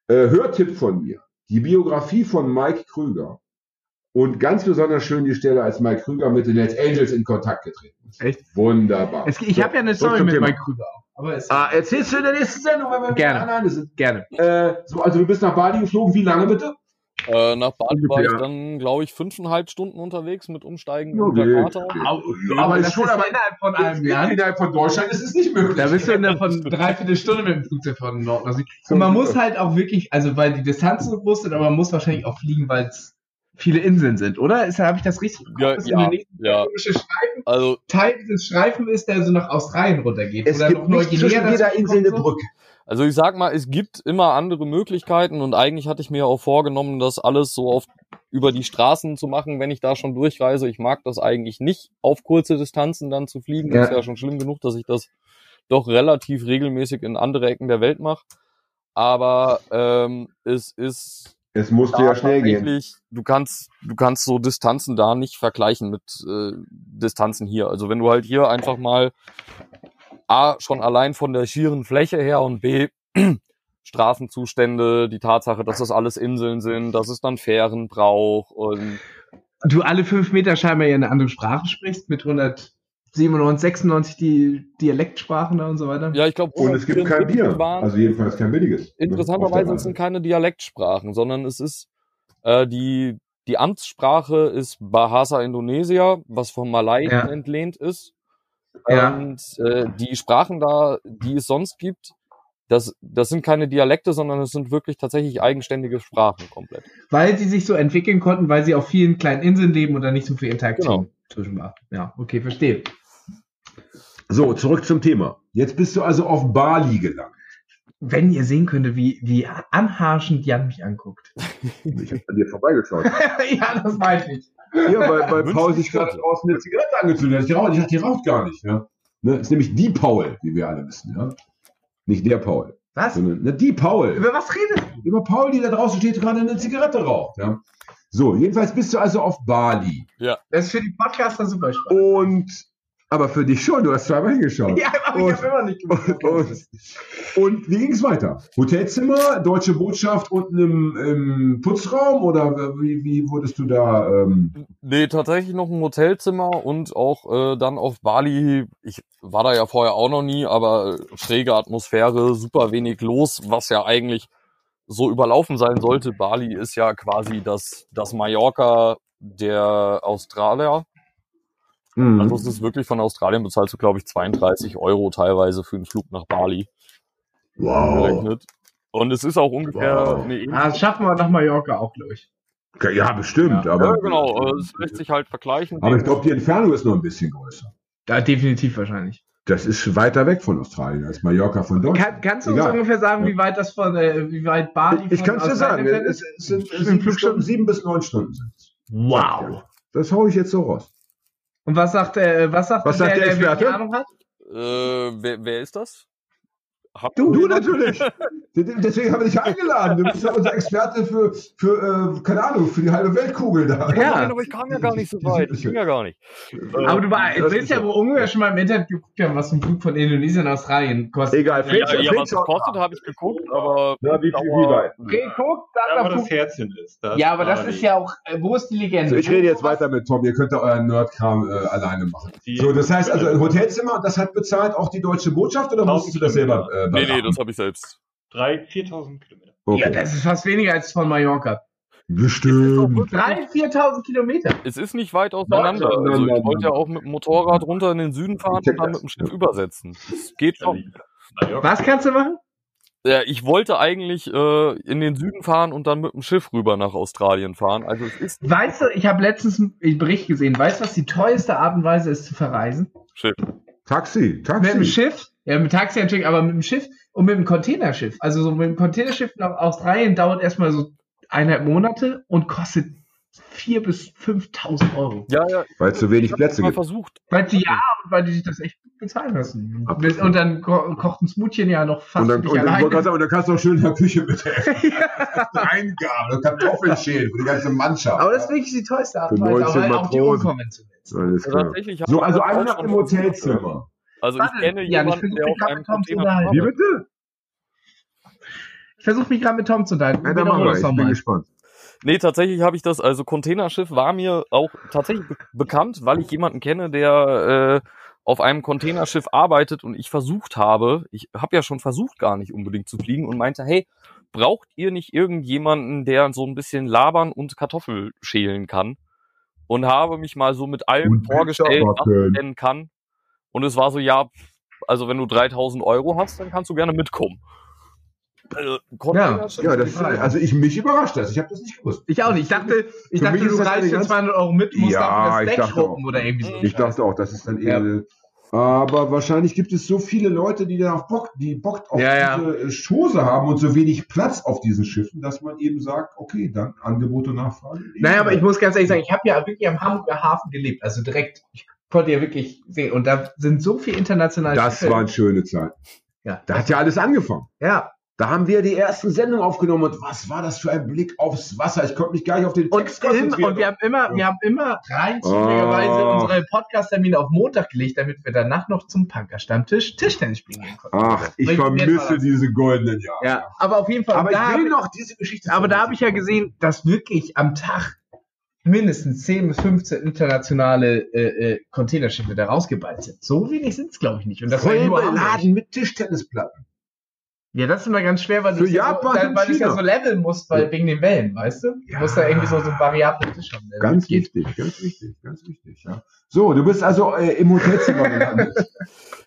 Äh, Hörtipp von mir. Die Biografie von Mike Krüger. Und ganz besonders schön die Stelle, als Mike Krüger mit den Hells Angels in Kontakt getreten ist. Echt? Wunderbar. Es, ich so, habe ja eine Story mit Thema. Mike Krüger Aber ah, erzählst du in der nächsten Sendung, wenn wir Gerne. alleine sind. Gerne. Äh, so, also du bist nach Bali geflogen. Wie lange bitte? Äh, nach Bali war ich dann, glaube ich, fünfeinhalb Stunden unterwegs mit Umsteigen okay, in Jakarta. Okay. Aber, aber ist schon aber innerhalb von einem Jahr. Innerhalb von Deutschland ist es nicht möglich. Da bist du innerhalb von dreiviertel Stunde mit dem Flugzeug von Nord nach Süd. Und man muss halt auch wirklich, also weil die Distanzen so groß sind, aber man muss wahrscheinlich auch fliegen, weil es viele Inseln sind, oder? Habe ich das richtig ja, ja, ja. Streifen, also, Teil dieses Streifen ist, der so nach Australien runtergeht. Es oder gibt noch nicht zwischen jeder Insel eine Brücke. Also ich sag mal, es gibt immer andere Möglichkeiten und eigentlich hatte ich mir auch vorgenommen, das alles so auf über die Straßen zu machen, wenn ich da schon durchreise. Ich mag das eigentlich nicht, auf kurze Distanzen dann zu fliegen. Ja. Das ist ja schon schlimm genug, dass ich das doch relativ regelmäßig in andere Ecken der Welt mache. Aber ähm, es ist es musste ja schnell gehen. Du kannst, du kannst so Distanzen da nicht vergleichen mit äh, Distanzen hier. Also wenn du halt hier einfach mal A, schon allein von der schieren Fläche her und B, Straßenzustände, die Tatsache, dass das alles Inseln sind, dass es dann Fähren braucht und du alle fünf Meter scheinbar ja eine andere Sprache sprichst mit 197, 96 die Dialektsprachen da und so weiter. Ja, ich glaube. Und es gibt kein Bier. Waren, also jedenfalls kein billiges. Interessanterweise sind keine Dialektsprachen, sondern es ist äh, die die Amtssprache ist Bahasa Indonesia, was vom Malai ja. entlehnt ist. Ja. Und äh, die Sprachen da, die es sonst gibt, das, das sind keine Dialekte, sondern es sind wirklich tatsächlich eigenständige Sprachen komplett. Weil sie sich so entwickeln konnten, weil sie auf vielen kleinen Inseln leben und da nicht so viel Interaktion genau. zwischen war. Ja, okay, verstehe. So, zurück zum Thema. Jetzt bist du also auf Bali gelangt. Wenn ihr sehen könntet, wie, wie anharschend Jan mich anguckt. Ich habe an dir vorbeigeschaut. ja, das weiß ich. Ja, weil, weil Paul sich gerade draußen eine Zigarette angezündet hat. Ich dachte, die raucht gar nicht. Ja? Ne? Das ist nämlich die Paul, wie wir alle wissen. Ja? Nicht der Paul. Was? Sondern, ne, die Paul. Über was redet Über Paul, die da draußen steht, gerade eine Zigarette raucht. Ja? So, jedenfalls bist du also auf Bali. Ja. Das ist für die Podcaster super spannend. Und aber für dich schon, du hast zweimal hingeschaut. Ja, aber und, ich habe immer nicht gemacht. Und, und, wie ging es weiter? Hotelzimmer, deutsche Botschaft unten im, im Putzraum oder wie, wie wurdest du da? Ähm nee, tatsächlich noch ein Hotelzimmer und auch äh, dann auf Bali. Ich war da ja vorher auch noch nie, aber schräge Atmosphäre, super wenig los, was ja eigentlich so überlaufen sein sollte. Bali ist ja quasi das, das Mallorca der Australier. Mhm. Also es ist wirklich von Australien bezahlst du, glaube ich, 32 Euro teilweise für einen Flug nach Bali. Wow. Gerechnet. Und es ist auch ungefähr wow. eine ähnliche. Ah, das schaffen wir nach Mallorca auch, glaube ich. Ja, bestimmt. Ja, aber, ja, genau. Es lässt sich halt vergleichen. Aber ich glaube, die Entfernung ist noch ein bisschen größer. Ja, definitiv wahrscheinlich. Das ist weiter weg von Australien als Mallorca von Deutschland. Kann, kannst du Egal. uns ungefähr sagen, wie weit das von, äh, wie weit Bali Ich, ich kann es dir sagen. Es, es sind sieben, Stunden, sieben bis neun Stunden sind Wow. Das haue ich jetzt so raus. Und was sagt, äh, was sagt, was sagt der, der, Experte? der Ahnung hat? Äh, wer, wer ist das? Hab du, du natürlich. Deswegen haben wir dich eingeladen. Du bist ja unser Experte für, für äh, keine Ahnung, für die halbe Weltkugel da. Ja, aber ich kam ja gar nicht so weit. Ich ging ja gar nicht. Aber du willst ja wohl ungefähr schon mal im Internet geguckt haben, was ein Flug von Indonesien nach Australien kostet. Egal, ja, ja, ja, was es kostet, habe ich geguckt, aber. Ja, wie viel wie weit? Geguckt, dann ja, das Herzchen ist. Das ja, aber das ist ja auch, äh, wo ist die Legende? So, ich rede jetzt weiter mit Tom, ihr könnt ja euren Nerdkram äh, alleine machen. So, das heißt also, ein Hotelzimmer, das hat bezahlt auch die deutsche Botschaft oder musstest du das selber? Äh, nee, nee, das habe ich selbst. 3.000, 4.000 Kilometer. Okay. Ja, das ist fast weniger als von Mallorca. Bestimmt. 3.000, 4.000 Kilometer. Es ist nicht weit auseinander. Also ich wollte ja auch mit dem Motorrad runter in den Süden fahren und dann mit dem Schiff übersetzen. Das geht schon. Was kannst du machen? Ja, ich wollte eigentlich äh, in den Süden fahren und dann mit dem Schiff rüber nach Australien fahren. Also es ist. Weißt du, ich habe letztens einen Bericht gesehen. Weißt du, was die teuerste Art und Weise ist zu verreisen? Schiff. Taxi, Taxi. Mit dem Schiff? Ja, mit Taxi natürlich, aber mit dem Schiff und mit dem Containerschiff. Also so mit dem Containerschiff nach Australien dauert erstmal so eineinhalb Monate und kostet 4.000 bis 5.000 Euro. Ja, ja. Weil es zu wenig Plätze gibt. versucht. Weil sie ja, und weil die sich das echt bezahlen lassen. Absolut. Und dann ko kocht ein Smoothchen ja noch fast und dann, und dann, und dann kannst du auch schön in der Küche mit Eingaben, Kartoffeln schälen für die ganze Mannschaft. Aber das ist wirklich die teuerste Art und Weise, aber auch die unkonventionell. So, also eine Nacht im Hotelzimmer. Also ich kenne ja, jemanden, der auf einem Container Wie bitte? Ich versuche mich gerade mit Tom zu unterhalten. Ja, dann machen wir. Ich bin mal. gespannt. Nee, tatsächlich habe ich das, also Containerschiff war mir auch tatsächlich be bekannt, weil ich jemanden kenne, der äh, auf einem Containerschiff arbeitet und ich versucht habe, ich habe ja schon versucht, gar nicht unbedingt zu fliegen und meinte, hey, braucht ihr nicht irgendjemanden, der so ein bisschen labern und Kartoffel schälen kann? Und habe mich mal so mit allem und vorgestellt, was ich denn kann. Und es war so, ja, also wenn du 3000 Euro hast, dann kannst du gerne mitkommen. Also, ja, ja das ist, also ich mich überrascht das. Ich habe das nicht gewusst. Ich auch nicht. Ich dachte, ich dachte du reißt für 200 Euro mit, musst ja, das Deck schrubben oder irgendwie so. Ich dachte auch, das ist dann eher. Ja. Aber wahrscheinlich gibt es so viele Leute, die dann auch Bock, die Bock auf ja, diese ja. Chose haben und so wenig Platz auf diesen Schiffen, dass man eben sagt, okay, dann Angebot und Nachfrage. Naja, aber ich muss ganz ehrlich sagen, ich habe ja wirklich am Hamburger Hafen gelebt, also direkt. Ich konnte ja wirklich sehen. Und da sind so viele internationale Das Schiffe. waren schöne Zeiten. Ja. Da hat ja alles angefangen. Ja. Da haben wir die ersten Sendungen aufgenommen und was war das für ein Blick aufs Wasser? Ich konnte mich gar nicht auf den Text und, im, und wir haben immer, wir haben immer rein zufälligerweise oh. unsere Podcast-Termine auf Montag gelegt, damit wir danach noch zum Punker-Stammtisch Tischtennis spielen gehen konnten. Ach, ich vermisse diese goldenen Jahre. Ja, aber auf jeden Fall. Aber ich will noch diese Geschichte. Aber da habe ich ja gesehen, dass wirklich am Tag mindestens 10 bis 15 internationale äh, äh, Containerschiffe da rausgeballt sind. So wenig sind es, glaube ich, nicht. Und das Voll war beladen mit Tischtennisplatten. Ja, das ist immer ganz schwer, weil du ja so, weil ja so leveln musst, weil, ja. wegen den Wellen, weißt du? Du ja. musst da irgendwie so, so variable Tisch haben. Ganz wichtig, ganz wichtig, ganz wichtig, ja. So, du bist also äh, im Hotelzimmer gelandet.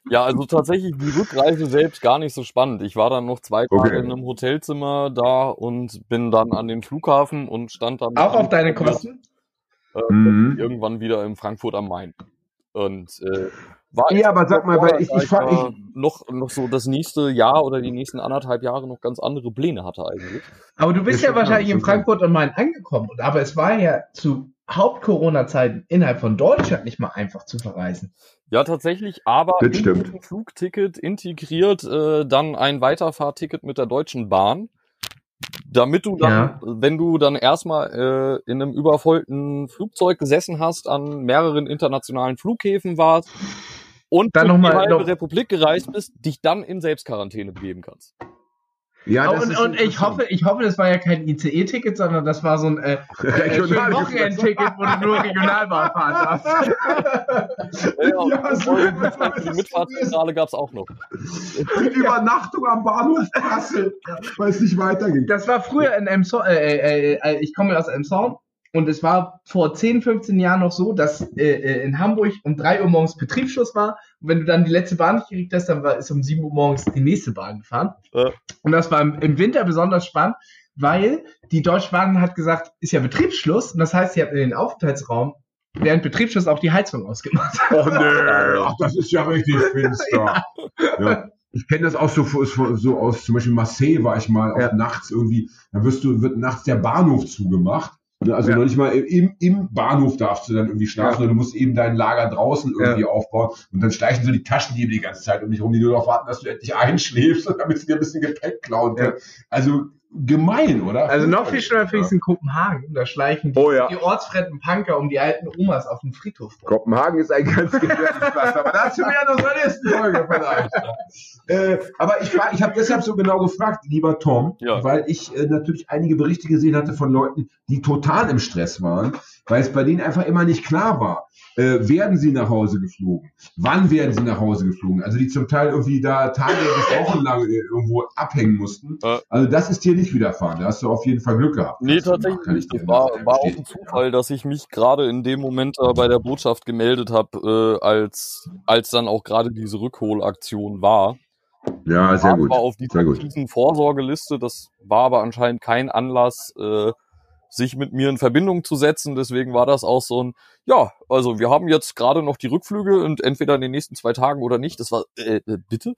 Ja, also tatsächlich die Rückreise selbst gar nicht so spannend. Ich war dann noch zwei Tage okay. in einem Hotelzimmer da und bin dann an den Flughafen und stand dann. Auch auf deine Kosten? Äh, mhm. Irgendwann wieder in Frankfurt am Main. Und äh, war ja, aber sag mal, weil ich, ich, ich, ich noch, noch so das nächste Jahr oder die nächsten anderthalb Jahre noch ganz andere Pläne hatte eigentlich. Aber du bist ja wahrscheinlich in Frankfurt am Main angekommen. Aber es war ja zu Haupt-Corona-Zeiten innerhalb von Deutschland nicht mal einfach zu verreisen. Ja, tatsächlich, aber das in stimmt. Flugticket integriert äh, dann ein Weiterfahrticket mit der Deutschen Bahn damit du dann, ja. wenn du dann erstmal äh, in einem übervollten Flugzeug gesessen hast, an mehreren internationalen Flughäfen warst und dann noch mal, die halbe noch Republik gereist bist, dich dann in Selbstquarantäne begeben kannst. Ja, und, und ich hoffe, ich hoffe, das war ja kein ICE-Ticket, sondern das war so ein äh, äh, Wochenend-Ticket, wo du nur Regionalbahn fahren darfst. ja, ja so die Mitfahrzentrale gab es auch noch. Die Übernachtung am Bahnhof Kassel, weil es nicht weiterging. Das war früher in Emson, äh, äh, äh, ich komme aus Emson und es war vor 10, 15 Jahren noch so, dass äh, äh, in Hamburg um 3 Uhr morgens Betriebsschluss war. Und wenn du dann die letzte Bahn nicht gekriegt hast, dann war, ist um 7 Uhr morgens die nächste Bahn gefahren. Ja. Und das war im, im, Winter besonders spannend, weil die Deutsche Bahn hat gesagt, ist ja Betriebsschluss. Und das heißt, sie hat in den Aufenthaltsraum während Betriebsschluss auch die Heizung ausgemacht. Oh nö, ach, das ist ja richtig finster. ja. ja. Ich kenne das auch so, so aus, zum Beispiel Marseille war ich mal auch nachts irgendwie, da wirst du, wird nachts der Bahnhof zugemacht also ja. noch nicht mal im, im Bahnhof darfst du dann irgendwie schlafen, ja. du musst eben dein Lager draußen irgendwie ja. aufbauen und dann schleichen so die Taschendiebe die ganze Zeit um dich rum, die nur darauf warten, dass du endlich einschläfst, damit sie dir ein bisschen Gepäck klauen können. Also gemein, oder? Also noch viel schlimmer finde ich es in Kopenhagen. Da schleichen die, oh, ja. die ortsfremden Punker um die alten Omas auf dem Friedhof. Kopenhagen ist ein ganz gefährliches Platz, aber dazu mehr in unserer nächsten Folge vielleicht. äh, aber ich, ich habe deshalb so genau gefragt, lieber Tom, ja. weil ich äh, natürlich einige Berichte gesehen hatte von Leuten, die total im Stress waren, weil es bei denen einfach immer nicht klar war äh, werden sie nach Hause geflogen? Wann werden sie nach Hause geflogen? Also die zum Teil irgendwie da Tage bis Wochen lang äh, irgendwo abhängen mussten. Also das ist dir nicht widerfahren. Da hast du auf jeden Fall Glück gehabt. Nee, tatsächlich nicht. Das war, war auch ein Zufall, dass ich mich gerade in dem Moment äh, bei der Botschaft gemeldet habe, äh, als, als dann auch gerade diese Rückholaktion war. Ja, sehr gut. war auf dieser Vorsorgeliste. Das war aber anscheinend kein Anlass, äh, sich mit mir in Verbindung zu setzen. Deswegen war das auch so ein, ja, also wir haben jetzt gerade noch die Rückflüge und entweder in den nächsten zwei Tagen oder nicht. Das war, äh, äh bitte?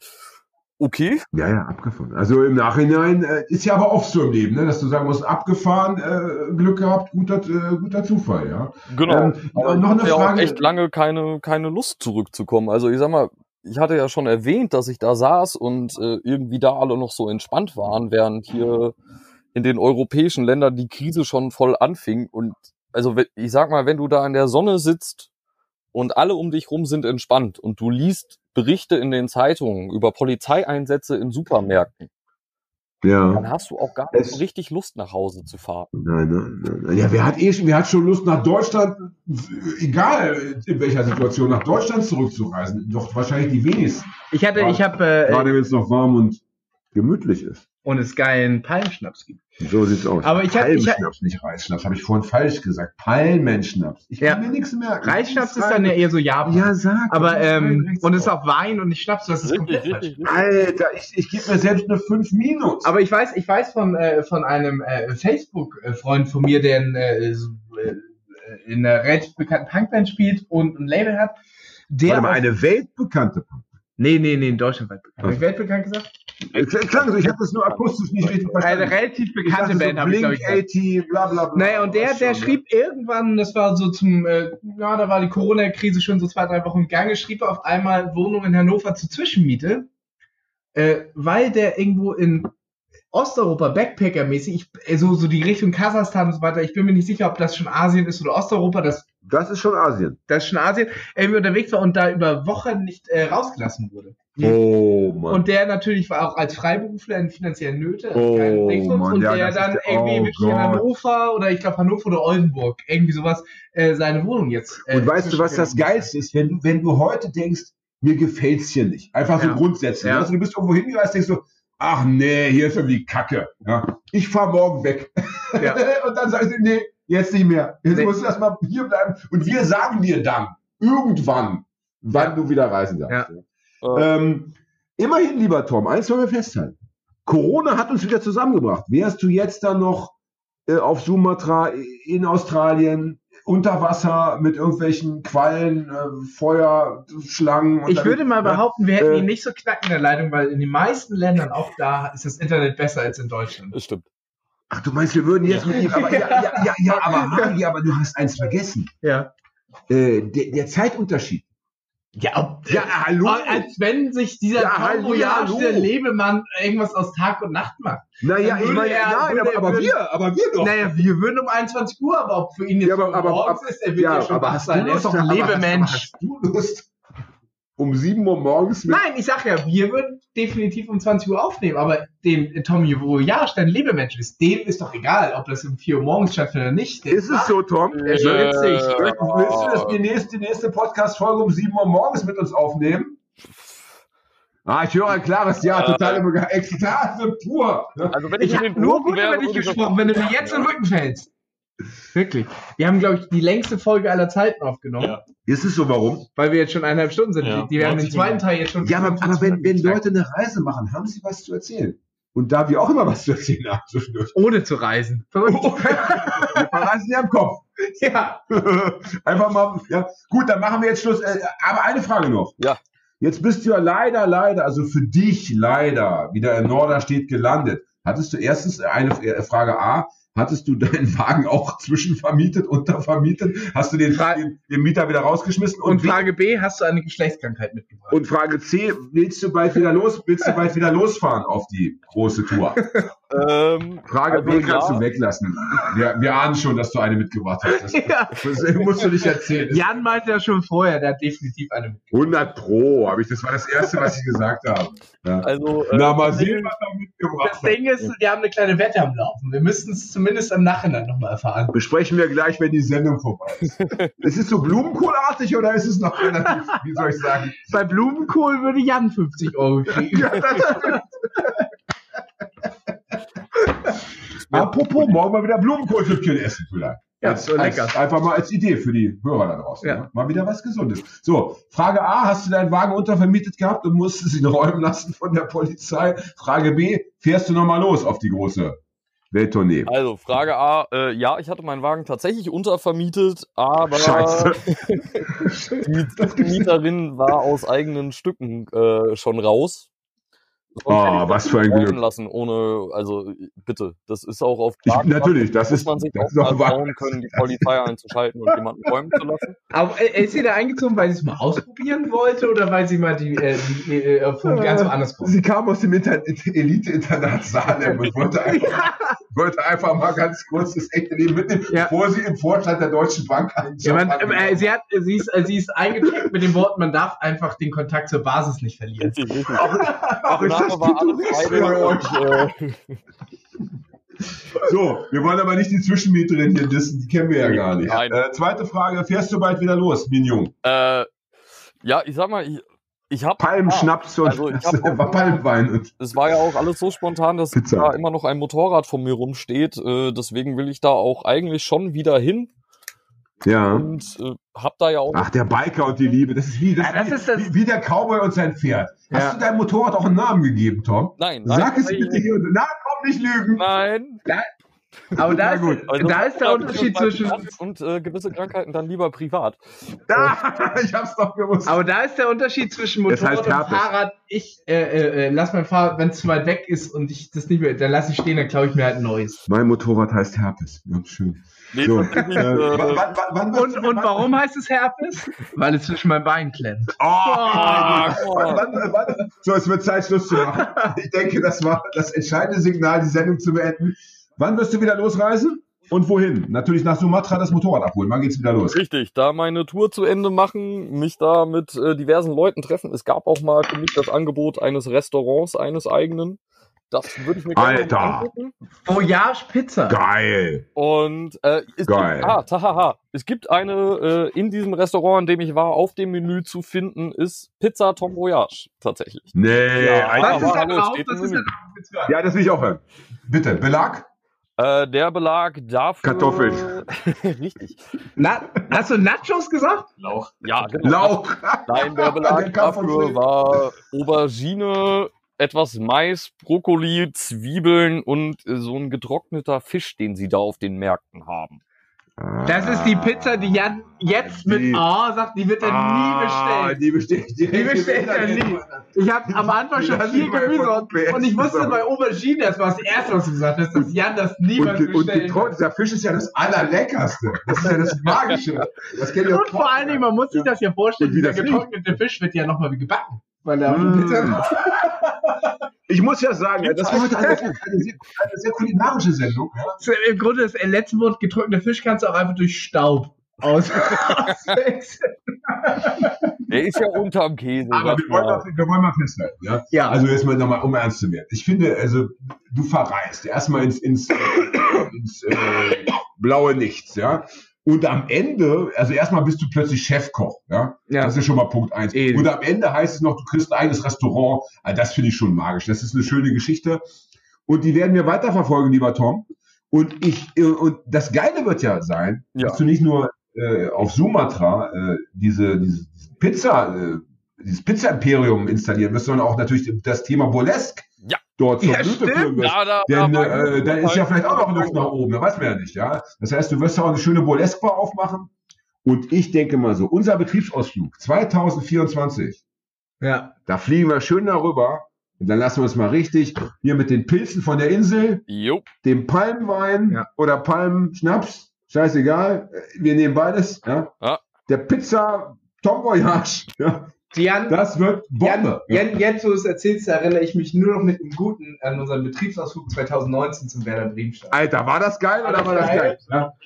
Okay. Ja, ja, abgefahren. Also im Nachhinein äh, ist ja aber oft so im Leben, ne, dass du sagen musst, abgefahren, äh, Glück gehabt, guter, äh, guter Zufall, ja. Genau. Ähm, aber noch eine Frage. Ja echt lange keine, keine Lust zurückzukommen. Also ich sag mal, ich hatte ja schon erwähnt, dass ich da saß und äh, irgendwie da alle noch so entspannt waren, während hier in den europäischen Ländern die Krise schon voll anfing. Und also ich sag mal, wenn du da in der Sonne sitzt und alle um dich rum sind entspannt und du liest Berichte in den Zeitungen über Polizeieinsätze in Supermärkten, ja. dann hast du auch gar nicht so richtig Lust nach Hause zu fahren. Nein, nein, nein. Ja, wer hat eh schon, wer hat schon Lust nach Deutschland, egal in welcher Situation, nach Deutschland zurückzureisen? Doch wahrscheinlich die wenigsten. Ich hatte, ich habe äh, gerade wenn es noch warm und gemütlich ist und es geilen Palmschnaps gibt. So sieht's aus. Aber ich Palmschnaps, ich, nicht Reisschnaps, habe ich vorhin falsch gesagt. Palmenschnaps. Ich kann ja. mir nichts merken. Reisschnaps ist dann ja eher so Japan. Ja, sag. Aber ähm, und es ist auch Wein und nicht Schnaps, das ist komplett falsch. Alter, ich, ich gebe mir selbst eine 5 Minus. Aber ich weiß, ich weiß von äh, von einem äh, Facebook-Freund von mir, der in, äh, äh in einer relativ bekannten Punkband spielt und ein Label hat. Der Warte mal, eine weltbekannte Punkband. Nee, nee, nee, in Deutschland weit bekannt. Habe ich weltbekannt gesagt? Klang so, ich habe das nur akustisch nicht richtig verstanden. Eine relativ bekannte Band, so habe ich glaube ich. 80, bla bla bla. Naja, und der, der schrieb irgendwann, das war so zum, äh, ja, da war die Corona-Krise schon so zwei, drei Wochen im Gange, schrieb er auf einmal Wohnung in Hannover zur Zwischenmiete, äh, weil der irgendwo in Osteuropa, Backpacker-mäßig, so, so die Richtung Kasachstan und so weiter, ich bin mir nicht sicher, ob das schon Asien ist oder Osteuropa, das das ist schon Asien. Das ist schon Asien. Irgendwie unterwegs war und da über Wochen nicht äh, rausgelassen wurde. Oh Mann. Und der natürlich war auch als Freiberufler in finanziellen Nöte. Oh Mann, und ja, der dann der, irgendwie oh wirklich in Hannover oder ich glaube Hannover oder Oldenburg, irgendwie sowas, äh, seine Wohnung jetzt. Äh, und weißt du, was das Geilste ist? Wenn du, wenn du heute denkst, mir gefällt's hier nicht. Einfach so ja. grundsätzlich. Ja. Also du bist irgendwo hingereist, denkst du, ach nee, hier ist irgendwie Kacke. Ja. Ich fahr morgen weg. Ja. und dann sagst du, nee, Jetzt nicht mehr. Jetzt nee. musst du erstmal hier bleiben. Und wir sagen dir dann, irgendwann, wann du wieder reisen darfst. Ja. Ähm, immerhin, lieber Tom, eins wollen wir festhalten. Corona hat uns wieder zusammengebracht. Wärst du jetzt dann noch äh, auf Sumatra, in Australien, unter Wasser mit irgendwelchen Quallen, äh, Feuer, Schlangen. ich würde mal behaupten, wir hätten äh, ihn nicht so knacken in der Leitung, weil in den meisten Ländern, auch da, ist das Internet besser als in Deutschland. Das stimmt. Ach, du meinst, wir würden jetzt mit ihm, aber ja, ja, ja, ja, aber Hardy, aber du hast eins vergessen. Ja. Äh, der, der Zeitunterschied. Ja, ob, ja, hallo. Als wenn sich dieser ja, der Lebemann irgendwas aus Tag und Nacht macht. Naja, ich meine, er, nein, aber, aber würde, wir, aber wir doch. Naja, wir würden um 21 Uhr, aber ob für ihn jetzt ja, aber, aber, morgens ist, er wird ja, ja schon wach sein. Er ist doch ein Lebemensch. Hast, hast du Lust? Um 7 Uhr morgens mit. Nein, ich sag ja, wir würden definitiv um 20 Uhr aufnehmen, aber dem Tommy Voyage, dein Lebemensch ist, dem ist doch egal, ob das um 4 Uhr morgens stattfindet oder nicht. ist es so, Tom? Ist äh, witzig. Willst du das die nächste, die nächste Podcast-Folge um 7 Uhr morgens mit uns aufnehmen? Ah, ich höre ein klares Ja, total äh, Ekstase pur. Also wenn ich, ich nur gut über dich gesprochen, wenn du mir jetzt in den Rücken fällst. Wirklich. Wir haben, glaube ich, die längste Folge aller Zeiten aufgenommen. Ja. Ist es so, warum? Weil wir jetzt schon eineinhalb Stunden sind. Ja. Die, die werden den zweiten Teil jetzt schon. Ja, aber, aber wenn, wenn Leute eine Reise machen, haben sie was zu erzählen. Und da wir auch immer was zu erzählen haben, zwischendurch. Ohne zu reisen. Verrückt. Oh. wir verreisen ja im Kopf. Ja. Einfach mal, ja. Gut, dann machen wir jetzt Schluss. Äh, aber eine Frage noch. Ja. Jetzt bist du ja leider, leider, also für dich leider, wieder in Norderstedt gelandet. Hattest du erstens eine äh, Frage A, Hattest du deinen Wagen auch zwischenvermietet, untervermietet? Hast du den, den, den Mieter wieder rausgeschmissen? Und, und Frage B, hast du eine Geschlechtskrankheit mitgebracht? Und Frage C, willst du bald wieder los, willst du bald wieder losfahren auf die große Tour? Ähm, Frage also B kannst ja. du weglassen. Wir, wir, ahnen schon, dass du eine mitgebracht hast. Das, ja. das musst du nicht erzählen. Jan meinte ja schon vorher, der hat definitiv eine mitgebracht. 100 Pro, habe ich, das war das Erste, was ich gesagt habe. Ja. Also, äh, Na, mal sehen, was er mitgebracht hat. Das Ding ist, wir haben eine kleine Wette am Laufen. Wir müssten es zumindest im Nachhinein nochmal erfahren. Besprechen wir gleich, wenn die Sendung vorbei ist. ist es so Blumenkohlartig oder ist es noch relativ, wie soll ich sagen? Bei Blumenkohl würde Jan 50 Euro kriegen. ja, Apropos, morgen mal wieder Blumenkohlstückchen essen vielleicht. Ja, als, so lecker. Als, einfach mal als Idee für die Hörer da draußen. Ja. Ne? Mal wieder was Gesundes. So, Frage A, hast du deinen Wagen untervermietet gehabt und musstest ihn räumen lassen von der Polizei? Frage B, fährst du nochmal los auf die große Welttournee? Also, Frage A, äh, ja, ich hatte meinen Wagen tatsächlich untervermietet, aber Scheiße. die Mieterin war aus eigenen Stücken äh, schon raus. Oh, was für ein Glück. lassen, ohne, also bitte, das ist auch auf ich, Natürlich, das muss ist, man sich das auch mal trauen können, die Polizei einzuschalten und jemanden räumen zu lassen. Aber äh, ist sie da eingezogen, weil sie es mal ausprobieren wollte oder weil sie mal die, äh, die äh, von ganz woanders kommt? Sie kam aus dem Elite-Internat Salem und wollte einfach, wollte einfach mal ganz kurz das echte Leben mitnehmen, ja. bevor sie im Vorstand der Deutschen Bank ja, man, äh, sie, hat, sie, ist, sie ist eingetreten mit dem Wort, man darf einfach den Kontakt zur Basis nicht verlieren. Auch, auch ist das war alles So, wir wollen aber nicht die Zwischenmieterin hier dissen, die kennen wir ja gar nicht. Äh, zweite Frage, fährst du bald wieder los, Mignon? Äh, ja, ich sag mal, ich, ich habe Palmschnaps und also ich hab Palmwein. Es war ja auch alles so spontan, dass Pizza. da immer noch ein Motorrad von mir rumsteht. Äh, deswegen will ich da auch eigentlich schon wieder hin. Ja. Und äh, hab da ja auch. Ach, der Biker und die Liebe. Das ist wie, das, ja, das wie, ist das wie, wie, der Cowboy und sein Pferd. Ja. Hast du deinem Motorrad auch einen Namen gegeben, Tom? Nein. Sag nein, es bitte hier. Nein, komm, nicht lügen. Nein. nein. Aber da ist, also, da ist der Unterschied zwischen. Und äh, gewisse Krankheiten dann lieber privat. Da, ich hab's doch gewusst. Aber da ist der Unterschied zwischen Motorrad das heißt und Fahrrad. Ich äh, äh, äh, lass mein Fahrrad, wenn es zu weit weg ist und ich das nicht mehr, dann lasse ich stehen, dann klaue ich mir halt ein neues. Mein Motorrad heißt Herpes. Ja, schön. Nee, so, äh, wann, wann, und, und warum heißt es Herpes? Weil es zwischen meinen Beinen klemmt. Oh, oh. So, es wird Zeit, Schluss zu machen. Ich denke, das war das entscheidende Signal, die Sendung zu beenden. Wann wirst du wieder losreisen? Und wohin? Natürlich nach Sumatra das Motorrad abholen. Wann geht's wieder los? Richtig, da meine Tour zu Ende machen, mich da mit äh, diversen Leuten treffen. Es gab auch mal für mich das Angebot eines Restaurants, eines eigenen. Das würde ich mir gerne Alter. angucken. Voyage Pizza. Geil. Und äh, es Geil. Gibt, ah, tahaha. Es gibt eine äh, in diesem Restaurant, in dem ich war, auf dem Menü zu finden, ist Pizza Tom Voyage tatsächlich. Nee, ja, was ist hallo, steht das ist ja, das will ich auch hören. Bitte, Belag? Äh, der Belag dafür. Kartoffeln. Richtig. Na, hast du Nachos gesagt? Lauch. Ja, genau. Lauch. Nein, der Belag der dafür war Aubergine, etwas Mais, Brokkoli, Zwiebeln und äh, so ein getrockneter Fisch, den sie da auf den Märkten haben. Das ist die Pizza, die Jan jetzt mit die, A sagt, die wird er ah, nie bestellen. Die bestellt, die bestellt er nie. Ich habe am Anfang schon vier Gemüse und, und ich wusste bei Aubergine, das war das Erste, was du gesagt hast, dass Jan das niemals und, bestellt. Und dieser Fisch ist ja das Allerleckerste. Das ist ja das Magische. Das und vor allen Dingen, man muss sich das ja vorstellen, dieser getrocknete Fisch wird ja nochmal wie gebacken. Weil er. Pizza Ich muss ja sagen, das war heute eine, eine, sehr, eine sehr kulinarische Sendung. Ja. Im Grunde das letzte Wort getrockneter Fisch kannst du auch einfach durch Staub aus. Der ist ja unterm Käse. Aber wir wollen, mal, wir wollen, mal, festhalten. Ja? ja. Also jetzt mal nochmal, um ernst zu werden. Ich finde, also du verreist erstmal ins, ins, ins äh, blaue Nichts. Ja? Und am Ende, also erstmal bist du plötzlich Chefkoch, ja? ja. Das ist schon mal Punkt eins. Eben. Und am Ende heißt es noch, du kriegst ein eigenes Restaurant. Also das finde ich schon magisch. Das ist eine schöne Geschichte. Und die werden wir weiterverfolgen, lieber Tom. Und ich, äh, und das Geile wird ja sein, ja. dass du nicht nur äh, auf Sumatra äh, diese, diese Pizza, äh, dieses Pizza-Imperium installieren wirst, sondern auch natürlich das Thema Burlesque. Dort zur ja, Blüte führen wirst. Ja, da, Denn da, äh, da ist ja vielleicht auch noch Luft nach oben, da weiß man ja nicht. Ja? Das heißt, du wirst auch eine schöne Burlesque aufmachen. Und ich denke mal so, unser Betriebsausflug 2024, ja. da fliegen wir schön darüber Und dann lassen wir uns mal richtig hier mit den Pilzen von der Insel, Jo. dem Palmwein Ja. oder Palmschnaps, scheißegal, wir nehmen beides. Ja. Ja. Der Pizza Tom Voyage, ja. Jan, das wird Jan, Bombe. ja. Jan, jetzt, wo du es erzählst, erinnere ich mich nur noch mit einem Guten an unseren Betriebsausflug 2019 zum Werder Bremenstein. Alter, war das geil oder das war das geil? Ja.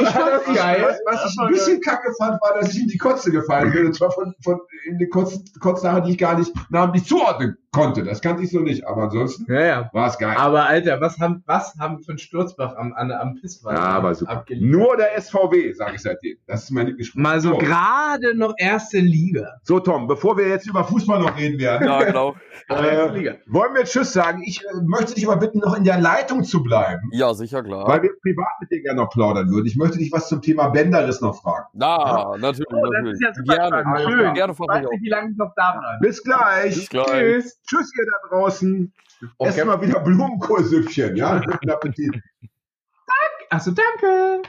Ich fand das geil. Was, was ich ein bisschen kacke fand, war, dass ich in die Kotze gefallen bin. Und zwar von, von in die Kotze, Kotze, die ich gar nicht namentlich zuordnen konnte. Das kannte ich so nicht. Aber ansonsten Ja, ja. war es geil. Aber Alter, was haben, was haben für ein Sturzbach am, an, am Pisswald ja, aber super. abgeliefert? Nur der SVW, sage ich seitdem. Das ist mein Lieblingsspruch. Mal so so. gerade noch erste Liga. so, Tom, bevor wir jetzt über Fußball noch reden werden, Ja, genau. Äh, wollen wir Tschüss sagen. Ich äh, möchte dich aber bitten, noch in der Leitung zu bleiben. Ja, sicher, klar. Weil wir privat mit dir gerne noch plaudern würden. Ich möchte dich was zum Thema Bänderriss noch fragen. Na, natürlich, Oh, das natürlich. ist ja super gerne, Schön. gerne Ich weiß nicht, wie lange ich noch da bleibe. Bis gleich. Bis gleich. Tschüss. Tschüss, ihr da draußen. Okay. Esst mal wieder Blumenkohlsüppchen, ja? Guten Appetit. Achso, danke.